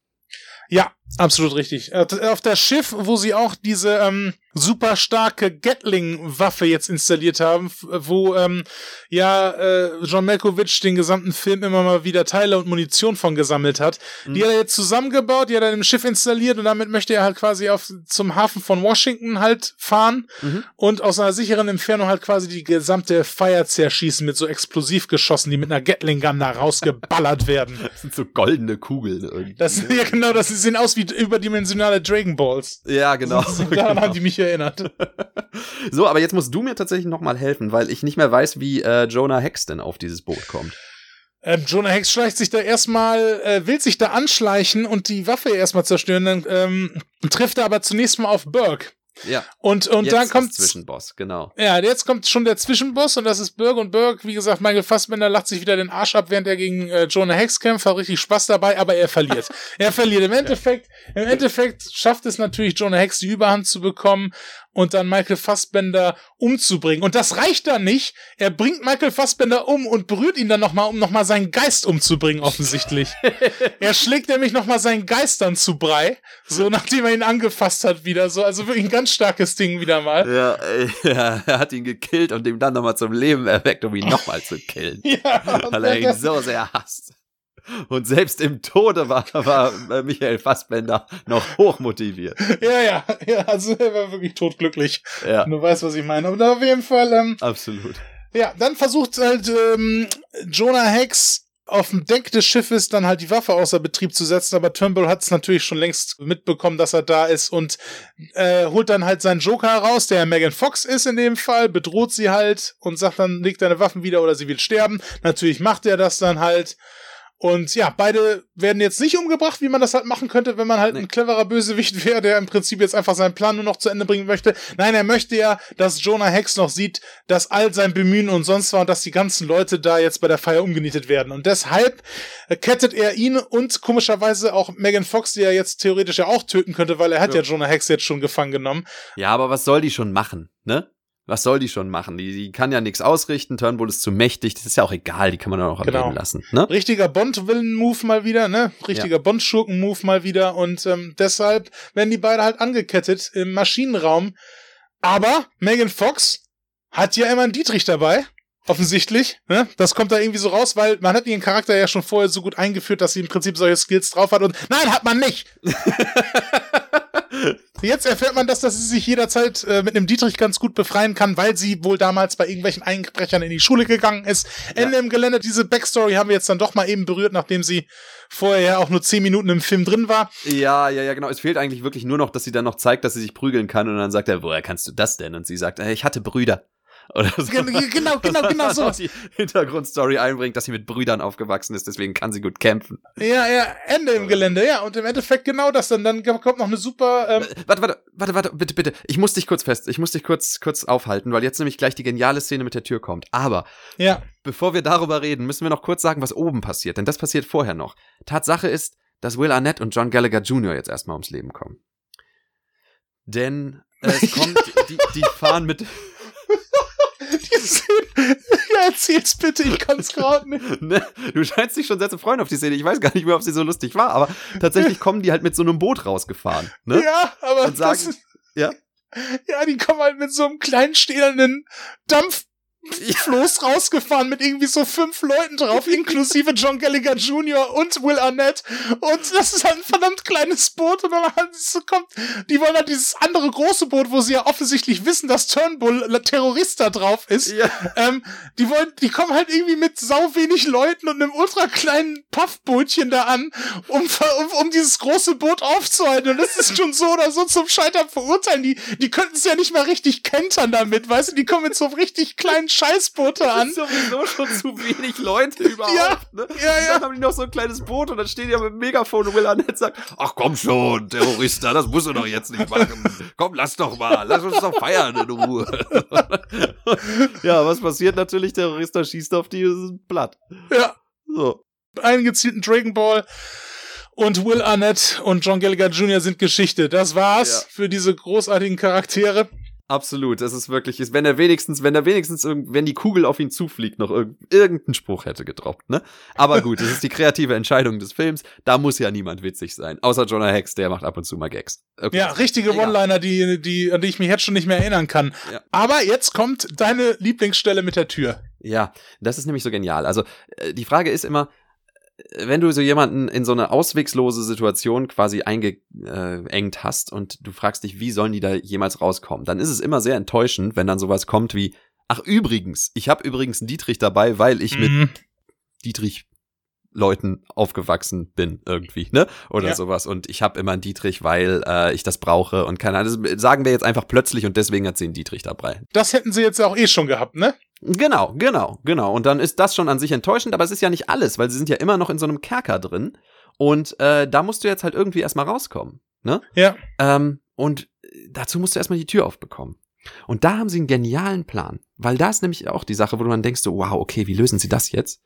Ja, absolut richtig. Äh, Auf das Schiff, wo sie auch diese ähm, super starke Gatling-Waffe jetzt installiert haben, wo ähm, ja äh, John Malkovich den gesamten Film immer mal wieder Teile und Munition von gesammelt hat. Die hat er jetzt zusammengebaut, die hat er im Schiff installiert und damit möchte er halt quasi auf zum Hafen von Washington halt fahren Mhm. und aus einer sicheren Entfernung halt quasi die gesamte Feier zerschießen mit so Explosivgeschossen, die mit einer Gatling-Gun da rausgeballert werden. Das sind so goldene Kugeln irgendwie. Das ja genau, das sehen aus wie überdimensionale Dragon Balls. ja, genau. Daran genau. haben die mich erinnert. So, aber jetzt musst du mir tatsächlich noch mal helfen, weil ich nicht mehr weiß, wie äh, Jonah Hex denn auf dieses Boot kommt. Ähm, Jonah Hex schleicht sich da erstmal, äh, will sich da anschleichen und die Waffe erstmal zerstören, dann ähm, trifft er aber zunächst mal auf Burke. Ja, Und, und jetzt dann kommt. Zwischenboss, genau. Ja, jetzt kommt schon der Zwischenboss und das ist Burke und Burke, wie gesagt, Michael Fassbender lacht sich wieder den Arsch ab, während er gegen äh, Jonah Hex kämpft, hat richtig Spaß dabei, aber er verliert. er verliert. Im Endeffekt, im Endeffekt schafft es natürlich Jonah Hex die Überhand zu bekommen und dann Michael Fassbender umzubringen. Und das reicht dann nicht. Er bringt Michael Fassbender um und berührt ihn dann nochmal, um nochmal seinen Geist umzubringen, offensichtlich. er schlägt nämlich nochmal seinen Geist dann zu Brei, so nachdem er ihn angefasst hat wieder, so, also wirklich ein ganz starkes Ding wieder mal. Ja, äh, ja, er hat ihn gekillt und ihm dann nochmal zum Leben erweckt, um ihn nochmal zu killen. Ja, Weil er ihn so sehr hasst. Und selbst im Tode war, war äh, Michael Fassbender noch hochmotiviert. Ja, ja, ja, also er war wirklich totglücklich. Ja. Du weißt, was ich meine. Aber auf jeden Fall, ähm, Absolut. ja, dann versucht halt ähm, Jonah Hex auf dem Deck des Schiffes dann halt die Waffe außer Betrieb zu setzen, aber Turnbull hat es natürlich schon längst mitbekommen, dass er da ist und äh, holt dann halt seinen Joker heraus, der Megan Fox ist in dem Fall, bedroht sie halt und sagt dann, leg deine Waffen wieder oder sie will sterben. Natürlich macht er das dann halt. Und ja, beide werden jetzt nicht umgebracht, wie man das halt machen könnte, wenn man halt Nee. ein cleverer Bösewicht wäre, der im Prinzip jetzt einfach seinen Plan nur noch zu Ende bringen möchte. Nein, er möchte ja, dass Jonah Hex noch sieht, dass all sein Bemühen und sonst war und dass die ganzen Leute da jetzt bei der Feier umgenietet werden. Und deshalb äh, kettet er ihn und komischerweise auch Megan Fox, die er jetzt theoretisch ja auch töten könnte, weil er hat ja, Ja. Jonah Hex jetzt schon gefangen genommen. Ja, aber was soll die schon machen, ne? Was soll die schon machen? Die, die kann ja nichts ausrichten, Turnbull ist zu mächtig, das ist ja auch egal, die kann man dann auch Genau. Leben lassen, ne? Richtiger Bond-Willen-Move mal wieder, ne? Richtiger Bond-Schurken-Move mal wieder. Und ähm, deshalb werden die beide halt angekettet im Maschinenraum. Aber Megan Fox hat ja immer einen Dietrich dabei. Offensichtlich, ne? Das kommt da irgendwie so raus, weil man hat ihren Charakter ja schon vorher so gut eingeführt, dass sie im Prinzip solche Skills drauf hat und nein, hat man nicht! Jetzt erfährt man das, dass sie sich jederzeit äh, mit einem Dietrich ganz gut befreien kann, weil sie wohl damals bei irgendwelchen Einbrechern in die Schule gegangen ist. Ende im Gelände. Diese Backstory haben wir jetzt dann doch mal eben berührt, nachdem sie vorher ja auch nur zehn Minuten im Film drin war. Ja, ja, ja, genau. Es fehlt eigentlich wirklich nur noch, dass sie dann noch zeigt, dass sie sich prügeln kann und dann sagt er, woher kannst du das denn? Und sie sagt, äh, ich hatte Brüder. Oder so. Gen- Genau, genau, genau so. die Hintergrundstory einbringt, dass sie mit Brüdern aufgewachsen ist, deswegen kann sie gut kämpfen. Ja, ja, Ende im Gelände, ja. Und im Endeffekt genau das dann. Dann kommt noch eine super. Ähm, Warte, warte, warte, warte, bitte, bitte. Ich muss dich kurz fest, ich muss dich kurz, kurz aufhalten, weil jetzt nämlich gleich die geniale Szene mit der Tür kommt. Aber ja, bevor wir darüber reden, müssen wir noch kurz sagen, was oben passiert, denn das passiert vorher noch. Tatsache ist, dass Will Arnett und John Gallagher Jr. jetzt erstmal ums Leben kommen. Denn äh, es kommt, die, die fahren mit, Szene. Ja, erzähl's bitte, ich kann's gerade nicht. ne? Du scheinst dich schon sehr zu freuen auf die Szene. Ich weiß gar nicht mehr, ob sie so lustig war, aber tatsächlich kommen die halt mit so einem Boot rausgefahren. Ne? Ja, aber Und sagen- das ist, ja? Ja, die kommen halt mit so einem kleinen stählernen Dampffloß rausgefahren mit irgendwie so fünf Leuten drauf, inklusive John Gallagher Jr. und Will Arnett. Und das ist halt ein verdammt kleines Boot und dann halt so kommt, die wollen halt dieses andere große Boot, wo sie ja offensichtlich wissen, dass Turnbull Terrorist da drauf ist. Ja. Ähm, die wollen, die kommen halt irgendwie mit sau wenig Leuten und einem ultra kleinen Puffbootchen da an, um, um, um dieses große Boot aufzuhalten. Und das ist schon so oder so zum Scheitern verurteilen. Die, die könnten es ja nicht mal richtig kentern damit, weißt du? Die kommen mit so einem richtig kleinen Scheißboote an. Das ist sowieso schon zu wenig Leute überhaupt. Ja, ne? ja, ja. Dann haben die noch so ein kleines Boot und dann stehen die ja mit dem Megafon und Will Arnett sagt, ach komm schon, Terrorista, das musst du doch jetzt nicht machen. Komm, lass doch mal, lass uns doch feiern in Ruhe. ja, was passiert natürlich? Terrorista schießt auf die, ist ein Blatt. Ja. So. Einen gezielten Dragon Ball. Und Will Arnett und John Gallagher Jr. sind Geschichte. Das war's Ja. für diese großartigen Charaktere. Absolut, das ist wirklich, ist, wenn er wenigstens, wenn er wenigstens, wenn die Kugel auf ihn zufliegt, noch irg irgendeinen Spruch hätte gedroppt, ne? Aber gut, das ist die kreative Entscheidung des Films, da muss ja niemand witzig sein, außer Jonah Hex, der macht ab und zu mal Gags. Okay. Ja, richtige. One-Liner, die, die, an die ich mich jetzt schon nicht mehr erinnern kann. Ja. Aber jetzt kommt deine Lieblingsstelle mit der Tür. Ja, das ist nämlich so genial. Also, äh, die Frage ist immer, wenn du so jemanden in so eine auswegslose Situation quasi eingeengt hast und du fragst dich, wie sollen die da jemals rauskommen, dann ist es immer sehr enttäuschend, wenn dann sowas kommt wie, ach übrigens, ich habe übrigens einen Dietrich dabei, weil ich mit Mhm. Dietrich Leuten aufgewachsen bin irgendwie, ne? Oder Ja. sowas. Und ich habe immer einen Dietrich, weil äh, ich das brauche und keine Ahnung. Das sagen wir jetzt einfach plötzlich und deswegen hat sie einen Dietrich dabei. Das hätten sie jetzt auch eh schon gehabt, ne? Genau, genau, genau. Und dann ist das schon an sich enttäuschend, aber es ist ja nicht alles, weil sie sind ja immer noch in so einem Kerker drin. Und äh, da musst du jetzt halt irgendwie erstmal rauskommen. Ne? Ja. Ähm, und dazu musst du erstmal die Tür aufbekommen. Und da haben sie einen genialen Plan. Weil da ist nämlich auch die Sache, wo du dann denkst, so, wow, okay, wie lösen sie das jetzt?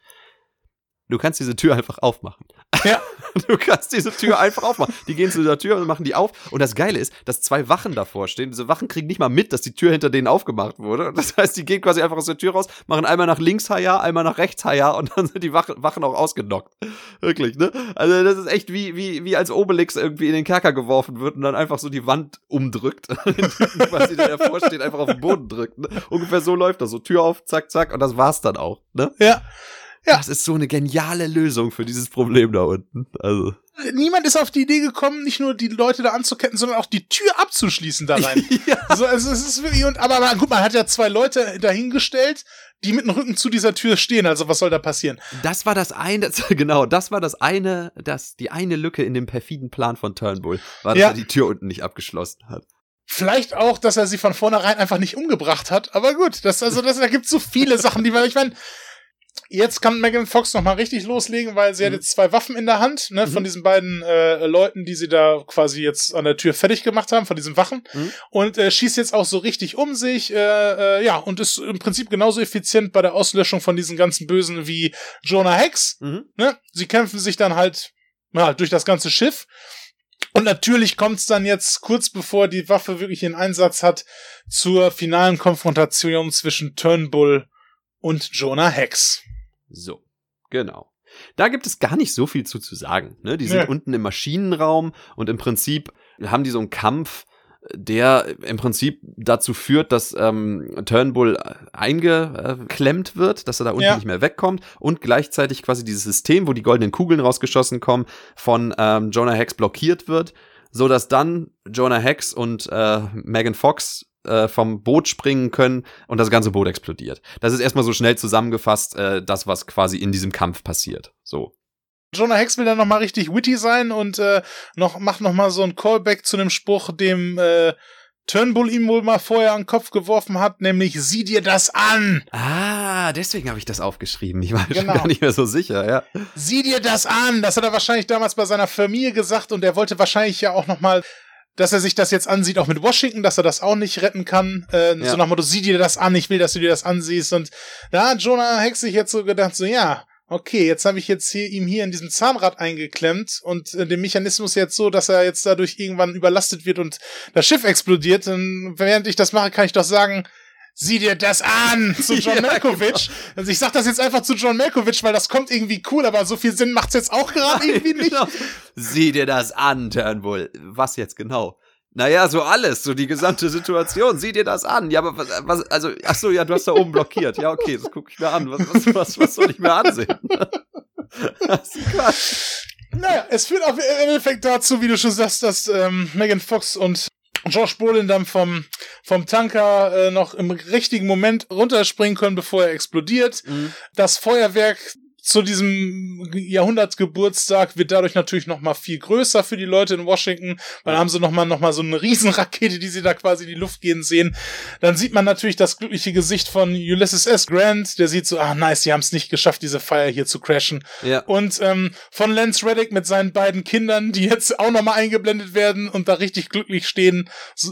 Du kannst diese Tür einfach aufmachen. Ja. Du kannst diese Tür einfach aufmachen. Die gehen zu dieser Tür und machen die auf. Und das Geile ist, dass zwei Wachen davor stehen. Diese Wachen kriegen nicht mal mit, dass die Tür hinter denen aufgemacht wurde. Das heißt, die gehen quasi einfach aus der Tür raus, machen einmal nach links Haja, einmal nach rechts Haja und dann sind die Wachen, auch ausgenockt. Wirklich, ne? Also das ist echt wie, wie, wie als Obelix irgendwie in den Kerker geworfen wird und dann einfach so die Wand umdrückt. Quasi, der davor steht, einfach auf den Boden drückt. Ne? Ungefähr so läuft das. So Tür auf, zack, zack und das war's dann auch. Ne? Ja. Ja. Das ist so eine geniale Lösung für dieses Problem da unten. Also. Niemand ist auf die Idee gekommen, nicht nur die Leute da anzuketten, sondern auch die Tür abzuschließen da rein. ja. Also, also es ist wirklich, und, aber, aber gut, man hat ja zwei Leute dahingestellt, die mit dem Rücken zu dieser Tür stehen. Also was soll da passieren? Das war das eine, genau, das war das eine, das, die eine Lücke in dem perfiden Plan von Turnbull, war, dass ja. er die Tür unten nicht abgeschlossen hat. Vielleicht auch, dass er sie von vornherein einfach nicht umgebracht hat. Aber gut, das, also, das, da gibt so viele Sachen, die man, ich meine, jetzt kann Megan Fox noch mal richtig loslegen, weil sie mhm. hat jetzt zwei Waffen in der Hand, ne, mhm. von diesen beiden äh, Leuten, die sie da quasi jetzt an der Tür fertig gemacht haben, von diesen Wachen. Mhm. Und äh, schießt jetzt auch so richtig um sich, äh, äh, ja, und ist im Prinzip genauso effizient bei der Auslöschung von diesen ganzen Bösen wie Jonah Hex. Mhm. Ne? Sie kämpfen sich dann halt ja, durch das ganze Schiff. Und natürlich kommt es dann jetzt kurz bevor die Waffe wirklich ihren Einsatz hat zur finalen Konfrontation zwischen Turnbull und Jonah Hex. So, genau. Da gibt es gar nicht so viel zu, zu sagen. Ne? Die sind nee. unten im Maschinenraum und im Prinzip haben die so einen Kampf, der im Prinzip dazu führt, dass ähm, Turnbull eingeklemmt wird, dass er da unten ja. nicht mehr wegkommt und gleichzeitig quasi dieses System, wo die goldenen Kugeln rausgeschossen kommen, von ähm, Jonah Hex blockiert wird, so dass dann Jonah Hex und äh, Megan Fox äh, vom Boot springen können und das ganze Boot explodiert. Das ist erstmal so schnell zusammengefasst, äh, das, was quasi in diesem Kampf passiert. So. Jonah Hex will dann nochmal richtig witty sein und äh, noch, macht nochmal so ein Callback zu einem Spruch, dem äh, Turnbull ihm wohl mal vorher an den Kopf geworfen hat, nämlich sieh dir das an. Ah, deswegen habe ich das aufgeschrieben. Ich war genau. gar nicht mehr so sicher, ja. Sieh dir das an. Das hat er wahrscheinlich damals bei seiner Familie gesagt und er wollte wahrscheinlich ja auch nochmal dass er sich das jetzt ansieht, auch mit Washington, dass er das auch nicht retten kann. Äh, ja. So nach Motto, sieh dir das an, ich will, dass du dir das ansiehst. Und da hat Jonah Hex sich jetzt so gedacht, so ja, okay, jetzt habe ich jetzt hier ihm hier in diesem Zahnrad eingeklemmt und äh, den Mechanismus jetzt so, dass er jetzt dadurch irgendwann überlastet wird und das Schiff explodiert. Und während ich das mache, kann ich doch sagen, sieh dir das an zu John ja, Malkovich. Genau. Also ich sag das jetzt einfach zu John Malkovich, weil das kommt irgendwie cool, aber so viel Sinn macht's jetzt auch gerade irgendwie nicht. Genau. Sieh dir das an, Turnbull. Was jetzt genau? Naja, so alles, so die gesamte Situation. Sieh dir das an. Ja, aber was, was also, ach so, ja, du hast da oben blockiert. Ja, okay, das gucke ich mir an. Was, was, was, was soll ich mir ansehen? das ist Quatsch. Naja, es führt auf im Endeffekt dazu, wie du schon sagst, dass ähm, Megan Fox und Josh Brolin dann vom, vom Tanker äh, noch im richtigen Moment runterspringen können, bevor er explodiert. Mhm. Das Feuerwerk zu diesem Jahrhundertgeburtstag wird dadurch natürlich noch mal viel größer für die Leute in Washington, weil haben sie noch mal noch mal so eine Riesenrakete, die sie da quasi in die Luft gehen sehen. Dann sieht man natürlich das glückliche Gesicht von Ulysses S. Grant, der sieht so, ah nice, die haben es nicht geschafft, diese Feier hier zu crashen. Ja. Und ähm, von Lance Reddick mit seinen beiden Kindern, die jetzt auch noch mal eingeblendet werden und da richtig glücklich stehen.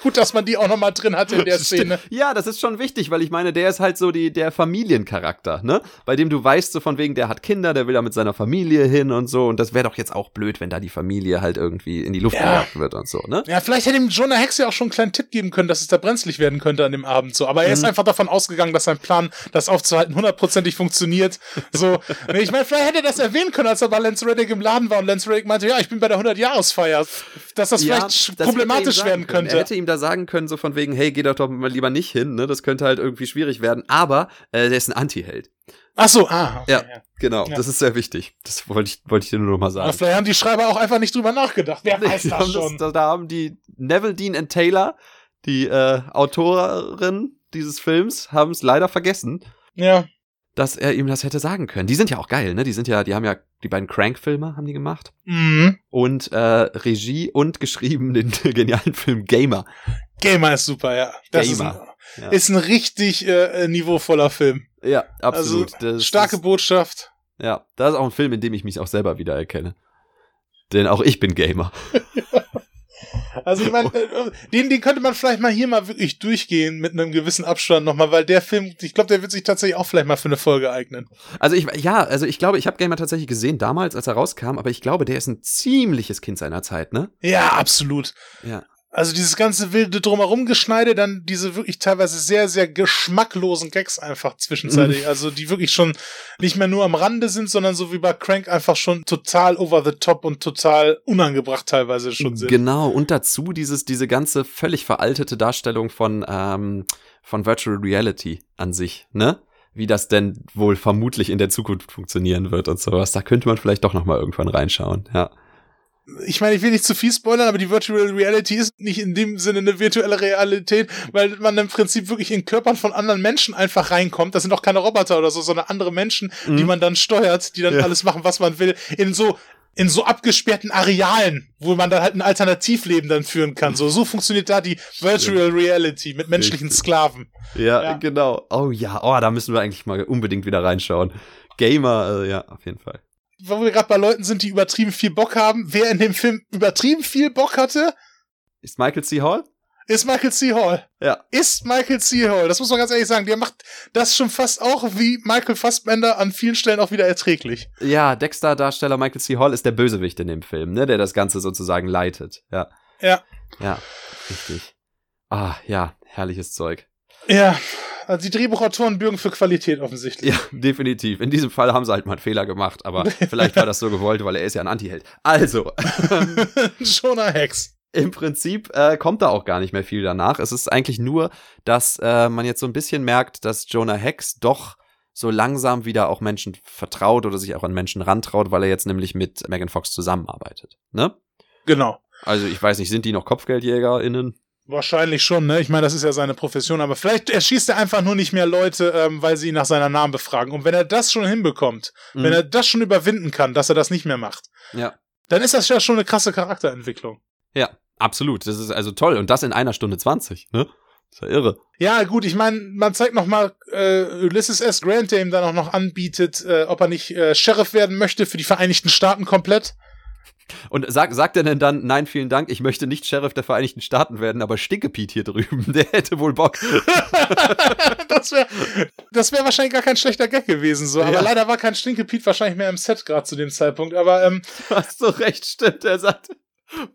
Gut, dass man die auch noch mal drin hatte in der Szene. Ja, das ist schon wichtig, weil ich meine, der ist halt so die der Familiencharakter, ne? Bei dem du du weißt so von wegen, der hat Kinder, der will da mit seiner Familie hin und so. Und das wäre doch jetzt auch blöd, wenn da die Familie halt irgendwie in die Luft ja. gejagt wird und so, ne? Ja, vielleicht hätte ihm Jonah Hex ja auch schon einen kleinen Tipp geben können, dass es da brenzlig werden könnte an dem Abend so. Aber er mhm. ist einfach davon ausgegangen, dass sein Plan, das aufzuhalten, hundertprozentig funktioniert. So, nee, ich meine, vielleicht hätte er das erwähnen können, als er bei Lance Reddick im Laden war und Lance Reddick meinte, ja, ich bin bei der 100-Jahresfeier. Dass das ja, vielleicht das problematisch werden könnte. Er hätte ihm da sagen können, so von wegen, hey, geh doch doch mal lieber nicht hin, ne? Das könnte halt irgendwie schwierig werden. Aber äh, der ist ein Anti-Held. Ach so, ah. Okay, ja, ja, genau. Ja. Das ist sehr wichtig. Das wollte ich, wollte ich dir nur noch mal sagen. Aber vielleicht haben die Schreiber auch einfach nicht drüber nachgedacht. Wer weiß das schon. Das, da haben die Neville Dean und Taylor, die äh, Autorin dieses Films, haben es leider vergessen. Ja. Dass er ihm das hätte sagen können. Die sind ja auch geil, ne? Die sind ja, die haben ja die beiden Crank-Filme haben die gemacht. Mhm. Und äh, Regie und geschrieben den genialen Film Gamer. Gamer ist super, ja. Das Gamer. Ist ein, ja. ist ein richtig äh, niveauvoller Film. Ja, absolut. Also, starke ist, Botschaft. Ja, das ist auch ein Film, in dem ich mich auch selber wiedererkenne. Denn auch ich bin Gamer. Also ich meine, äh, den, den könnte man vielleicht mal hier mal wirklich durchgehen mit einem gewissen Abstand nochmal, weil der Film, ich glaube, der wird sich tatsächlich auch vielleicht mal für eine Folge eignen. Also ich, ja, also ich glaube, ich habe Gamer tatsächlich gesehen damals, als er rauskam, aber ich glaube, der ist ein ziemliches Kind seiner Zeit, ne? Ja, absolut. Ja. Also dieses ganze wilde drumherum geschneide, dann diese wirklich teilweise sehr, sehr geschmacklosen Gags einfach zwischenzeitlich. Mhm. Also die wirklich schon nicht mehr nur am Rande sind, sondern so wie bei Crank einfach schon total over the top und total unangebracht teilweise schon sind. Genau, und dazu dieses, diese ganze völlig veraltete Darstellung von, ähm, von Virtual Reality an sich, ne? wie das denn wohl vermutlich in der Zukunft funktionieren wird und sowas. Da könnte man vielleicht doch noch mal irgendwann reinschauen, ja ich meine, ich will nicht zu viel spoilern, aber die Virtual Reality ist nicht in dem Sinne eine virtuelle Realität, weil man im Prinzip wirklich in Körpern von anderen Menschen einfach reinkommt. Das sind auch keine Roboter oder so, sondern andere Menschen, mhm. die man dann steuert, die dann ja. alles machen, was man will, in so in so abgesperrten Arealen, wo man dann halt ein Alternativleben dann führen kann. So, so funktioniert da die Virtual Reality mit menschlichen Sklaven. Ja, ja, genau. Oh ja, oh, da müssen wir eigentlich mal unbedingt wieder reinschauen. Gamer, äh, ja, auf jeden Fall wo wir gerade bei Leuten sind, die übertrieben viel Bock haben, wer in dem Film übertrieben viel Bock hatte, ist Michael C. Hall? Ist Michael C. Hall. Ja. Ist Michael C. Hall. Das muss man ganz ehrlich sagen. Der macht das schon fast auch wie Michael Fassbender an vielen Stellen auch wieder erträglich. Ja, Dexter-Darsteller Michael C. Hall ist der Bösewicht in dem Film, ne, der das Ganze sozusagen leitet. Ja. Ja. Ja, richtig. Ah, ja, herrliches Zeug. Ja, also die Drehbuchautoren bürgen für Qualität offensichtlich. Ja, definitiv. In diesem Fall haben sie halt mal einen Fehler gemacht, aber vielleicht war das so gewollt, weil er ist ja ein Antiheld. Also. Jonah Hex. Im Prinzip äh, kommt da auch gar nicht mehr viel danach. Es ist eigentlich nur, dass äh, man jetzt so ein bisschen merkt, dass Jonah Hex doch so langsam wieder auch Menschen vertraut oder sich auch an Menschen rantraut, weil er jetzt nämlich mit Megan Fox zusammenarbeitet. Ne? Genau. Also ich weiß nicht, sind die noch KopfgeldjägerInnen? Wahrscheinlich schon, ne? Ich meine, das ist ja seine Profession, aber vielleicht erschießt er einfach nur nicht mehr Leute, ähm, weil sie ihn nach seiner Namen befragen. Und wenn er das schon hinbekommt, mhm. wenn er das schon überwinden kann, dass er das nicht mehr macht, ja. dann ist das ja schon eine krasse Charakterentwicklung. Ja, absolut. Das ist also toll. Und das in einer Stunde zwanzig, ne? ist ja irre. Ja, gut, ich meine, man zeigt noch mal äh, Ulysses S. Grant, der ihm dann auch noch anbietet, äh, ob er nicht äh, Sheriff werden möchte für die Vereinigten Staaten komplett. Und sag, sagt er denn dann, nein, vielen Dank, ich möchte nicht Sheriff der Vereinigten Staaten werden, aber Stinkepiet hier drüben, der hätte wohl Bock. das wäre das wär wahrscheinlich gar kein schlechter Gag gewesen, so. Aber ja. leider war kein Stinkepiet wahrscheinlich mehr im Set gerade zu dem Zeitpunkt. Aber, ähm. Hast du recht, stimmt. Er sagt,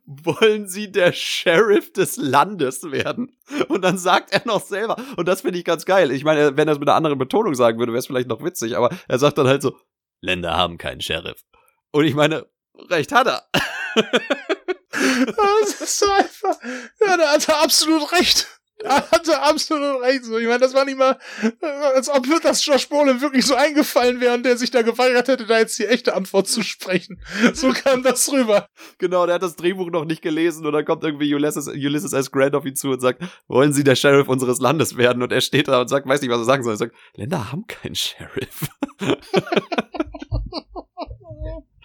wollen Sie der Sheriff des Landes werden? Und dann sagt er noch selber, und das finde ich ganz geil. Ich meine, wenn er es mit einer anderen Betonung sagen würde, wäre es vielleicht noch witzig, aber er sagt dann halt so, Länder haben keinen Sheriff. Und ich meine, recht hat er. das ist so einfach. Ja, da hat er absolut recht. Da hat er absolut recht. So, ich meine, das war nicht mal, als ob das Josh Brolin wirklich so eingefallen wäre und der sich da geweigert hätte, da jetzt die echte Antwort zu sprechen. So kam das rüber. Genau, der hat das Drehbuch noch nicht gelesen und dann kommt irgendwie Ulysses, Ulysses S. Grant auf ihn zu und sagt, wollen Sie der Sheriff unseres Landes werden? Und er steht da und sagt, weiß nicht, was er sagen soll. Er sagt, Länder haben keinen Sheriff.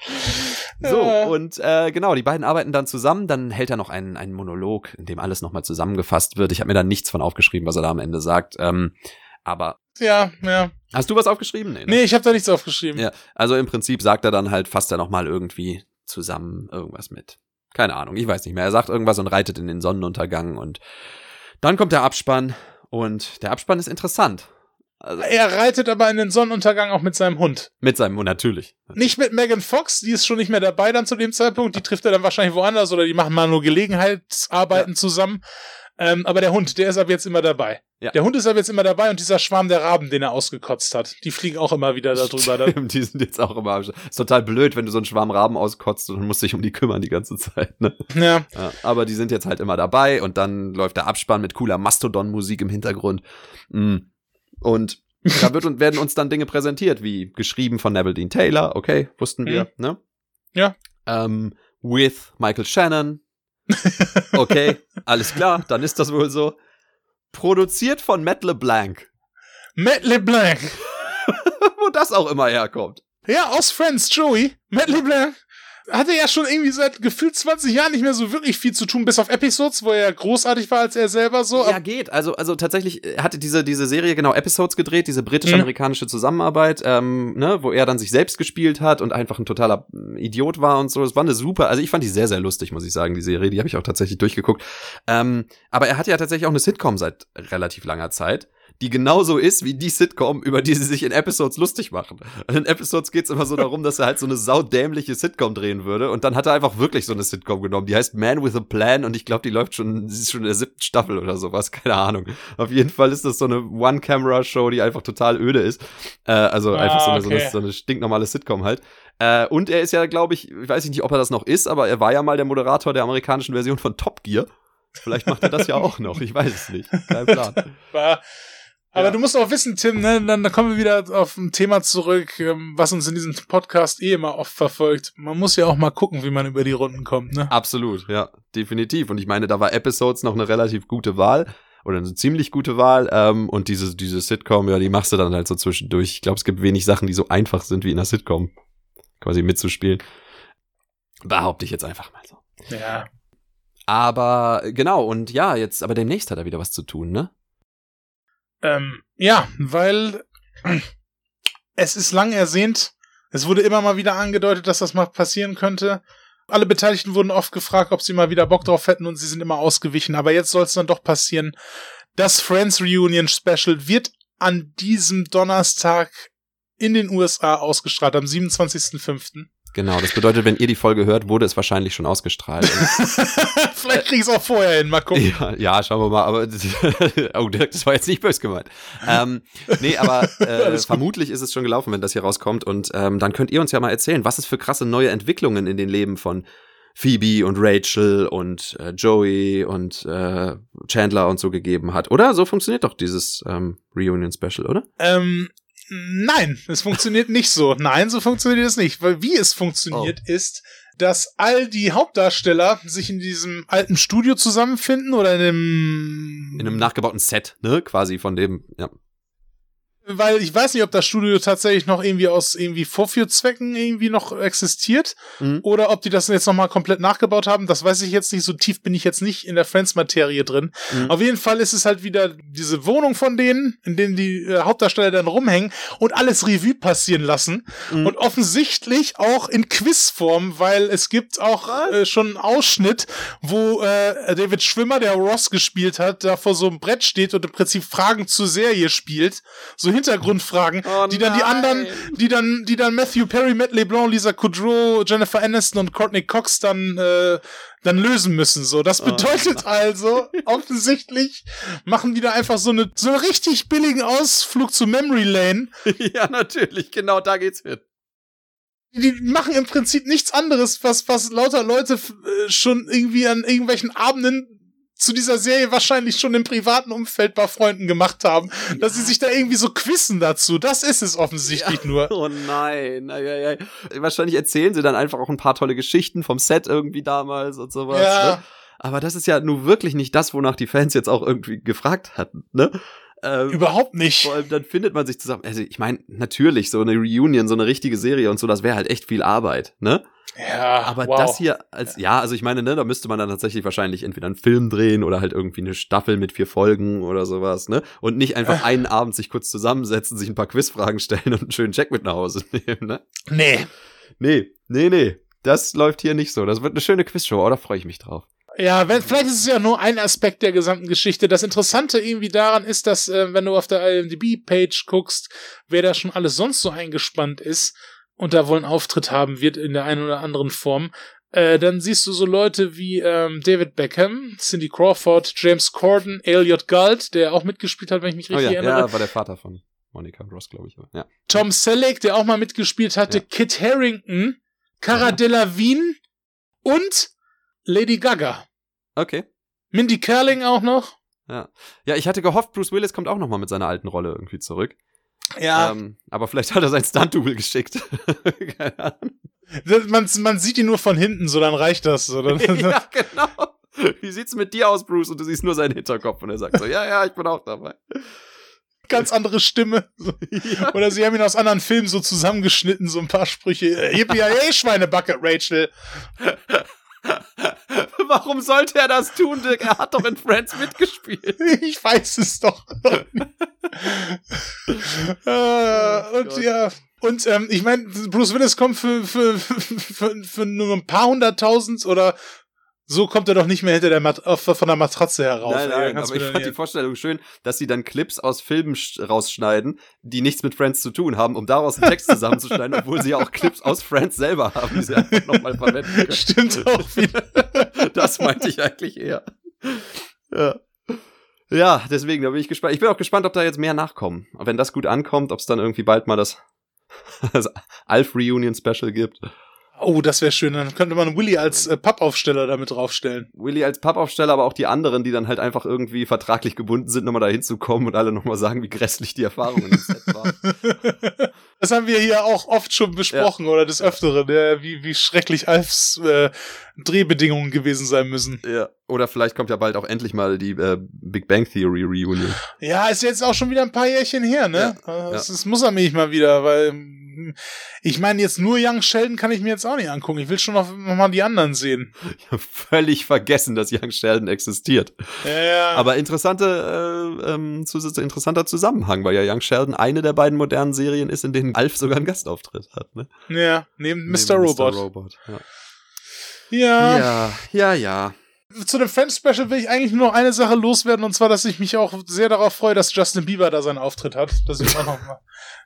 So, und äh, genau, die beiden arbeiten dann zusammen, dann hält er noch einen, einen Monolog, in dem alles nochmal zusammengefasst wird. Ich habe mir da nichts von aufgeschrieben, was er da am Ende sagt. Ähm, aber. Ja, ja. Hast du was aufgeschrieben? Nee, ne? nee ich habe da nichts aufgeschrieben. Ja, also im Prinzip sagt er dann halt, fasst er nochmal irgendwie zusammen irgendwas mit. Keine Ahnung, ich weiß nicht mehr. Er sagt irgendwas und reitet in den Sonnenuntergang und dann kommt der Abspann und der Abspann ist interessant. Also, er reitet aber in den Sonnenuntergang auch mit seinem Hund. Mit seinem Hund, natürlich. Nicht mit Megan Fox, die ist schon nicht mehr dabei dann zu dem Zeitpunkt. Die trifft er dann wahrscheinlich woanders oder die machen mal nur Gelegenheitsarbeiten ja. zusammen. Ähm, aber der Hund, der ist ab jetzt immer dabei. Ja. Der Hund ist ab jetzt immer dabei und dieser Schwarm der Raben, den er ausgekotzt hat, die fliegen auch immer wieder darüber. Stimmt, die sind jetzt auch immer. Ist total blöd, wenn du so einen Schwarm Raben auskotzt und musst dich um die kümmern die ganze Zeit. Ne? Ja. ja. Aber die sind jetzt halt immer dabei und dann läuft der Abspann mit cooler Mastodon-Musik im Hintergrund. Mm. Und da wird und werden uns dann Dinge präsentiert, wie geschrieben von Neville Dean Taylor, okay, wussten wir, mhm. ne? Ja. Ähm, with Michael Shannon. Okay, alles klar, dann ist das wohl so. Produziert von Matt LeBlanc. Matt LeBlanc. Wo das auch immer herkommt. Ja, aus Friends, Joey. Matt LeBlanc hatte ja schon irgendwie seit gefühlt 20 Jahren nicht mehr so wirklich viel zu tun, bis auf Episodes, wo er großartig war als er selber so. Ja, geht. Also, also tatsächlich hatte diese, diese Serie genau Episodes gedreht, diese britisch-amerikanische Zusammenarbeit, ähm, ne, wo er dann sich selbst gespielt hat und einfach ein totaler Idiot war und so. Das war eine super, also ich fand die sehr, sehr lustig, muss ich sagen, die Serie. Die habe ich auch tatsächlich durchgeguckt. Ähm, aber er hatte ja tatsächlich auch eine Sitcom seit relativ langer Zeit die genauso ist wie die Sitcom, über die sie sich in Episodes lustig machen. Und in Episodes geht's immer so darum, dass er halt so eine saudämliche Sitcom drehen würde. Und dann hat er einfach wirklich so eine Sitcom genommen. Die heißt Man with a Plan und ich glaube, die läuft schon, sie ist schon in der siebten Staffel oder sowas. Keine Ahnung. Auf jeden Fall ist das so eine One-Camera-Show, die einfach total öde ist. Äh, also ah, einfach so eine, okay. so, eine, so eine stinknormale Sitcom halt. Äh, und er ist ja, glaube ich, ich weiß nicht, ob er das noch ist, aber er war ja mal der Moderator der amerikanischen Version von Top Gear. Vielleicht macht er das ja auch noch, ich weiß es nicht. Kein Plan. War Aber ja. du musst auch wissen, Tim, ne, dann, dann kommen wir wieder auf ein Thema zurück, ähm, was uns in diesem Podcast eh immer oft verfolgt. Man muss ja auch mal gucken, wie man über die Runden kommt, ne? Absolut, ja, definitiv. Und ich meine, da war Episodes noch eine relativ gute Wahl oder eine ziemlich gute Wahl. Ähm, und diese, diese Sitcom, ja, die machst du dann halt so zwischendurch. Ich glaube, es gibt wenig Sachen, die so einfach sind wie in einer Sitcom quasi mitzuspielen. Behaupte ich jetzt einfach mal so. Ja. Aber genau, und ja, jetzt, aber demnächst hat er wieder was zu tun, ne? Ähm, ja, weil es ist lang ersehnt. Es wurde immer mal wieder angedeutet, dass das mal passieren könnte. Alle Beteiligten wurden oft gefragt, ob sie mal wieder Bock drauf hätten und sie sind immer ausgewichen. Aber jetzt soll es dann doch passieren. Das Friends Reunion Special wird an diesem Donnerstag in den USA ausgestrahlt, am 27.05. Genau, das bedeutet, wenn ihr die Folge hört, wurde es wahrscheinlich schon ausgestrahlt. Vielleicht krieg ich es auch vorher hin, mal gucken. Ja, ja, schauen wir mal, aber oh, das war jetzt nicht böse gemeint. Ähm, nee, aber äh, vermutlich ist es schon gelaufen, wenn das hier rauskommt. Und ähm, dann könnt ihr uns ja mal erzählen, was es für krasse neue Entwicklungen in den Leben von Phoebe und Rachel und äh, Joey und äh, Chandler und so gegeben hat. Oder? So funktioniert doch dieses ähm, Reunion-Special, oder? Ähm, Nein, es funktioniert nicht so. Nein, so funktioniert es nicht. Weil wie es funktioniert oh. ist, dass all die Hauptdarsteller sich in diesem alten Studio zusammenfinden oder in einem in einem nachgebauten Set, ne, quasi von dem, ja weil ich weiß nicht, ob das Studio tatsächlich noch irgendwie aus irgendwie Vorführzwecken irgendwie noch existiert mhm. oder ob die das jetzt nochmal komplett nachgebaut haben. Das weiß ich jetzt nicht. So tief bin ich jetzt nicht in der Friends-Materie drin. Mhm. Auf jeden Fall ist es halt wieder diese Wohnung von denen, in denen die äh, Hauptdarsteller dann rumhängen und alles Revue passieren lassen. Mhm. Und offensichtlich auch in Quizform, weil es gibt auch äh, schon einen Ausschnitt, wo äh, David Schwimmer, der Ross gespielt hat, da vor so einem Brett steht und im Prinzip Fragen zur Serie spielt. So Hintergrundfragen, oh die dann die anderen, die dann, die dann Matthew Perry, Matt LeBlanc, Lisa Kudrow, Jennifer Aniston und Courtney Cox dann, äh, dann lösen müssen. So, das oh bedeutet oh also offensichtlich machen die da einfach so eine so einen richtig billigen Ausflug zu Memory Lane. ja, natürlich, genau da geht's hin die machen im Prinzip nichts anderes, was, was lauter Leute äh, schon irgendwie an irgendwelchen Abenden zu dieser Serie wahrscheinlich schon im privaten Umfeld bei Freunden gemacht haben, ja. dass sie sich da irgendwie so quissen dazu. Das ist es offensichtlich ja. nur. Oh nein. Ja, ja, Wahrscheinlich erzählen sie dann einfach auch ein paar tolle Geschichten vom Set irgendwie damals und sowas. Ja. Ne? Aber das ist ja nur wirklich nicht das, wonach die Fans jetzt auch irgendwie gefragt hatten, ne? Ähm, Überhaupt nicht. Vor allem dann findet man sich zusammen. Also ich meine, natürlich, so eine Reunion, so eine richtige Serie und so, das wäre halt echt viel Arbeit, ne? Ja. Aber wow. das hier als, ja, also ich meine, ne, da müsste man dann tatsächlich wahrscheinlich entweder einen Film drehen oder halt irgendwie eine Staffel mit vier Folgen oder sowas, ne? Und nicht einfach einen Abend sich kurz zusammensetzen, sich ein paar Quizfragen stellen und einen schönen Check mit nach Hause nehmen, ne? Nee. Nee, nee, nee. Das läuft hier nicht so. Das wird eine schöne Quizshow, oder? Freue ich mich drauf. Ja, wenn, vielleicht ist es ja nur ein Aspekt der gesamten Geschichte. Das Interessante irgendwie daran ist, dass, äh, wenn du auf der IMDb-Page guckst, wer da schon alles sonst so eingespannt ist und da wohl einen Auftritt haben wird in der einen oder anderen Form, äh, dann siehst du so Leute wie ähm, David Beckham, Cindy Crawford, James Corden, Elliot Galt, der auch mitgespielt hat, wenn ich mich richtig oh ja, erinnere. Ja, war der Vater von Monica Ross, glaube ich. Ja. Tom Selleck, der auch mal mitgespielt hatte, ja. Kit Harrington, Cara ja. Delevingne und Lady Gaga. Okay. Mindy Kerling auch noch. Ja. Ja, ich hatte gehofft, Bruce Willis kommt auch noch mal mit seiner alten Rolle irgendwie zurück. Ja. Ähm, aber vielleicht hat er sein Stunt-Double geschickt. Keine Ahnung. Man, man sieht ihn nur von hinten, so dann reicht das. So, dann, ja, genau. Wie sieht's mit dir aus, Bruce? Und du siehst nur seinen Hinterkopf und er sagt so, ja, ja, ich bin auch dabei. Ganz andere Stimme. Ja. Oder sie haben ihn aus anderen Filmen so zusammengeschnitten, so ein paar Sprüche. Yippie, hey, Schweinebacke, Rachel. Warum sollte er das tun, Dick? Er hat doch in Friends mitgespielt. Ich weiß es doch. äh, und ja. Und ähm, ich meine, Bruce Willis kommt für, für, für, für nur ein paar hunderttausend oder so kommt er doch nicht mehr hinter der Mat von der Matratze heraus. Nein, nein, aber ich fand die Vorstellung schön, dass sie dann Clips aus Filmen rausschneiden, die nichts mit Friends zu tun haben, um daraus einen Text zusammenzuschneiden, obwohl sie ja auch Clips aus Friends selber haben, die sie einfach nochmal verwenden können. Stimmt auch wieder. das meinte ich eigentlich eher. Ja. Ja, deswegen, da bin ich gespannt. Ich bin auch gespannt, ob da jetzt mehr nachkommen. Wenn das gut ankommt, ob es dann irgendwie bald mal das, das Alf Reunion Special gibt. Oh, das wäre schön. Dann könnte man Willy als äh, Pappaufsteller damit draufstellen. Willy als Pappaufsteller, aber auch die anderen, die dann halt einfach irgendwie vertraglich gebunden sind, nochmal da hinzukommen und alle nochmal sagen, wie grässlich die Erfahrungen im Set waren. das haben wir hier auch oft schon besprochen ja. oder des Öfteren, ja, wie, wie schrecklich Alfs äh, Drehbedingungen gewesen sein müssen. Ja. Oder vielleicht kommt ja bald auch endlich mal die äh, Big Bang Theory Reunion. Ja, ist jetzt auch schon wieder ein paar Jährchen her, ne? Ja, das, ja. das muss er mich mal wieder, weil ich meine, jetzt nur Young Sheldon kann ich mir jetzt auch nicht angucken. Ich will schon noch, noch mal die anderen sehen. Ich habe völlig vergessen, dass Young Sheldon existiert. Ja, ja. Aber interessante, äh, ähm, interessanter Zusammenhang, weil ja Young Sheldon eine der beiden modernen Serien ist, in denen Alf sogar einen Gastauftritt hat. Ne? Ja, neben, neben Mr. Robot. Mr. Robot ja. Ja. Ja, ja, ja zu dem Fan-Special will ich eigentlich nur noch eine Sache loswerden, und zwar, dass ich mich auch sehr darauf freue, dass Justin Bieber da seinen Auftritt hat. Das ist auch noch mal.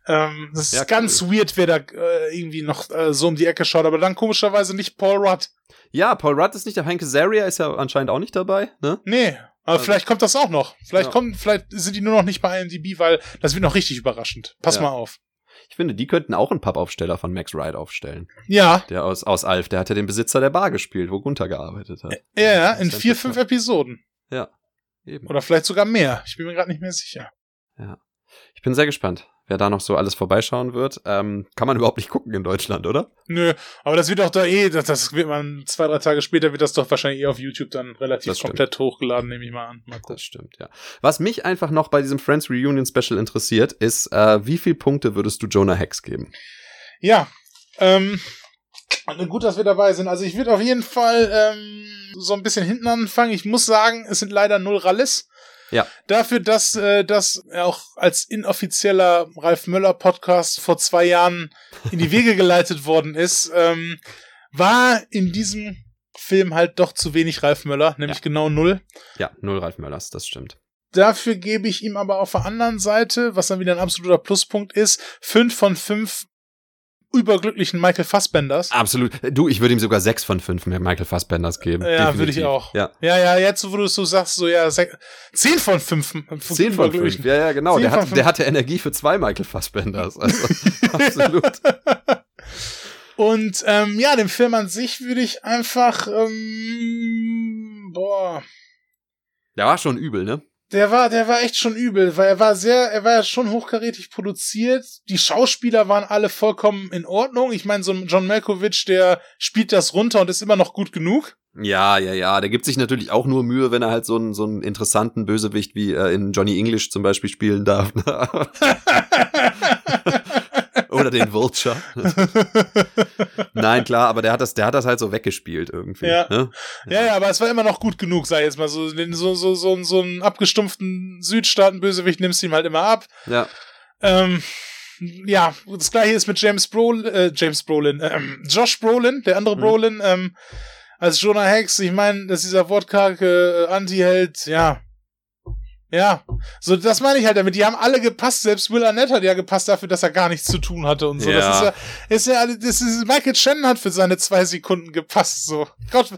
ähm, das ist ja, ganz cool. weird, wer da äh, irgendwie noch äh, so um die Ecke schaut, aber dann komischerweise nicht Paul Rudd. Ja, Paul Rudd ist nicht, der Hank Azaria ist ja anscheinend auch nicht dabei, ne? Nee, aber also, vielleicht kommt das auch noch. Vielleicht ja. kommen, vielleicht sind die nur noch nicht bei IMDb, weil das wird noch richtig überraschend. Pass ja. mal auf. Ich finde, die könnten auch einen Pappaufsteller von Max Wright aufstellen. Ja. Der aus, aus Alf, der hat ja den Besitzer der Bar gespielt, wo Gunther gearbeitet hat. Ja, ja, in vier, fünf Episoden. Ja. Eben. Oder vielleicht sogar mehr. Ich bin mir gerade nicht mehr sicher. Ja. Ich bin sehr gespannt wer da noch so alles vorbeischauen wird. Ähm, kann man überhaupt nicht gucken in Deutschland, oder? Nö, aber das wird auch da eh, das, das wird man zwei, drei Tage später wird das doch wahrscheinlich eh auf YouTube dann relativ komplett hochgeladen, nehme ich mal an. Mal das stimmt, ja. Was mich einfach noch bei diesem Friends Reunion Special interessiert, ist, äh, wie viele Punkte würdest du Jonah Hex geben? Ja, ähm, gut, dass wir dabei sind. Also ich würde auf jeden Fall ähm, so ein bisschen hinten anfangen. Ich muss sagen, es sind leider null Rallis. Ja. Dafür, dass äh, das auch als inoffizieller Ralf Möller Podcast vor zwei Jahren in die Wege geleitet worden ist, ähm, war in diesem Film halt doch zu wenig Ralf Möller, nämlich ja. genau null. Ja, null Ralf Möllers, das stimmt. Dafür gebe ich ihm aber auf der anderen Seite, was dann wieder ein absoluter Pluspunkt ist, fünf von fünf überglücklichen Michael Fassbenders. Absolut. Du, ich würde ihm sogar sechs von fünf Michael Fassbenders geben. Ja, würde ich auch. Ja. ja, ja, jetzt, wo du so sagst, so ja, zehn von fünf. Zehn von fünf, ja, ja, genau. Der, hat, der hatte Energie für zwei Michael Fassbenders. Also, absolut. Und ähm, ja, dem Film an sich würde ich einfach, ähm, boah. Der war schon übel, ne? Der war, der war echt schon übel, weil er war sehr, er war ja schon hochkarätig produziert. Die Schauspieler waren alle vollkommen in Ordnung. Ich meine, so ein John Malkovich, der spielt das runter und ist immer noch gut genug. Ja, ja, ja. Der gibt sich natürlich auch nur Mühe, wenn er halt so einen, so einen interessanten Bösewicht wie äh, in Johnny English zum Beispiel spielen darf. Oder den Vulture. Nein, klar, aber der hat das, der hat das halt so weggespielt irgendwie. Ja. Ne? ja, ja, aber es war immer noch gut genug, sag ich jetzt mal. So, so, so, so, so einen abgestumpften Südstaaten-Bösewicht nimmst du ihm halt immer ab. Ja. Ähm, ja, das gleiche ist mit James Brolin, äh, James Brolin, äh, Josh Brolin, der andere mhm. Brolin, ähm, als Jonah Hex. Ich meine, dass dieser wortkarge äh, Anti-Held, ja, ja, so das meine ich halt damit. Die haben alle gepasst. Selbst Will Arnett hat ja gepasst dafür, dass er gar nichts zu tun hatte und so. Ja. Das ist ja, ist ja, das ist Michael Shannon hat für seine zwei Sekunden gepasst. So Gott,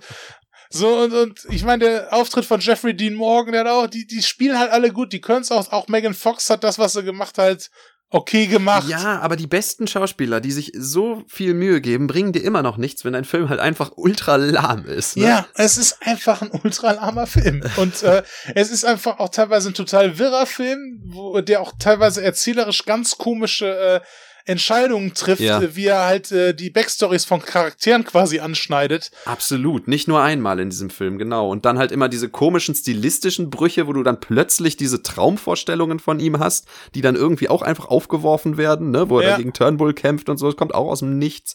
so und und ich meine der Auftritt von Jeffrey Dean Morgan, der hat auch, die die spielen halt alle gut. Die können es auch. Auch Megan Fox hat das, was sie gemacht hat, okay gemacht. Ja, aber die besten Schauspieler, die sich so viel Mühe geben, bringen dir immer noch nichts, wenn ein Film halt einfach ultra lahm ist. Ne? Ja, es ist einfach ein ultra lahmer Film. Und äh, es ist einfach auch teilweise ein total wirrer Film, wo der auch teilweise erzählerisch ganz komische äh, Entscheidungen trifft, ja. Wie er halt äh, die Backstories von Charakteren quasi anschneidet. Absolut, nicht nur einmal in diesem Film, genau. Und dann halt immer diese komischen stilistischen Brüche, wo du dann plötzlich diese Traumvorstellungen von ihm hast, die dann irgendwie auch einfach aufgeworfen werden, ne, wo er ja. gegen Turnbull kämpft und so, das kommt auch aus dem Nichts.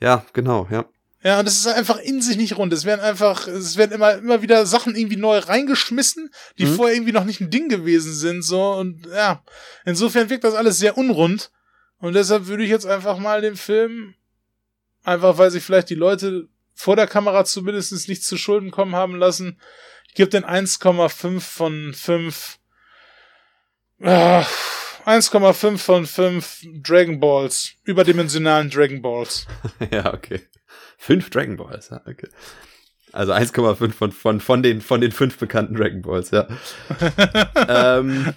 Ja, genau, ja. Ja, und es ist einfach in sich nicht rund. Es werden einfach, es werden immer, immer wieder Sachen irgendwie neu reingeschmissen, die mhm. vorher irgendwie noch nicht ein Ding gewesen sind, so. Und ja, insofern wirkt das alles sehr unrund. Und deshalb würde ich jetzt einfach mal den Film, einfach weil sich vielleicht die Leute vor der Kamera zumindest nichts zu Schulden kommen haben lassen, ich gebe den 1,5 von 5. Ah, 1,5 von 5 Dragon Balls. Überdimensionalen Dragon Balls. ja, okay. 5 Dragon Balls, ja, okay. Also 1,5 von, von, von, den, von den fünf bekannten Dragon Balls, ja. ähm,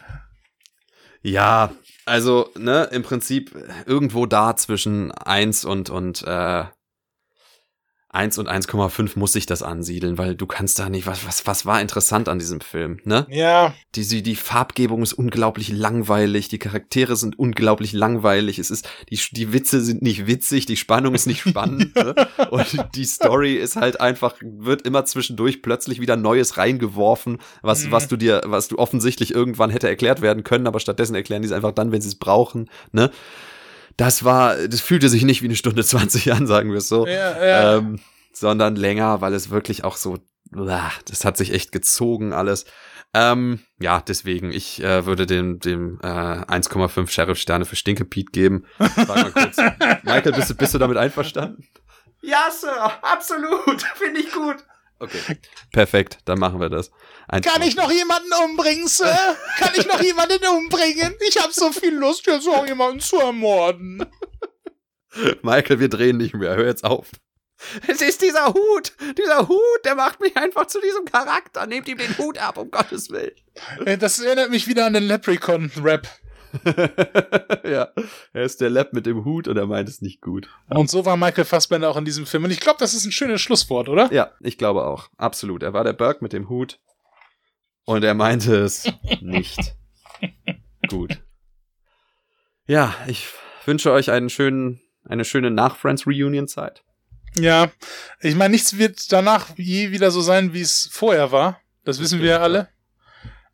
ja, also, ne, im Prinzip irgendwo da zwischen eins und, und, äh, 1 und 1,5 muss sich das ansiedeln, weil du kannst da nicht, was, was, was war interessant an diesem Film, ne? Ja. Die, die Farbgebung ist unglaublich langweilig, die Charaktere sind unglaublich langweilig, es ist, die, die Witze sind nicht witzig, die Spannung ist nicht spannend, ne? Und die Story ist halt einfach, wird immer zwischendurch plötzlich wieder Neues reingeworfen, was, Mhm. was du dir, was du offensichtlich irgendwann hätte erklärt werden können, aber stattdessen erklären die es einfach dann, wenn sie es brauchen, ne? Das war, das fühlte sich nicht wie eine Stunde 20 an, sagen wir es so Ja, ja. ähm, sondern länger, weil es wirklich auch so, das hat sich echt gezogen alles. Ähm, ja, deswegen, ich äh, würde dem, dem äh, 1,5 Sheriff-Sterne für Stinke Pete geben. Sag mal kurz. Michael, bist du, bist du damit einverstanden? Ja, Sir, absolut. Finde ich gut. Okay, perfekt, dann machen wir das. Kann ich noch jemanden umbringen, Sir? Kann ich noch jemanden umbringen? Ich hab so viel Lust, jetzt noch jemanden zu ermorden. Michael, wir drehen nicht mehr, hör jetzt auf. Es ist dieser Hut, dieser Hut, der macht mich einfach zu diesem Charakter. Nehmt ihm den Hut ab, um Gottes Willen. Das erinnert mich wieder an den Leprechaun-Rap. ja, er ist der Lab mit dem Hut und er meint es nicht gut. Und so war Michael Fassbender auch in diesem Film. Und ich glaube, das ist ein schönes Schlusswort, oder? Ja, ich glaube auch. Absolut. Er war der Burke mit dem Hut und er meinte es nicht gut. Ja, ich wünsche euch einen schönen, eine schöne Nach-Friends-Reunion-Zeit. Ja. Ich meine, nichts wird danach je wieder so sein, wie es vorher war. Das wissen wir ja alle.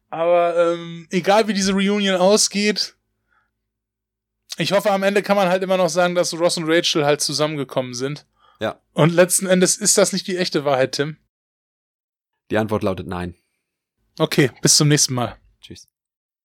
Aber ähm, egal wie diese Reunion ausgeht, ich hoffe, am Ende kann man halt immer noch sagen, dass Ross und Rachel halt zusammengekommen sind. Ja. Und letzten Endes ist das nicht die echte Wahrheit, Tim. Die Antwort lautet nein. Okay, bis zum nächsten Mal. Tschüss.